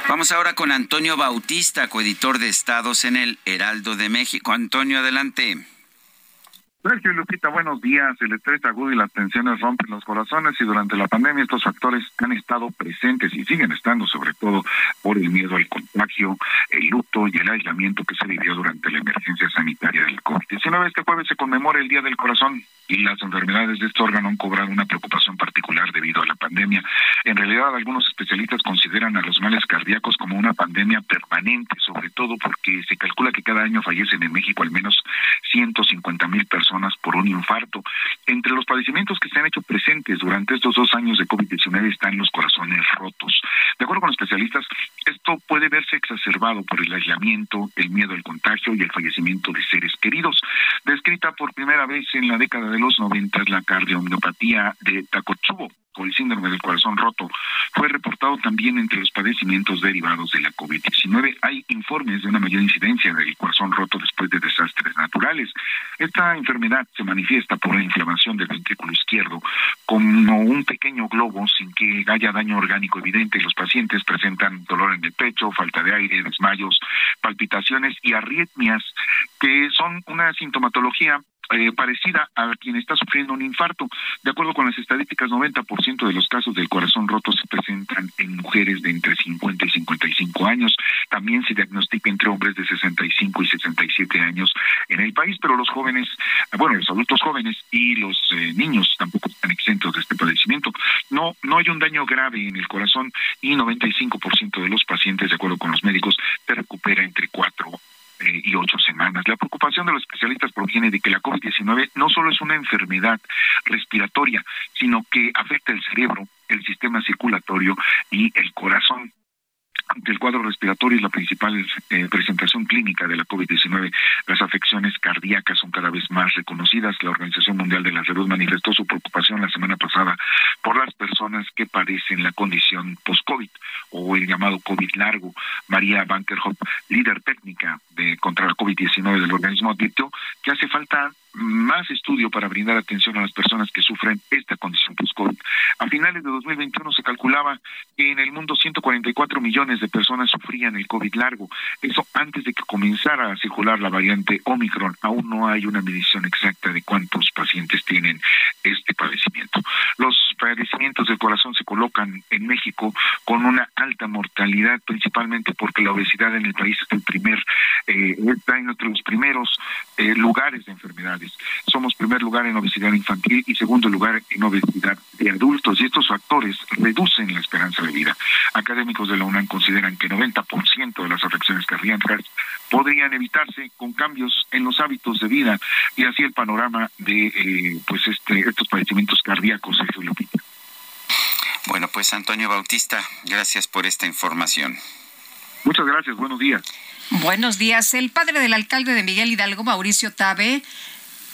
Vamos ahora con Antonio Bautista, coeditor de Estados en el Heraldo de México. Antonio, adelante. Sergio Lupita, buenos días. El estrés agudo y las tensiones rompen los corazones y durante la pandemia estos factores han estado presentes y siguen estando sobre todo por el miedo al contagio, el luto y el aislamiento que se vivió durante la emergencia sanitaria del COVID-19. Este jueves se conmemora el Día del Corazón y las enfermedades de este órgano han cobrado una preocupación particular debido a la pandemia. En realidad, algunos especialistas consideran a los males cardíacos como una pandemia permanente, sobre todo porque se calcula que cada año fallecen en México al menos 150 mil personas por un infarto. Entre los padecimientos que se han hecho presentes durante estos dos años de COVID-19 están los corazones rotos. De acuerdo con especialistas, esto puede verse exacerbado por el aislamiento, el miedo al contagio y el fallecimiento de seres queridos. Descrita por primera vez en la década de los 90, la cardiomiopatía de Takotsubo el síndrome del corazón roto fue reportado también entre los padecimientos derivados de la COVID-19. Hay informes de una mayor incidencia del corazón roto después de desastres naturales. Esta enfermedad se manifiesta por la inflamación del ventrículo izquierdo como un pequeño globo sin que haya daño orgánico evidente. Los pacientes presentan dolor en el pecho, falta de aire, desmayos, palpitaciones y arritmias que son una sintomatología eh, parecida a quien está sufriendo un infarto. De acuerdo con las estadísticas, 90% de los casos del corazón roto se presentan en mujeres de entre 50 y 55 años. También se diagnostica entre hombres de 65 y 67 años en el país, pero los jóvenes, bueno, los adultos jóvenes y los eh, niños tampoco están exentos de este padecimiento. No, no hay un daño grave en el corazón y 95% de los pacientes, de acuerdo con los médicos, se recupera entre cuatro eh, y ocho semanas. La preocupación de los especialistas proviene de que la COVID-19 no solo es una enfermedad respiratoria, sino que afecta el cerebro, el sistema circulatorio y el corazón. Aunque el cuadro respiratorio es la principal eh, presentación clínica de la COVID-19, las afecciones cardíacas son cada vez más reconocidas. La Organización Mundial de la Salud manifestó su preocupación la semana pasada por las personas que padecen la condición post-COVID o el llamado COVID largo. María Bankerhoff, líder técnica de contra el COVID-19 del organismo, advirtió que hace falta más estudio para brindar atención a las personas que sufren esta condición post-COVID. A finales de 2021 se calculaba que en el mundo 144 millones de personas sufrían el COVID largo. Eso antes de que comenzara a circular la variante Omicron. Aún no hay una medición exacta de cuántos pacientes tienen este padecimiento. Los padecimientos del corazón se colocan en México con una alta mortalidad, principalmente porque la obesidad en el país es el primer, eh, está entre los primeros eh, lugares de enfermedades. Somos primer lugar en obesidad infantil y segundo lugar en obesidad de adultos y estos factores reducen la esperanza de vida. Académicos de la UNAM consideran que 90% de las afecciones cardíacas podrían evitarse con cambios en los hábitos de vida y así el panorama de eh, pues este estos padecimientos cardíacos, Sergio Lupita. Bueno, pues Antonio Bautista, gracias por esta información. Muchas gracias, buenos días. Buenos días. El padre del alcalde de Miguel Hidalgo, Mauricio Tabe,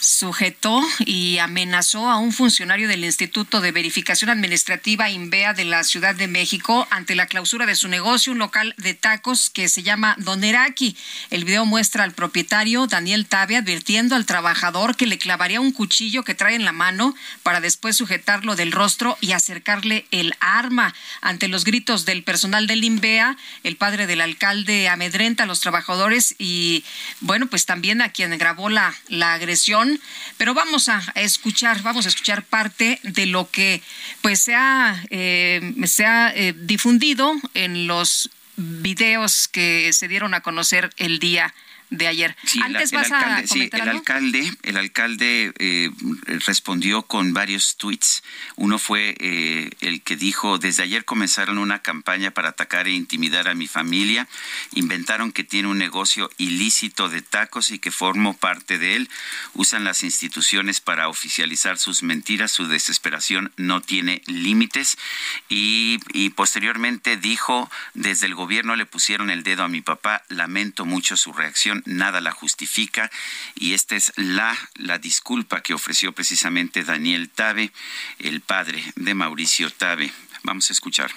sujetó y amenazó a un funcionario del Instituto de Verificación Administrativa INVEA de la Ciudad de México ante la clausura de su negocio, un local de tacos que se llama Doneraki. El video muestra al propietario, Daniel Tabe, advirtiendo al trabajador que le clavaría un cuchillo que trae en la mano para después sujetarlo del rostro y acercarle el arma. Ante los gritos del personal del INVEA, el padre del alcalde amedrenta a los trabajadores y, bueno, pues también a quien grabó la, la agresión pero vamos a escuchar, vamos a escuchar parte de lo que pues se ha, eh, eh, difundido en los videos que se dieron a conocer el día ayer. Antes vas a comentar el alcalde, el alcalde eh, respondió con varios tweets. Uno fue eh, el que dijo: desde ayer comenzaron una campaña para atacar e intimidar a mi familia. Inventaron que tiene un negocio ilícito de tacos y que formo parte de él. Usan las instituciones para oficializar sus mentiras. Su desesperación no tiene límites. Y, y posteriormente dijo: desde el gobierno le pusieron el dedo a mi papá. Lamento mucho su reacción nada la justifica y esta es la, la disculpa que ofreció precisamente Daniel Tabe, el padre de Mauricio Tabe. Vamos a escuchar.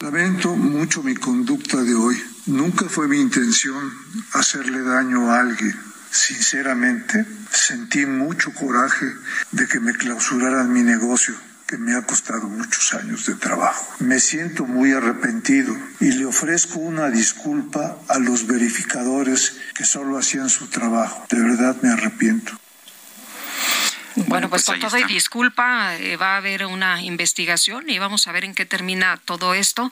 Lamento mucho mi conducta de hoy. Nunca fue mi intención hacerle daño a alguien. Sinceramente, sentí mucho coraje de que me clausuraran mi negocio que me ha costado muchos años de trabajo. Me siento muy arrepentido y le ofrezco una disculpa a los verificadores que solo hacían su trabajo. De verdad me arrepiento. Bueno, pues, pues con todo y disculpa, eh, va a haber una investigación y vamos a ver en qué termina todo esto.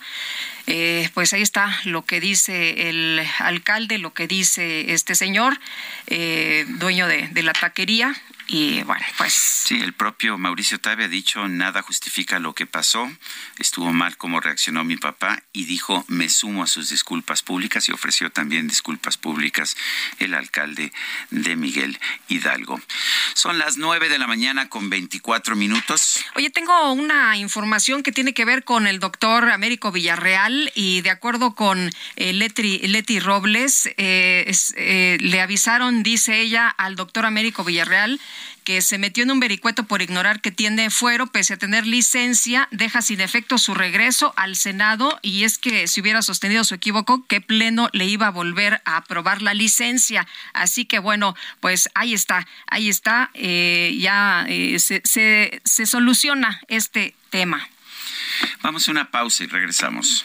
Eh, pues ahí está lo que dice el alcalde, lo que dice este señor, eh, dueño de, de la taquería, y bueno, pues... Sí, el propio Mauricio Tabe ha dicho, nada justifica lo que pasó, estuvo mal como reaccionó mi papá y dijo, me sumo a sus disculpas públicas y ofreció también disculpas públicas el alcalde de Miguel Hidalgo. Son las nueve de la mañana con 24 minutos. Oye, tengo una información que tiene que ver con el doctor Américo Villarreal y de acuerdo con eh, Leti, Robles, eh, eh, le avisaron, dice ella, al doctor Américo Villarreal, que se metió en un vericueto por ignorar que tiene fuero, pese a tener licencia, deja sin efecto su regreso al Senado y es que si hubiera sostenido su equívoco, que pleno le iba a volver a aprobar la licencia. Así que bueno, pues ahí está, ahí está, eh, ya eh, se, se soluciona este tema. Vamos a una pausa y regresamos.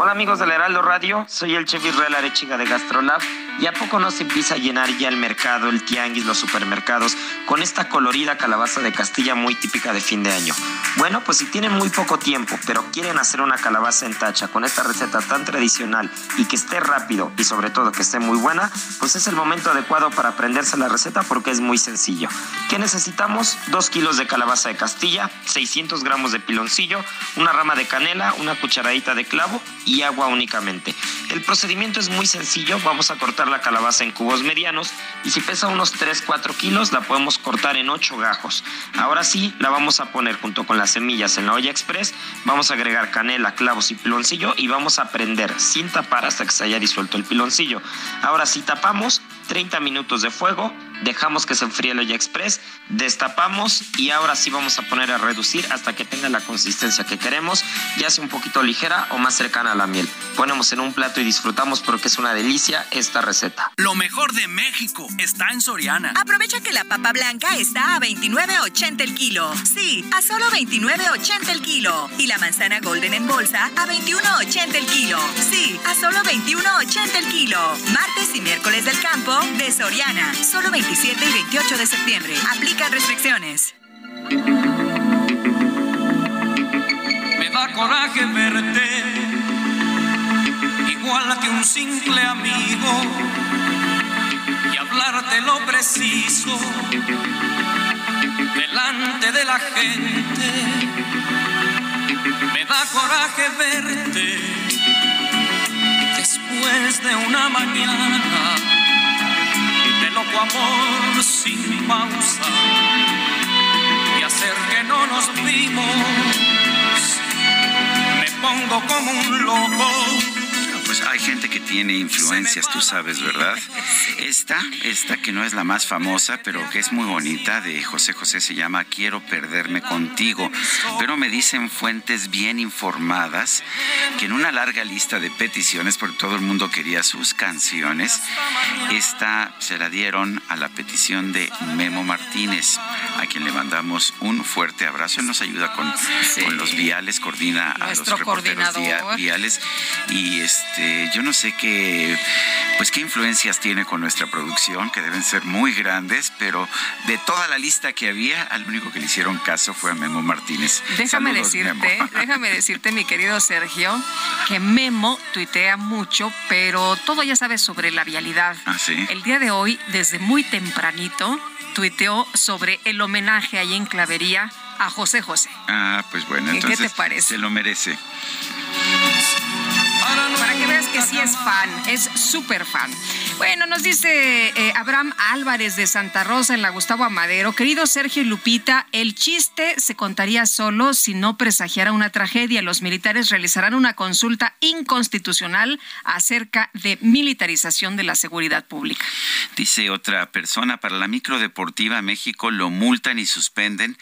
Hola amigos del Heraldo Radio, soy el chef Israel Arechiga de Gastrolab y a poco no se empieza a llenar ya el mercado, el tianguis, los supermercados con esta colorida calabaza de Castilla muy típica de fin de año. Bueno, pues si tienen muy poco tiempo, pero quieren hacer una calabaza en tacha con esta receta tan tradicional y que esté rápido y sobre todo que esté muy buena, pues es el momento adecuado para aprenderse la receta porque es muy sencillo. ¿Qué necesitamos? 2 kilos de calabaza de Castilla, 600 gramos de piloncillo, una rama de canela, una cucharadita de clavo y agua únicamente. El procedimiento es muy sencillo, vamos a cortar la calabaza en cubos medianos y si pesa unos 3-4 kilos la podemos cortar en 8 gajos. Ahora sí, la vamos a poner junto con las semillas en la olla express, vamos a agregar canela, clavos y piloncillo y vamos a prender sin tapar hasta que se haya disuelto el piloncillo. Ahora sí tapamos, 30 minutos de fuego, dejamos que se enfríe el olla express, destapamos y ahora sí vamos a poner a reducir hasta que tenga la consistencia que queremos, ya sea un poquito ligera o más cercana a la miel. Ponemos en un plato y disfrutamos porque es una delicia esta receta. Lo mejor de México está en Soriana. Aprovecha que la papa blanca está a 29.80 el kilo. Sí, a solo 29.80 el kilo. Y la manzana golden en bolsa a 21.80 el kilo. Sí, a solo 21.80 el kilo. Martes y miércoles del campo de Soriana. Solo 27 y 28 de septiembre. Aplican restricciones. Me da coraje verte, igual que un simple amigo, y hablarte lo preciso delante de la gente. Me da coraje verte después de una mañana loco amor sin pausa y hacer que no nos vimos. Me pongo como un loco. Pues hay gente que tiene influencias, tú sabes, ¿verdad? Esta, esta que no es la más famosa, pero que es muy bonita, de José José, se llama Quiero perderme contigo. Pero me dicen fuentes bien informadas que en una larga lista de peticiones, porque todo el mundo quería sus canciones, esta se la dieron a la petición de Memo Martínez, a quien le mandamos un fuerte abrazo. Él nos ayuda con, con los viales, coordina a Nuestro los reporteros via- viales y este yo no sé qué pues qué influencias tiene con nuestra producción que deben ser muy grandes pero de toda la lista que había al único que le hicieron caso fue a Memo Martínez Déjame Saludos, decirte, Memo. déjame decirte, mi querido Sergio, que Memo tuitea mucho, pero todo ya sabes sobre la vialidad. Ah, sí. El día de hoy, desde muy tempranito, tuiteó sobre el homenaje ahí en Clavería a José José. Ah, pues bueno, ¿Qué- qué entonces te parece? se lo merece. Para que veas que sí es fan, es súper fan. Bueno, nos dice eh, Abraham Álvarez de Santa Rosa en la Gustavo Amadero. Querido Sergio y Lupita, el chiste se contaría solo si no presagiara una tragedia. Los militares realizarán una consulta inconstitucional acerca de militarización de la seguridad pública. Dice otra persona, para la microdeportiva México lo multan y suspenden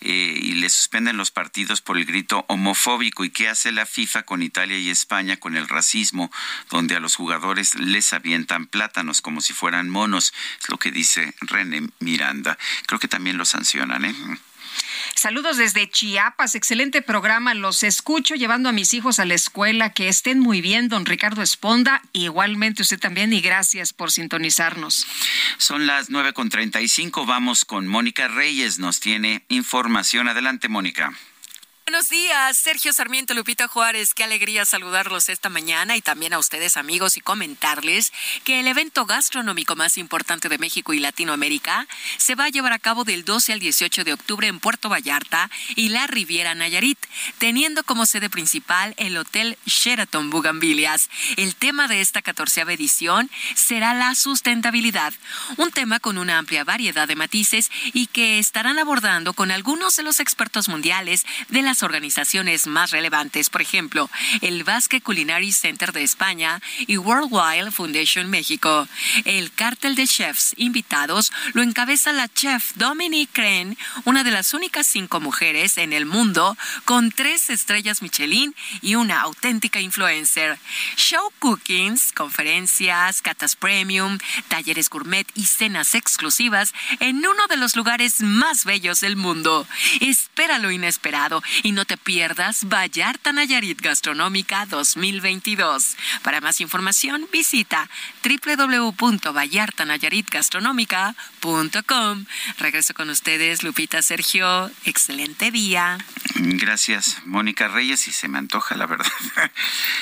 eh, y le suspenden los partidos por el grito homofóbico. ¿Y qué hace la FIFA con Italia y España con el racismo, donde a los jugadores les avientan plátanos como si fueran monos? Es lo que dice René Miranda. Creo que también lo sancionan, ¿eh? Saludos desde Chiapas, excelente programa. Los escucho llevando a mis hijos a la escuela. Que estén muy bien, don Ricardo Esponda. Igualmente usted también y gracias por sintonizarnos. Son las 9.35, vamos con Mónica Reyes, nos tiene información. Adelante, Mónica. Buenos días, Sergio Sarmiento, Lupita Juárez. Qué alegría saludarlos esta mañana y también a ustedes amigos y comentarles que el evento gastronómico más importante de México y Latinoamérica se va a llevar a cabo del 12 al 18 de octubre en Puerto Vallarta y la Riviera Nayarit, teniendo como sede principal el Hotel Sheraton Bugambilias. El tema de esta catorceava edición será la sustentabilidad, un tema con una amplia variedad de matices y que estarán abordando con algunos de los expertos mundiales de las organizaciones más relevantes, por ejemplo, el Basque Culinary Center de España y World Wild Foundation México. El cártel de chefs invitados lo encabeza la chef Dominique Crane, una de las únicas cinco mujeres en el mundo con tres estrellas Michelin y una auténtica influencer. Show cookings, conferencias, catas premium, talleres gourmet y cenas exclusivas en uno de los lugares más bellos del mundo. Espera lo inesperado y no te pierdas Vallarta Nayarit Gastronómica 2022. Para más información, visita www.vallartanayaritgastronómica.com. Regreso con ustedes, Lupita Sergio. Excelente día. Gracias, Mónica Reyes. Y se me antoja, la verdad.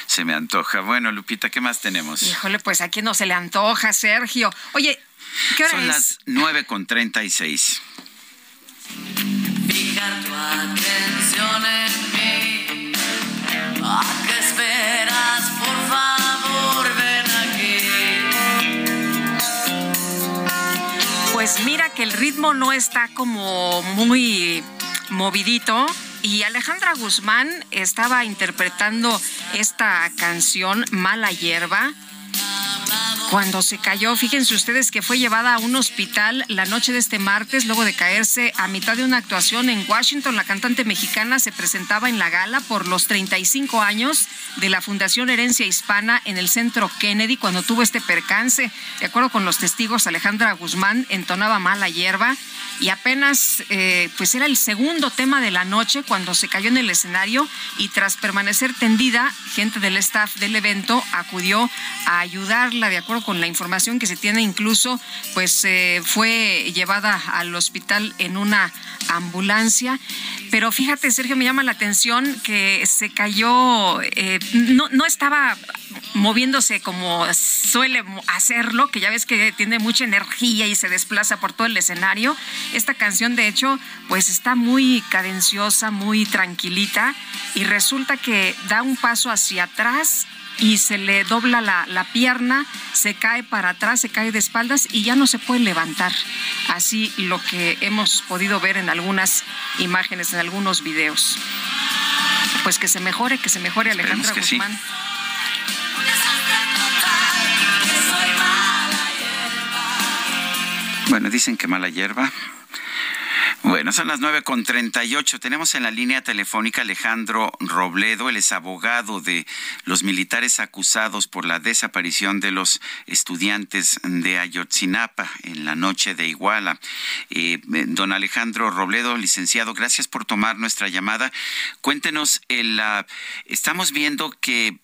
se me antoja. Bueno, Lupita, ¿qué más tenemos? Híjole, pues aquí no se le antoja, Sergio. Oye, ¿qué hora Son es? las seis. Pues mira que el ritmo no está como muy movidito. Y Alejandra Guzmán estaba interpretando esta canción Mala Hierba. Cuando se cayó, fíjense ustedes que fue llevada a un hospital la noche de este martes luego de caerse a mitad de una actuación en Washington. La cantante mexicana se presentaba en la gala por los 35 años de la Fundación Herencia Hispana en el Centro Kennedy cuando tuvo este percance. De acuerdo con los testigos, Alejandra Guzmán entonaba mala hierba y apenas eh, pues era el segundo tema de la noche cuando se cayó en el escenario y tras permanecer tendida, gente del staff del evento acudió a de acuerdo con la información que se tiene incluso pues eh, fue llevada al hospital en una ambulancia pero fíjate Sergio me llama la atención que se cayó eh, no, no estaba moviéndose como suele hacerlo, que ya ves que tiene mucha energía y se desplaza por todo el escenario. Esta canción, de hecho, pues está muy cadenciosa, muy tranquilita y resulta que da un paso hacia atrás y se le dobla la, la, pierna, se cae para atrás, se cae de espaldas y ya no se puede levantar. Así lo que hemos podido ver en algunas imágenes, en algunos videos. Pues que se mejore, que se mejore Alejandra Guzmán. Sí. Bueno, dicen que mala hierba. Bueno, son las nueve con treinta y ocho. Tenemos en la línea telefónica Alejandro Robledo, él es abogado de los militares acusados por la desaparición de los estudiantes de Ayotzinapa en la noche de Iguala. Eh, don Alejandro Robledo, licenciado, gracias por tomar nuestra llamada. Cuéntenos, estamos viendo que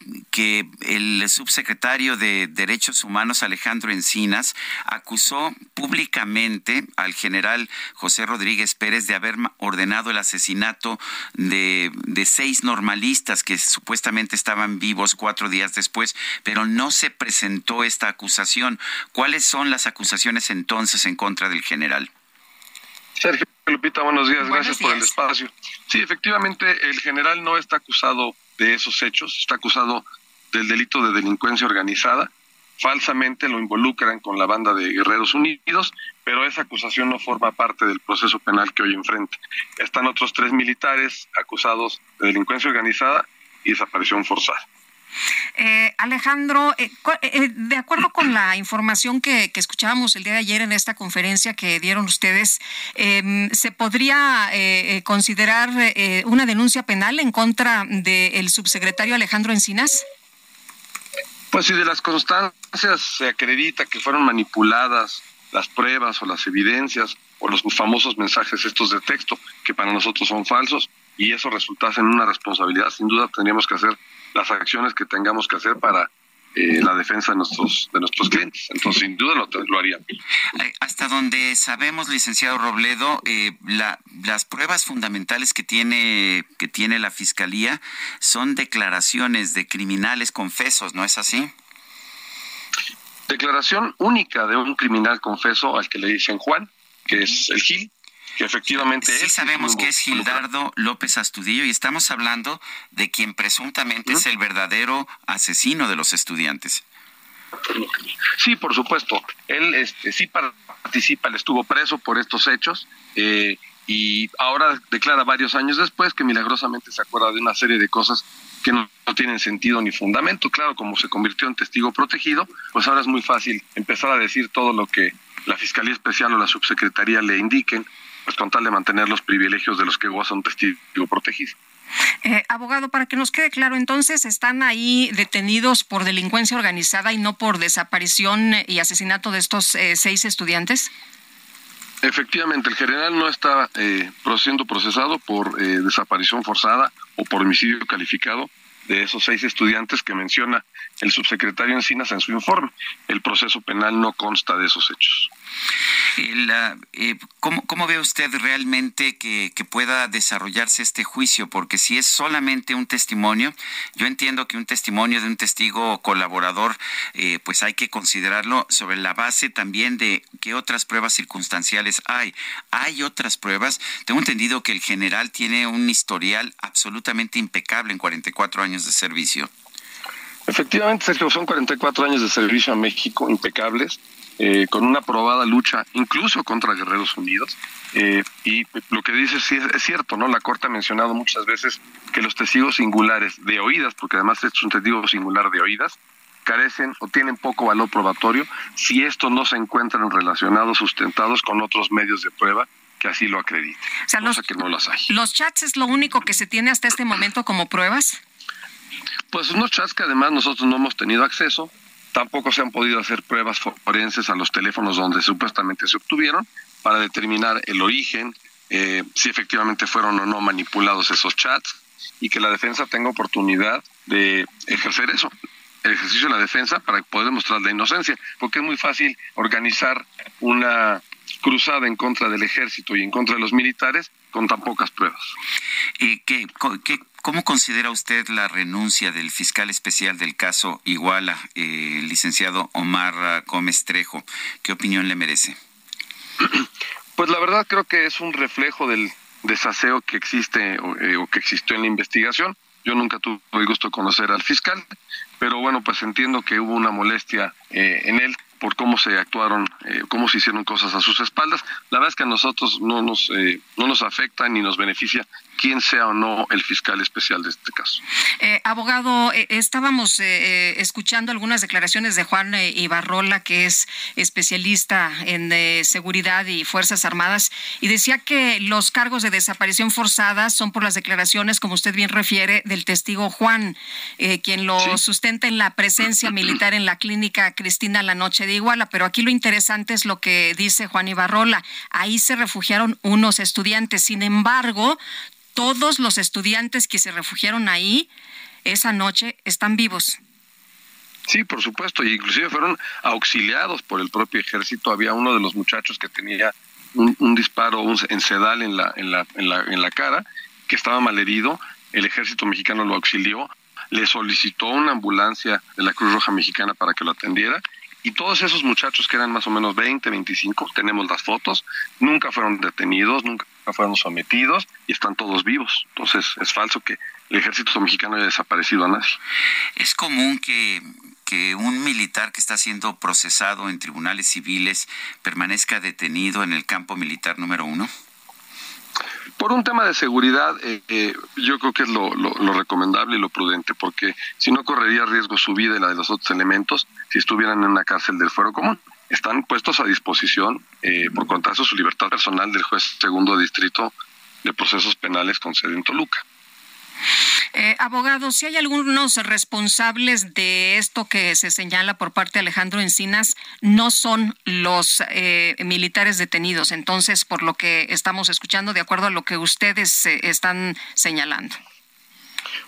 el subsecretario de Derechos Humanos, Alejandro Encinas, acusó públicamente al general José Rodríguez Pérez de haber ordenado el asesinato de, de, seis normalistas que supuestamente estaban vivos cuatro días después, pero no se presentó esta acusación. ¿Cuáles son las acusaciones entonces en contra del general? Sergio Lupita, buenos días, buenos gracias días. por el espacio. Sí, efectivamente, el general no está acusado de esos hechos, está acusado del delito de delincuencia organizada falsamente lo involucran con la banda de Guerreros Unidos, pero esa acusación no forma parte del proceso penal que hoy enfrenta. Están otros tres militares acusados de delincuencia organizada y desaparición forzada. Eh, Alejandro, eh, eh, de acuerdo con la información que, que, escuchábamos el día de ayer en esta conferencia que dieron ustedes, eh, ¿se podría considerar una denuncia penal en contra del subsecretario Alejandro Encinas? Pues si de las constancias se acredita que fueron manipuladas las pruebas o las evidencias o los famosos mensajes estos de texto que para nosotros son falsos y eso resultase en una responsabilidad, sin duda tendríamos que hacer las acciones que tengamos que hacer para eh, la defensa de nuestros de nuestros clientes. Entonces, sin duda lo, lo harían. Hasta donde sabemos, licenciado Robledo, eh, las pruebas fundamentales que tiene que tiene la fiscalía son declaraciones de criminales confesos, ¿no es así? Declaración única de un criminal confeso al que le dicen Juan, que es el Gil, que efectivamente sí sabemos que es Gildardo López Astudillo y estamos hablando de quien presuntamente es el verdadero asesino de los estudiantes. Sí, por supuesto. Él este, sí participa, él estuvo preso por estos hechos eh, y ahora declara varios años después que milagrosamente se acuerda de una serie de cosas que no, tienen sentido ni fundamento. Claro, como se convirtió en testigo protegido, pues ahora es muy fácil empezar a decir todo lo que la Fiscalía Especial o la Subsecretaría le indiquen pues con tal de mantener los privilegios de los que goza un testigo protegido. Eh, abogado, para que nos quede claro, entonces están ahí detenidos por delincuencia organizada y no por desaparición y asesinato de estos eh, seis estudiantes. Efectivamente, el general no está eh, siendo procesado por eh, desaparición forzada o por homicidio calificado de esos seis estudiantes que menciona el subsecretario Encinas en su informe. El proceso penal no consta de esos hechos. Eh, ¿cómo, ve usted realmente que, pueda desarrollarse este juicio? Porque si es solamente un testimonio, yo entiendo que un testimonio de un testigo colaborador, eh, pues hay que considerarlo sobre la base también de qué otras pruebas circunstanciales hay. Hay otras pruebas. Tengo entendido que el general tiene un historial absolutamente impecable en 44 años de servicio. Efectivamente, Sergio, son 44 años de servicio a México impecables eh, con una probada lucha incluso contra Guerreros Unidos. Eh, y lo que dice sí es, cierto, ¿no? La Corte ha mencionado muchas veces que los testigos singulares de oídas, porque además es un testigo singular de oídas, carecen o tienen poco valor probatorio si estos no se encuentran relacionados, sustentados con otros medios de prueba que así lo acrediten. O sea, los, que no hay. ¿Los chats es lo único que se tiene hasta este momento como pruebas? Pues unos chats que además nosotros no hemos tenido acceso, Tampoco se han podido hacer pruebas forenses a los teléfonos donde supuestamente se obtuvieron para determinar el origen, eh, si efectivamente fueron o no manipulados esos chats y que la defensa tenga oportunidad de ejercer eso, el ejercicio de la defensa para poder demostrar la inocencia, porque es muy fácil organizar una cruzada en contra del ejército y en contra de los militares con tan pocas pruebas. ¿Y qué, qué ¿Cómo considera usted la renuncia del fiscal especial del caso Iguala, eh, el licenciado Omar Gómez Trejo? ¿Qué opinión le merece? Pues la verdad creo que es un reflejo del desaseo que existe o, eh, que existió en la investigación. Yo nunca tuve el gusto de conocer al fiscal, pero bueno, pues entiendo que hubo una molestia eh, en él por cómo se actuaron, cómo se hicieron cosas a sus espaldas. La verdad es que a nosotros no nos, no nos afecta ni nos beneficia quién sea o no el fiscal especial de este caso. Eh, abogado, eh, estábamos eh, escuchando algunas declaraciones de Juan Ibarrola, que es especialista en seguridad y Fuerzas Armadas, y decía que los cargos de desaparición forzada son por las declaraciones, como usted bien refiere, del testigo Juan, quien lo sustenta en la presencia militar en la clínica Cristina la noche de Iguala. Pero aquí lo interesante es lo que dice Juan Ibarrola. Ahí se refugiaron unos estudiantes. Sin embargo, todos los estudiantes que se refugiaron ahí esa noche están vivos. Sí, por supuesto, y inclusive fueron auxiliados por el propio ejército. Había uno de los muchachos que tenía un, disparo un, en sedal en la, en, la, en, la, en la cara, que estaba malherido. El ejército mexicano lo auxilió, le solicitó una ambulancia de la Cruz Roja Mexicana para que lo atendiera y todos esos muchachos que eran más o menos 20, 25, tenemos las fotos, nunca fueron detenidos, nunca fueron sometidos y están todos vivos. Entonces es falso que el ejército mexicano haya desaparecido a nadie. Es común que, que un militar que está siendo procesado en tribunales civiles permanezca detenido en el campo militar número uno. Por un tema de seguridad, eh, eh, yo creo que es lo, recomendable y lo prudente, porque si no correría riesgo su vida y la de los otros elementos si estuvieran en una cárcel del fuero común. Están puestos a disposición, eh, por contrato, su libertad personal del juez segundo distrito de procesos penales con sede en Toluca. Eh, abogado, si hay algunos responsables de esto que se señala por parte de Alejandro Encinas, no son los eh, militares detenidos. Entonces, por lo que estamos escuchando, de acuerdo a lo que ustedes eh, están señalando.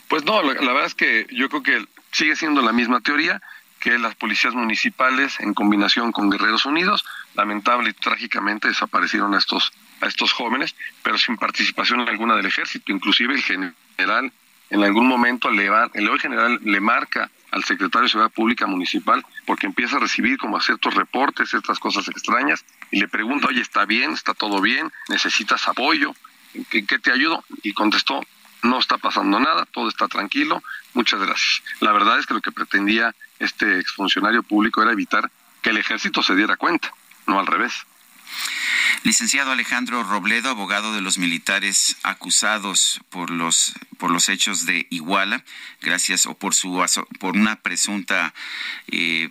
Pues no, la, verdad es que yo creo que sigue siendo la misma teoría que las policías municipales, en combinación con Guerreros Unidos, lamentable y trágicamente desaparecieron a estos, a estos jóvenes, pero sin participación alguna del ejército. Inclusive el general en algún momento le va, el hoy general le marca al secretario de Seguridad Pública Municipal porque empieza a recibir como ciertos reportes, ciertas cosas extrañas y le pregunta, oye, ¿está bien? ¿Está todo bien? ¿Necesitas apoyo? ¿En qué te ayudo? Y contestó, no está pasando nada, todo está tranquilo, muchas gracias. La verdad es que lo que pretendía este exfuncionario público era evitar que el ejército se diera cuenta, no al revés. Licenciado Alejandro Robledo, abogado de los militares acusados por los por los hechos de Iguala, gracias o por su por una presunta eh,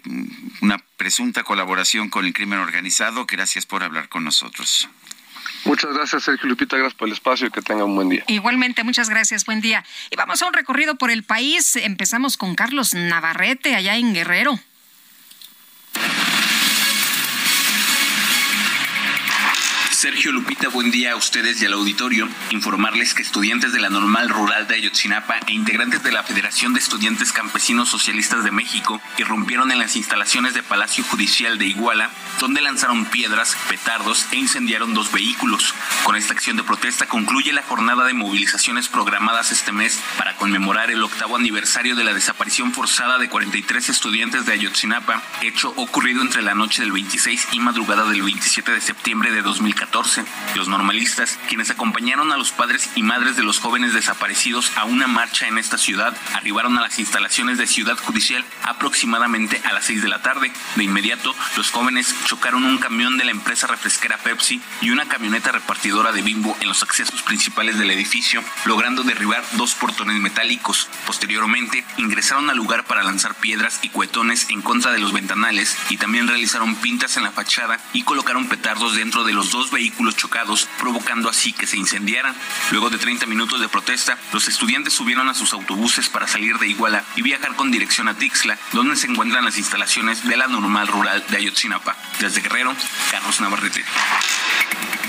una presunta colaboración con el crimen organizado, gracias por hablar con nosotros. Muchas gracias, Sergio Lupita. Gracias por el espacio y que tenga un buen día. Igualmente, muchas gracias. Buen día. Y vamos a un recorrido por el país. Empezamos con Carlos Navarrete, allá en Guerrero. Sergio Lupita, buen día a ustedes y al auditorio. Informarles que estudiantes de la Normal Rural de Ayotzinapa e integrantes de la Federación de Estudiantes Campesinos Socialistas de México irrumpieron en las instalaciones de Palacio Judicial de Iguala, donde lanzaron piedras, petardos e incendiaron dos vehículos. Con esta acción de protesta concluye la jornada de movilizaciones programadas este mes para conmemorar el octavo aniversario de la desaparición forzada de 43 estudiantes de Ayotzinapa, hecho ocurrido entre la noche del 26 y madrugada del 27 de septiembre de 2014. Los normalistas, quienes acompañaron a los padres y madres de los jóvenes desaparecidos a una marcha en esta ciudad, arribaron a las instalaciones de Ciudad Judicial aproximadamente a las 6 de la tarde. De inmediato, los jóvenes chocaron un camión de la empresa refresquera Pepsi y una camioneta repartidora de Bimbo en los accesos principales del edificio, logrando derribar dos portones metálicos. Posteriormente, ingresaron al lugar para lanzar piedras y cuetones en contra de los ventanales y también realizaron pintas en la fachada y colocaron petardos dentro de los dos vehículos vehículos chocados, provocando así que se incendiaran. Luego de 30 minutos de protesta, los estudiantes subieron a sus autobuses para salir de Iguala y viajar con dirección a Tixla, donde se encuentran las instalaciones de la normal rural de Ayotzinapa. Desde Guerrero, Carlos Navarrete.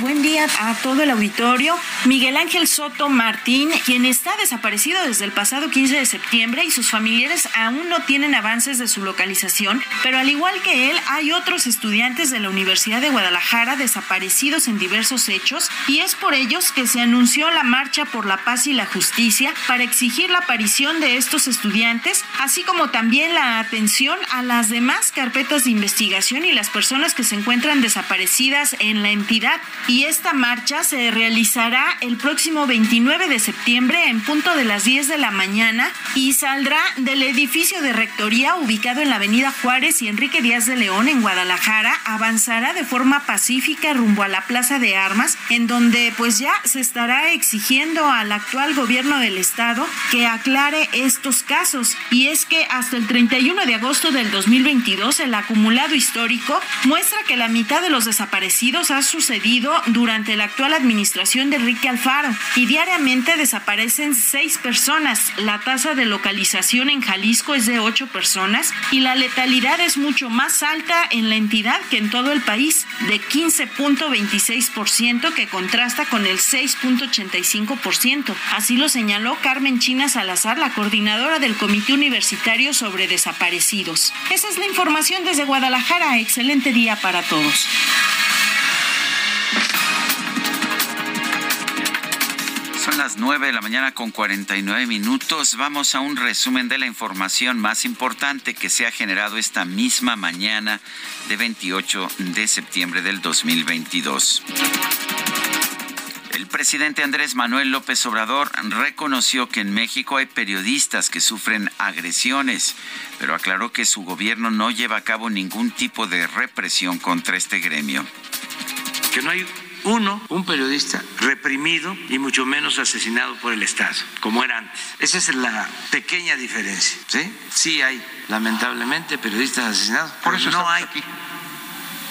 Buen día a todo el auditorio. Miguel Ángel Soto Martín, quien está desaparecido desde el pasado 15 de septiembre y sus familiares aún no tienen avances de su localización, pero al igual que él, hay otros estudiantes de la Universidad de Guadalajara desaparecidos en diversos hechos y es por ellos que se anunció la Marcha por la Paz y la Justicia para exigir la aparición de estos estudiantes, así como también la atención a las demás carpetas de investigación y las personas que se encuentran desaparecidas en la entidad. Y esta marcha se realizará el próximo 29 de septiembre en punto de las 10 de la mañana y saldrá del edificio de rectoría ubicado en la avenida Juárez y Enrique Díaz de León en Guadalajara, avanzará de forma pacífica rumbo a la Plaza de Armas, en donde pues ya se estará exigiendo al actual gobierno del estado que aclare estos casos. Y es que hasta el 31 de agosto del 2022 el acumulado histórico muestra que la mitad de los desaparecidos ha sucedido durante la actual administración de Enrique Alfaro y diariamente desaparecen seis personas. La tasa de localización en Jalisco es de ocho personas y la letalidad es mucho más alta en la entidad que en todo el país, de 15.26% que contrasta con el 6.85%. Así lo señaló Carmen China Salazar, la coordinadora del Comité Universitario sobre Desaparecidos. Esa es la información desde Guadalajara. Excelente día para todos. Son las 9 de la mañana con 49 minutos. Vamos a un resumen de la información más importante que se ha generado esta misma mañana de 28 de septiembre del 2022. El presidente Andrés Manuel López Obrador reconoció que en México hay periodistas que sufren agresiones, pero aclaró que su gobierno no lleva a cabo ningún tipo de represión contra este gremio. Que no hay uno, un periodista reprimido y mucho menos asesinado por el Estado, como era antes. Esa es la pequeña diferencia. Sí, sí hay, lamentablemente, periodistas asesinados, por eso no hay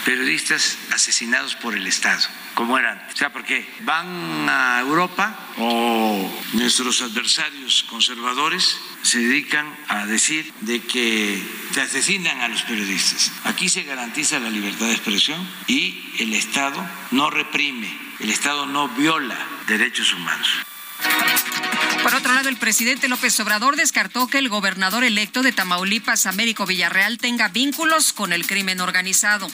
periodistas asesinados por el Estado como era antes. O sea, porque van a Europa o nuestros adversarios conservadores se dedican a decir de que se asesinan a los periodistas. Aquí se garantiza la libertad de expresión y el Estado no reprime, el Estado no viola derechos humanos. Por otro lado, el presidente López Obrador descartó que el gobernador electo de Tamaulipas, Américo Villarreal, tenga vínculos con el crimen organizado.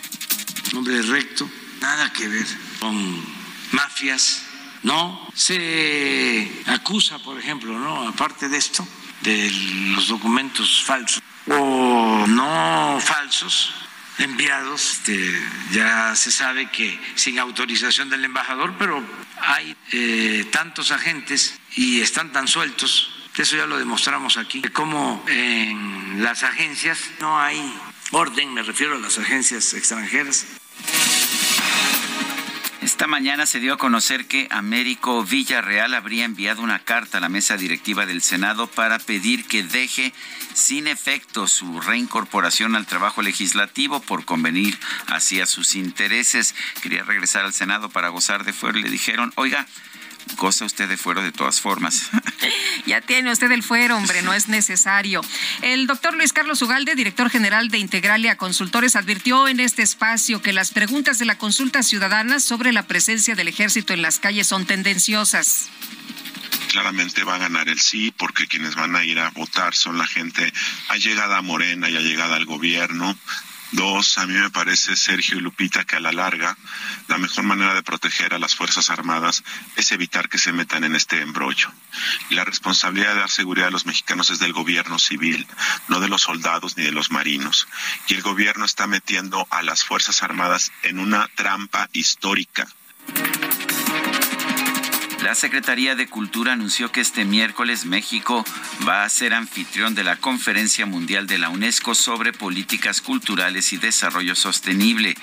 Hombre recto, nada que ver con mafias, no. Se acusa, por ejemplo, ¿no? Aparte de esto, de los documentos falsos o no falsos enviados. Este, ya se sabe que sin autorización del embajador, pero hay eh, tantos agentes y están tan sueltos. Eso ya lo demostramos aquí, como en las agencias no hay orden, me refiero a las agencias extranjeras, esta mañana se dio a conocer que Américo Villarreal habría enviado una carta a la mesa directiva del Senado para pedir que deje sin efecto su reincorporación al trabajo legislativo por convenir hacia sus intereses. Quería regresar al Senado para gozar de fuero y le dijeron, oiga, goza usted de fuero de todas formas. ya tiene usted el fuero, hombre, no es necesario. El doctor Luis Carlos Ugalde, director general de Integralia Consultores, advirtió en este espacio que las preguntas de la consulta ciudadana sobre la presencia del ejército en las calles son tendenciosas claramente va a ganar el sí, porque quienes van a ir a votar son la gente allegada a Morena y allegada al gobierno, Dos, a mí me parece, Sergio y Lupita, que a la larga la mejor manera de proteger a las Fuerzas Armadas es evitar que se metan en este embrollo. La responsabilidad de dar seguridad a los mexicanos es del gobierno civil, no de los soldados ni de los marinos. Y el gobierno está metiendo a las Fuerzas Armadas en una trampa histórica la Secretaría de Cultura anunció que este miércoles México va a ser anfitrión de la Conferencia Mundial de la UNESCO sobre Políticas Culturales y Desarrollo Sostenible.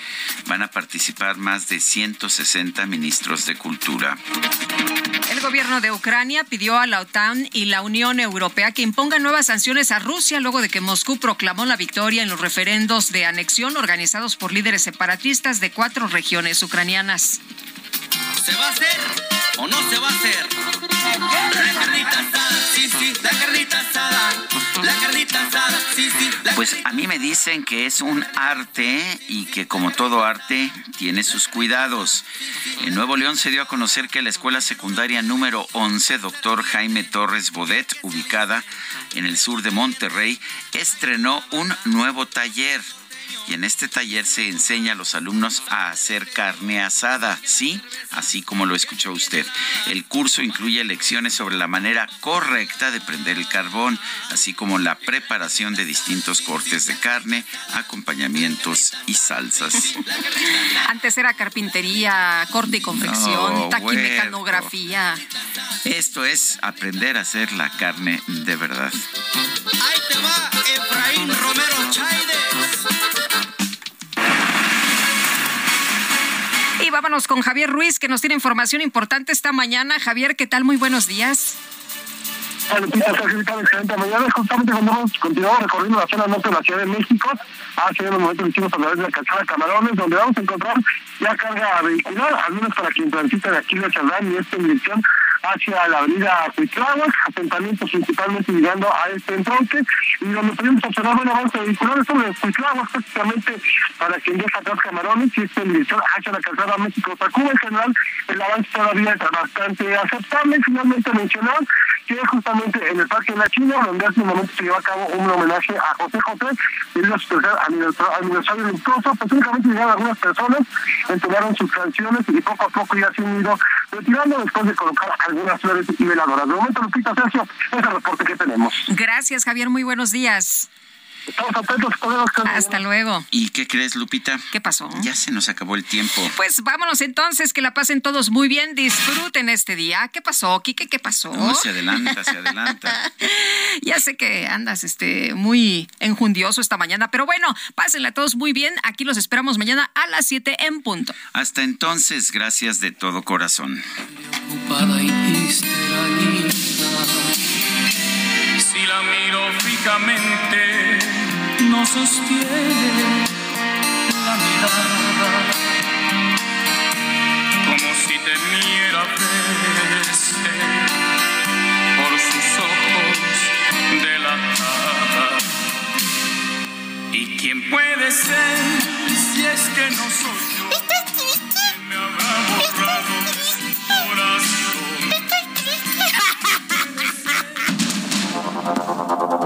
Van a participar más de 160 ministros de Cultura. El gobierno de Ucrania pidió a la OTAN y la Unión Europea que impongan nuevas sanciones a Rusia luego de que Moscú proclamó la victoria en los referendos de anexión organizados por líderes separatistas de cuatro regiones ucranianas. ¿Se va a hacer? O no se va a hacer. La carnita asada, sí, sí, la carnita asada. La carnita asada, sí, sí. pues a mí me dicen que es un arte y que como todo arte tiene sus cuidados. En Nuevo León se dio a conocer que la escuela secundaria número 11, doctor Jaime Torres Bodet, ubicada en el sur de Monterrey, estrenó un nuevo taller y en este taller se enseña a los alumnos a hacer carne asada, ¿sí? Así como lo escuchó usted. El curso incluye lecciones sobre la manera correcta de prender el carbón, así como la preparación de distintos cortes de carne, acompañamientos y salsas. Antes era carpintería, corte y confección, taquimecanografía. Esto es aprender a hacer la carne de verdad. Ahí te va Efraín Romero vámonos con Javier Ruiz, que nos tiene información importante esta mañana. Javier, ¿qué tal? Muy buenos días. Hola, excelente mañana. Justamente continuado recorriendo la zona norte de la Ciudad de México, hace unos momentos hicimos a través de la calzada Camarones, donde vamos a encontrar ya carga vehicular, al menos para quien transita de aquí de Chaldán y esta en dirección hacia la avenida Cuitláhuac, asentamientos principalmente llegando a este entronque, y donde podemos observar un avance vehicular sobre Cuitláhuac, prácticamente para quien deja atrás Camarones y este en dirección hacia la calzada México-Tacuba. En general, el avance todavía es bastante aceptable. Finalmente mencionar que justamente en el Parque de la China, donde hace un momento se llevó a cabo un homenaje a José José, debido a su tercer aniversario luctuoso, pues únicamente llegaron algunas personas, entonaron sus canciones y poco a poco ya se han ido retirando después de colocar algunas flores y veladoras. De momento, Lupita Sergio, es el reporte que tenemos. Gracias, Javier. Muy buenos días. Estamos atentos, Hasta luego. ¿Y qué crees, Lupita? ¿Qué pasó? Ya se nos acabó el tiempo. Pues vámonos entonces, que la pasen todos muy bien, disfruten este día. ¿Qué pasó, Quique? ¿Qué pasó? No, se adelanta, se adelanta. ya sé que andas este, muy enjundioso esta mañana, pero bueno, pásenla todos muy bien. Aquí los esperamos mañana a las 7 en punto. Hasta entonces, gracias de todo corazón. Si la miro fijamente no sostiene la mirada, como si temiera verse por sus ojos de la cara. ¿Y quién puede ser si es que no soy yo? Me habrá borrado su corazón. ¿Estás triste?